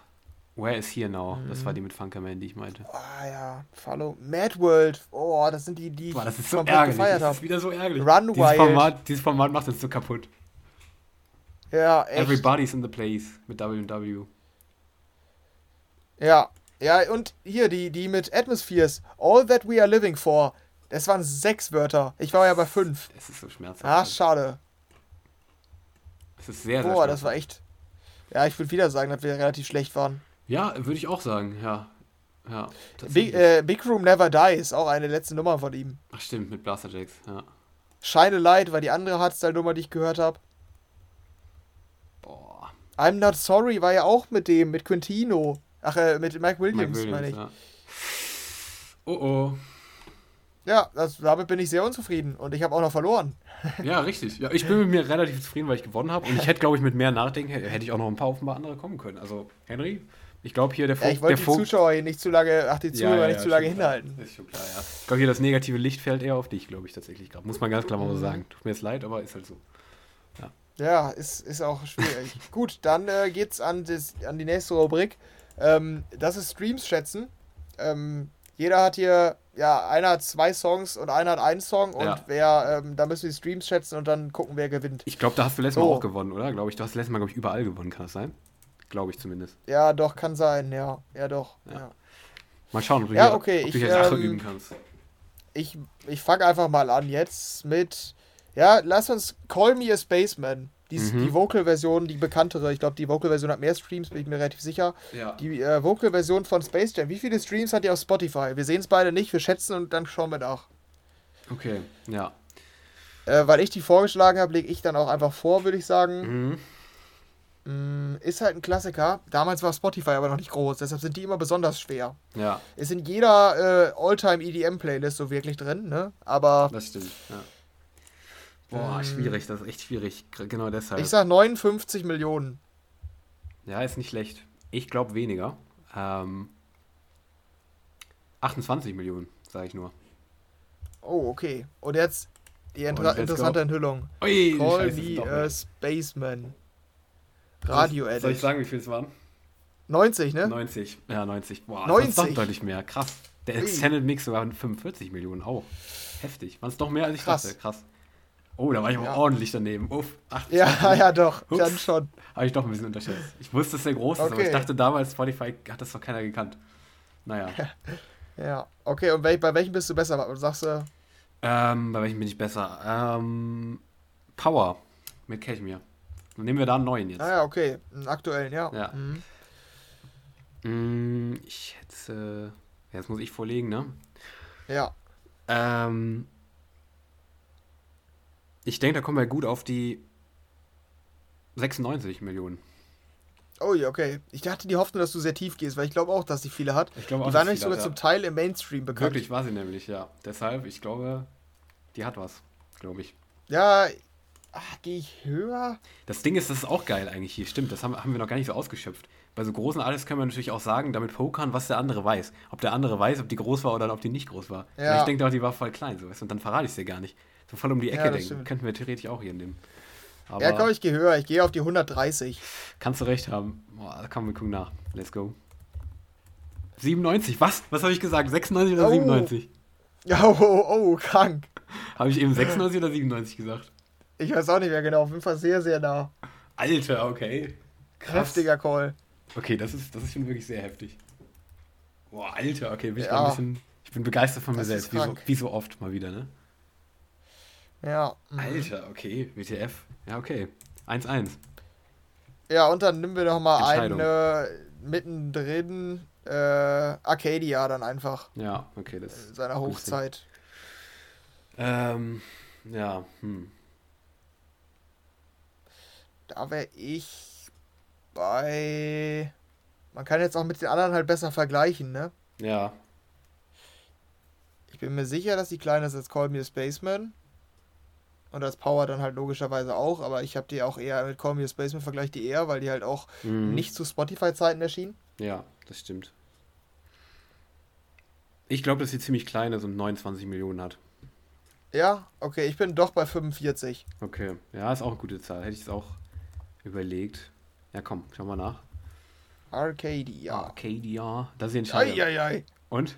Where is Here Now? Das Mhm. war die mit Funkerman, die ich meinte. Ah ja, Follow. Mad World. Oh, das sind die, die Boah, das ist so ärgerlich. gefeiert Das habe. ist wieder so ärgerlich. Run dieses Wild. Format, dieses Format macht uns so kaputt. Ja, echt. Everybody's in the Place mit W&W. Ja, ja, und hier, die, die mit Atmospheres. All that we are living for. Das waren sechs Wörter. Ich war ja bei fünf. Es ist so schmerzhaft. Ah, schade. es ist sehr, sehr Boah, das war echt. Ja, ich würde wieder sagen, dass wir relativ schlecht waren. Ja, würde ich auch sagen, ja. Ja, Big, äh, Big Room Never Dies, auch eine letzte Nummer von ihm. Ach stimmt, mit Blaster Jacks, ja. Shine a Light war die andere Hardstyle-Nummer, die ich gehört habe. Boah. I'm Not Sorry war ja auch mit dem, mit Quintino. Ach, äh, mit Mike Williams, Mike meine Williams, ich. ja. Oh oh. Ja, das, damit bin ich sehr unzufrieden. Und ich habe auch noch verloren. Ja, richtig. Ja, ich bin mit mir relativ zufrieden, weil ich gewonnen habe. Und ich hätte, glaube ich, mit mehr Nachdenken, hätte hätte ich auch noch ein paar offenbar andere kommen können. Also, Henry, ich glaube hier der Ja, Vogt. ich wollte der die Vogt Zuschauer hier nicht zu lange, ach, die Zuhörer nicht zu lange klar. hinhalten. Ist schon klar, ja. Ich glaube, hier das negative Licht fällt eher auf dich, glaube ich, tatsächlich gerade. Muss man ganz klar mal so Mhm. sagen. Tut mir jetzt leid, aber ist halt so. Ja, ist, ist auch schwierig. Gut, dann äh, geht's an, das, an die nächste Rubrik. Ähm, das ist Streams schätzen. Ähm, jeder hat hier, ja, einer hat zwei Songs und einer hat einen Song und Ja. wer, ähm, da müssen wir die Streams schätzen und dann gucken, wer gewinnt. Ich glaube, da hast du letztes Mal So. auch gewonnen, oder? Glaube ich, du hast letztes Mal, glaube ich, überall gewonnen, kann das sein? Glaube ich zumindest. Ja, doch, kann sein, ja. Ja, doch. Ja. Ja. Mal schauen, ob du Ja, hier, okay, ob du ich, hier Rache ähm, üben kannst. Ich, ich fange einfach mal an jetzt mit, ja, lass uns Call Me a Spaceman. Die, Mhm. die Vocal-Version, die bekanntere, ich glaube, die Vocal-Version hat mehr Streams, bin ich mir relativ sicher. Ja. Die äh, Vocal-Version von Space Jam, wie viele Streams hat die auf Spotify? Wir sehen es beide nicht, wir schätzen und dann schauen wir nach. Okay, ja. Äh, weil ich die vorgeschlagen habe, lege ich dann auch einfach vor, würde ich sagen. Mhm. Mm, ist halt ein Klassiker. Damals war Spotify aber noch nicht groß, deshalb sind die immer besonders schwer. Ja, Ist in jeder äh, Alltime EDM-Playlist so wirklich drin, ne? Aber das stimmt. Ja. Boah, Ähm, schwierig, das ist echt schwierig. Genau deshalb. ich sag 59 Millionen. Ja, ist nicht schlecht. Ich glaube weniger. Ähm, 28 Millionen, sage ich nur. Oh, okay. Und jetzt die Und inter let's interessante. Enthüllung. Ui, Call Scheiße, me a. Spaceman. Radio Soll ich sagen, wie viel es waren? 90, ne? 90. Ja, 90. Boah, 90? das ist doch deutlich mehr. Krass. Der. Extended Mix sogar 45 Millionen auch. Heftig. Waren es doch mehr als ich Krass. dachte. Krass. Oh, da war ich aber Ja. ordentlich daneben. Uff, 28. Ja, ja, doch. Ups. Dann schon. Habe ich doch ein bisschen unterschätzt. Ich wusste, dass der groß ist, aber Okay. ich dachte damals, Spotify hat das doch keiner gekannt. Naja. Ja. Okay, und bei welchem bist du besser? Sagst du. ähm, bei welchem bin ich besser? Ähm, Power mit Cashmere. Dann nehmen wir da einen neuen jetzt. Ah ja, okay. Einen aktuellen, ja. Ja. Mhm. Mm, ich hätte. Jetzt muss ich vorlegen, ne? Ja. Ähm, ich denke, da kommen wir gut auf die 96 Millionen. Oh ja, okay. Ich hatte die Hoffnung, dass du sehr tief gehst, weil ich glaube auch, dass sie viele hat. Ich glaube auch, Die war nämlich sogar hat, zum. Teil im Mainstream bekannt. Wirklich war sie nämlich, ja. Deshalb, ich glaube, die hat was, glaube ich. Ja. Ah, gehe ich höher? Das Ding ist, das ist auch geil eigentlich hier, stimmt. Das haben, haben wir noch gar nicht so ausgeschöpft. Bei so großen alles können wir natürlich auch sagen, damit pokern, was der andere weiß. Ob der andere weiß, ob die groß war oder ob die nicht groß war. Ja. Ich denke doch, die war voll klein, so weißt und dann verrate ich es dir gar nicht. So voll um die Ja, Ecke das denken. stimmt. Könnten wir theoretisch auch hier nehmen. Aber ja, komm, ich gehe höher. Ich gehe auf die 130. kannst du recht haben. Boah, da kommen wir gucken nach. Let's go. 97, was? Was habe ich gesagt? 96 oder Oh. 97? Ja, oh, oh, oh, krank. Habe ich eben 96 oder 97 gesagt? Ich weiß auch nicht mehr genau. Auf jeden Fall sehr, sehr nah. Alter, okay. Krass. Heftiger Call. Okay, das ist, das ist schon wirklich sehr heftig. Boah, Alter, okay, bin ich, Ja. ein bisschen, ich bin begeistert von mir Das selbst, wie so, wie so oft mal wieder, ne? Ja. mhm. Alter, okay, WTF. Ja, okay. 1-1. Ja, und dann nehmen wir doch mal einen äh, mittendrin. Äh, Arcadia dann einfach. Ja, okay, das. Seiner Hochzeit. Ähm, ja, hm. Da wäre ich bei. Man kann jetzt auch mit den anderen halt besser vergleichen, ne? Ja, Ich bin mir sicher, dass die kleine ist als Call Me a Spaceman. Und als Power dann halt logischerweise auch, aber ich habe die auch eher mit Call Me a Spaceman vergleicht die eher, weil die halt auch mhm. nicht zu Spotify-Zeiten erschien. Ja, das stimmt. Ich glaube, dass sie ziemlich klein ist und 29 Millionen hat. Ja, okay, ich bin doch bei 45. Okay, ja, ist auch eine gute Zahl. Hätte ich es auch überlegt. Ja, komm, schau mal nach. Arcadia. Arcadia, das die Entscheidung. Eieiei. Und?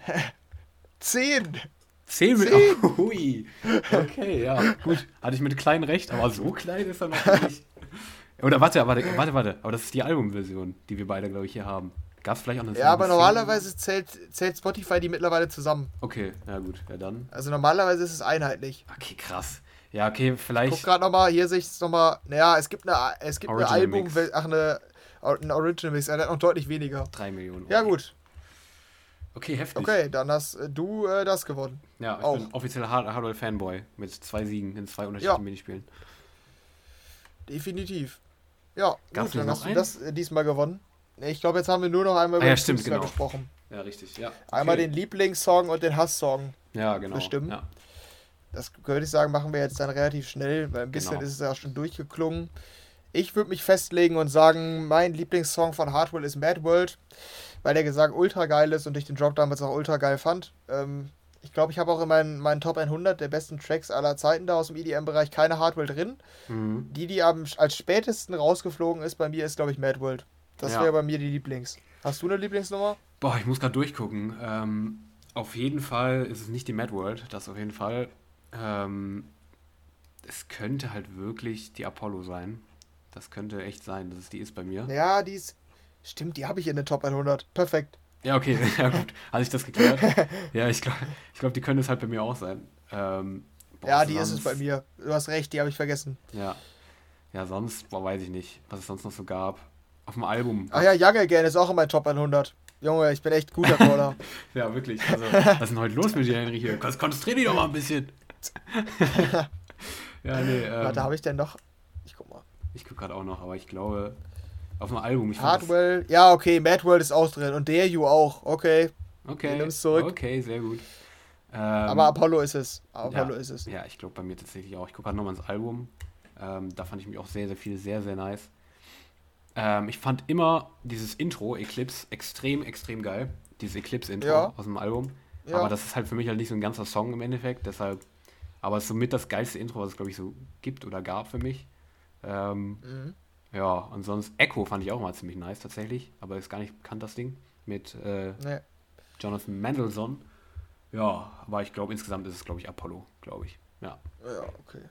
10! 10 Zehn. Millionen. Hui. Okay, ja, gut. Hatte ich mit klein recht, aber so klein ist er noch nicht. Oder warte, warte, warte, warte. Aber das ist die Albumversion, die wir beide, glaube ich, hier haben. Gab es vielleicht auch eine Ja, aber Single- normalerweise zählt, zählt Spotify die mittlerweile zusammen. Okay, ja gut, ja dann. Also normalerweise ist es einheitlich. Okay, krass. Ja, okay, Ich guck vielleicht. gerade nochmal, hier sehe ich es nochmal. Naja, es gibt eine, es gibt eine Album, Mix. ach, eine, ein Original Mix, er hat noch deutlich weniger. 3 Millionen. Ja, gut. Okay, heftig. Okay, dann hast äh, du äh, das gewonnen. Ja, ich Auch. bin offizieller Hard Hardware-Fanboy mit zwei Siegen in zwei unterschiedlichen Ja. Minispielen. Definitiv. Ja, Gab's gut, dann hast du einen? das äh, diesmal gewonnen. Ich glaube, jetzt haben wir nur noch einmal Ah, ja, den stimmt, genau. gesprochen. Ja, richtig, ja. Einmal Okay. den Lieblingssong und den Hasssong. Ja, genau. bestimmen. Ja. Das würde ich sagen, machen wir jetzt dann relativ schnell, weil ein bisschen Genau. ist es ja schon durchgeklungen. Ich würde mich festlegen und sagen, mein Lieblingssong von Hardwell ist Mad World, weil der Gesang ultra geil ist und ich den Drop damals auch ultra geil fand. Ähm, ich glaube, ich habe auch in meinen, meinen Top 100 der besten Tracks aller Zeiten da aus dem EDM-Bereich keine Hardwell drin. Mhm. Die, die am, als spätesten rausgeflogen ist bei mir, ist, glaube ich, Mad World. Das Ja. wäre bei mir die Lieblings. Hast du eine Lieblingsnummer? Boah, ich muss gerade durchgucken. Ähm, Auf jeden Fall ist es nicht die Mad World, das auf jeden Fall. Ähm, es könnte halt wirklich die Apollo sein. Das könnte echt sein, dass es die ist bei mir. Ja, die ist. Stimmt, die habe ich in der Top 100. Perfekt. Ja, okay, ja gut. Hat sich das geklärt? ja, ich glaube, ich glaub, die können es halt bei mir auch sein. Ähm, boah, ja, die sonst... ist es bei mir. Du hast recht, die habe ich vergessen. Ja. Ja, sonst, boah, weiß ich nicht, was es sonst noch so gab. Auf dem Album. Ach ja, Young Again ist auch in meinem Top 100. Junge, ich bin echt guter Caller. ja, wirklich. Also, was ist denn heute los mit dir, Henry? Hier? Konzentrier dich doch mal ein bisschen. ja, nee. Ähm, Warte, habe ich denn noch? Ich guck mal. Ich guck gerade auch noch, aber ich glaube, auf dem Album. Ich Hardwell, ja, okay, Mad World ist auch drin und der You auch, okay. Okay. Nimm's zurück. Okay, sehr gut. Ähm, aber Apollo ist es. Apollo ja, ist es. Ja, ich glaube bei mir tatsächlich auch. Ich gucke gerade nochmal ins Album. Ähm, da fand ich mich auch sehr, sehr viel sehr, sehr nice. Ähm, ich fand immer dieses Intro, Eclipse, extrem, extrem geil. Dieses Eclipse-Intro ja. aus dem Album. Ja. Aber das ist halt für mich halt nicht so ein ganzer Song im Endeffekt. Deshalb, aber es ist somit das geilste Intro, was es, glaube ich, so gibt oder gab für mich. Ähm, mhm. Ja, und sonst Echo fand ich auch mal ziemlich nice tatsächlich, aber ist gar nicht bekannt, das Ding. Mit äh, nee. Jonathan Mendelssohn. Ja, aber ich glaube, insgesamt ist es, glaube ich, Apollo, glaube ich. Ja. Ja, okay.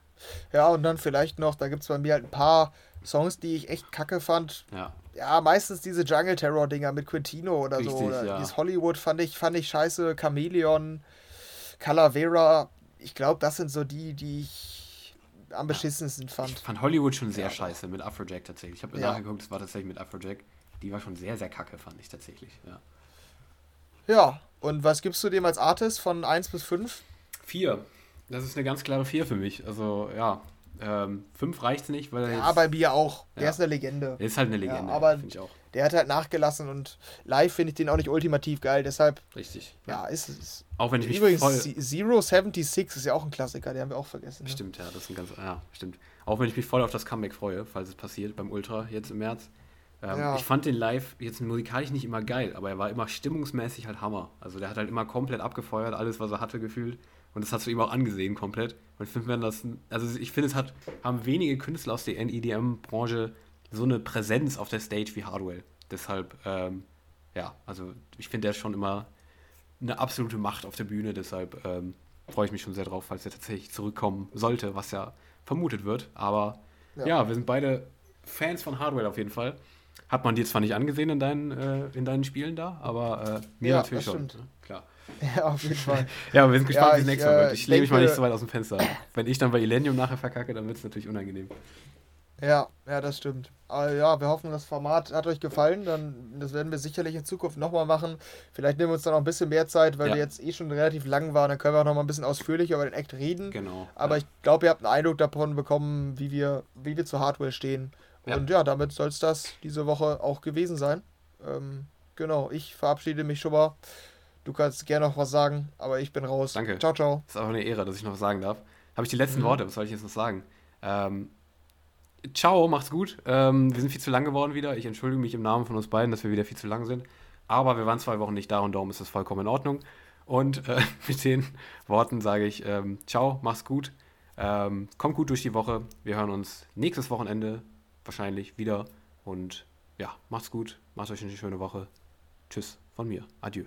Ja, und dann vielleicht noch, da gibt es bei mir halt ein paar Songs, die ich echt kacke fand. Ja. Ja, meistens diese Jungle Terror Dinger mit Quintino oder Richtig, so. Oder ja. Dieses Hollywood fand ich, fand ich scheiße. Chameleon, Calavera. Ich glaube, das sind so die, die ich am beschissensten fand. Ich fand Hollywood schon sehr ja. scheiße mit Afrojack tatsächlich. Ich habe ja. nachgeguckt, es war tatsächlich mit Afrojack. Die war schon sehr, sehr kacke, fand ich tatsächlich. Ja. Ja, und was gibst du dem als Artist von 1 bis 5? 4. Das ist eine ganz klare 4 für mich. Also, ja, ähm, fünf reicht nicht, weil er Ja, jetzt, bei mir auch. Der ist eine Legende. Der ist halt eine Legende, ja, aber ich auch. Der hat halt nachgelassen und live finde ich den auch nicht ultimativ geil, deshalb. Richtig. Ja, ist es. Auch wenn ich mich Übrigens, voll... Zero 76 ist ja auch ein Klassiker, den haben wir auch vergessen. Ne? Stimmt, ja, das ist ein ganz. Ja, stimmt. Auch wenn ich mich voll auf das Comeback freue, falls es passiert beim Ultra jetzt im März. Ähm, ja. Ich fand den live jetzt musikalisch nicht immer geil, aber er war immer stimmungsmäßig halt Hammer. Also der hat halt immer komplett abgefeuert, alles, was er hatte, gefühlt. Und das hast du ihm auch angesehen komplett. Und ich finde, das, also ich finde, es hat, haben wenige Künstler aus der EDM-Branche so eine Präsenz auf der Stage wie Hardwell. Deshalb, ähm, ja, also ich finde, der ist schon immer eine absolute Macht auf der Bühne. Deshalb ähm, freue ich mich schon sehr drauf, falls er tatsächlich zurückkommen sollte, was ja vermutet wird. Aber ja, ja wir sind beide Fans von Hardwell auf jeden Fall. Hat man dir zwar nicht angesehen in deinen, äh, in deinen Spielen da, aber äh, mir ja, natürlich schon. Ne? Klar. Ja, auf jeden Fall. ja, wir sind gespannt, ja, wie es nächstes Mal wird. Ich lehne mich mal nicht so weit aus dem Fenster. Wenn ich dann bei Illenium nachher verkacke, dann wird es natürlich unangenehm. Ja, ja, das stimmt. Aber ja, wir hoffen, das Format hat euch gefallen. Dann, das werden wir sicherlich in Zukunft nochmal machen. Vielleicht nehmen wir uns dann noch ein bisschen mehr Zeit, weil ja. wir jetzt eh schon relativ lang waren. Dann können wir auch nochmal ein bisschen ausführlicher über den Act reden. Genau. Aber ja. ich glaube, ihr habt einen Eindruck davon bekommen, wie wir, wie wir zur Hardware stehen. Ja. Und ja, damit soll es das diese Woche auch gewesen sein. Ähm, genau, ich verabschiede mich schon mal. Du kannst gerne noch was sagen, aber ich bin raus. Danke. Ciao, ciao. Das ist auch eine Ehre, dass ich noch was sagen darf. Habe ich die letzten mhm. Worte, was soll ich jetzt noch sagen? Ähm, ciao, macht's gut. Ähm, wir sind viel zu lang geworden wieder. Ich entschuldige mich im Namen von uns beiden, dass wir wieder viel zu lang sind. Aber wir waren zwei Wochen nicht da und darum ist das vollkommen in Ordnung. Und äh, mit den Worten sage ich ähm, ciao, mach's gut. Ähm, kommt gut durch die Woche. Wir hören uns nächstes Wochenende wahrscheinlich wieder. Und ja, macht's gut. Macht euch eine schöne Woche. Tschüss von mir. Adieu.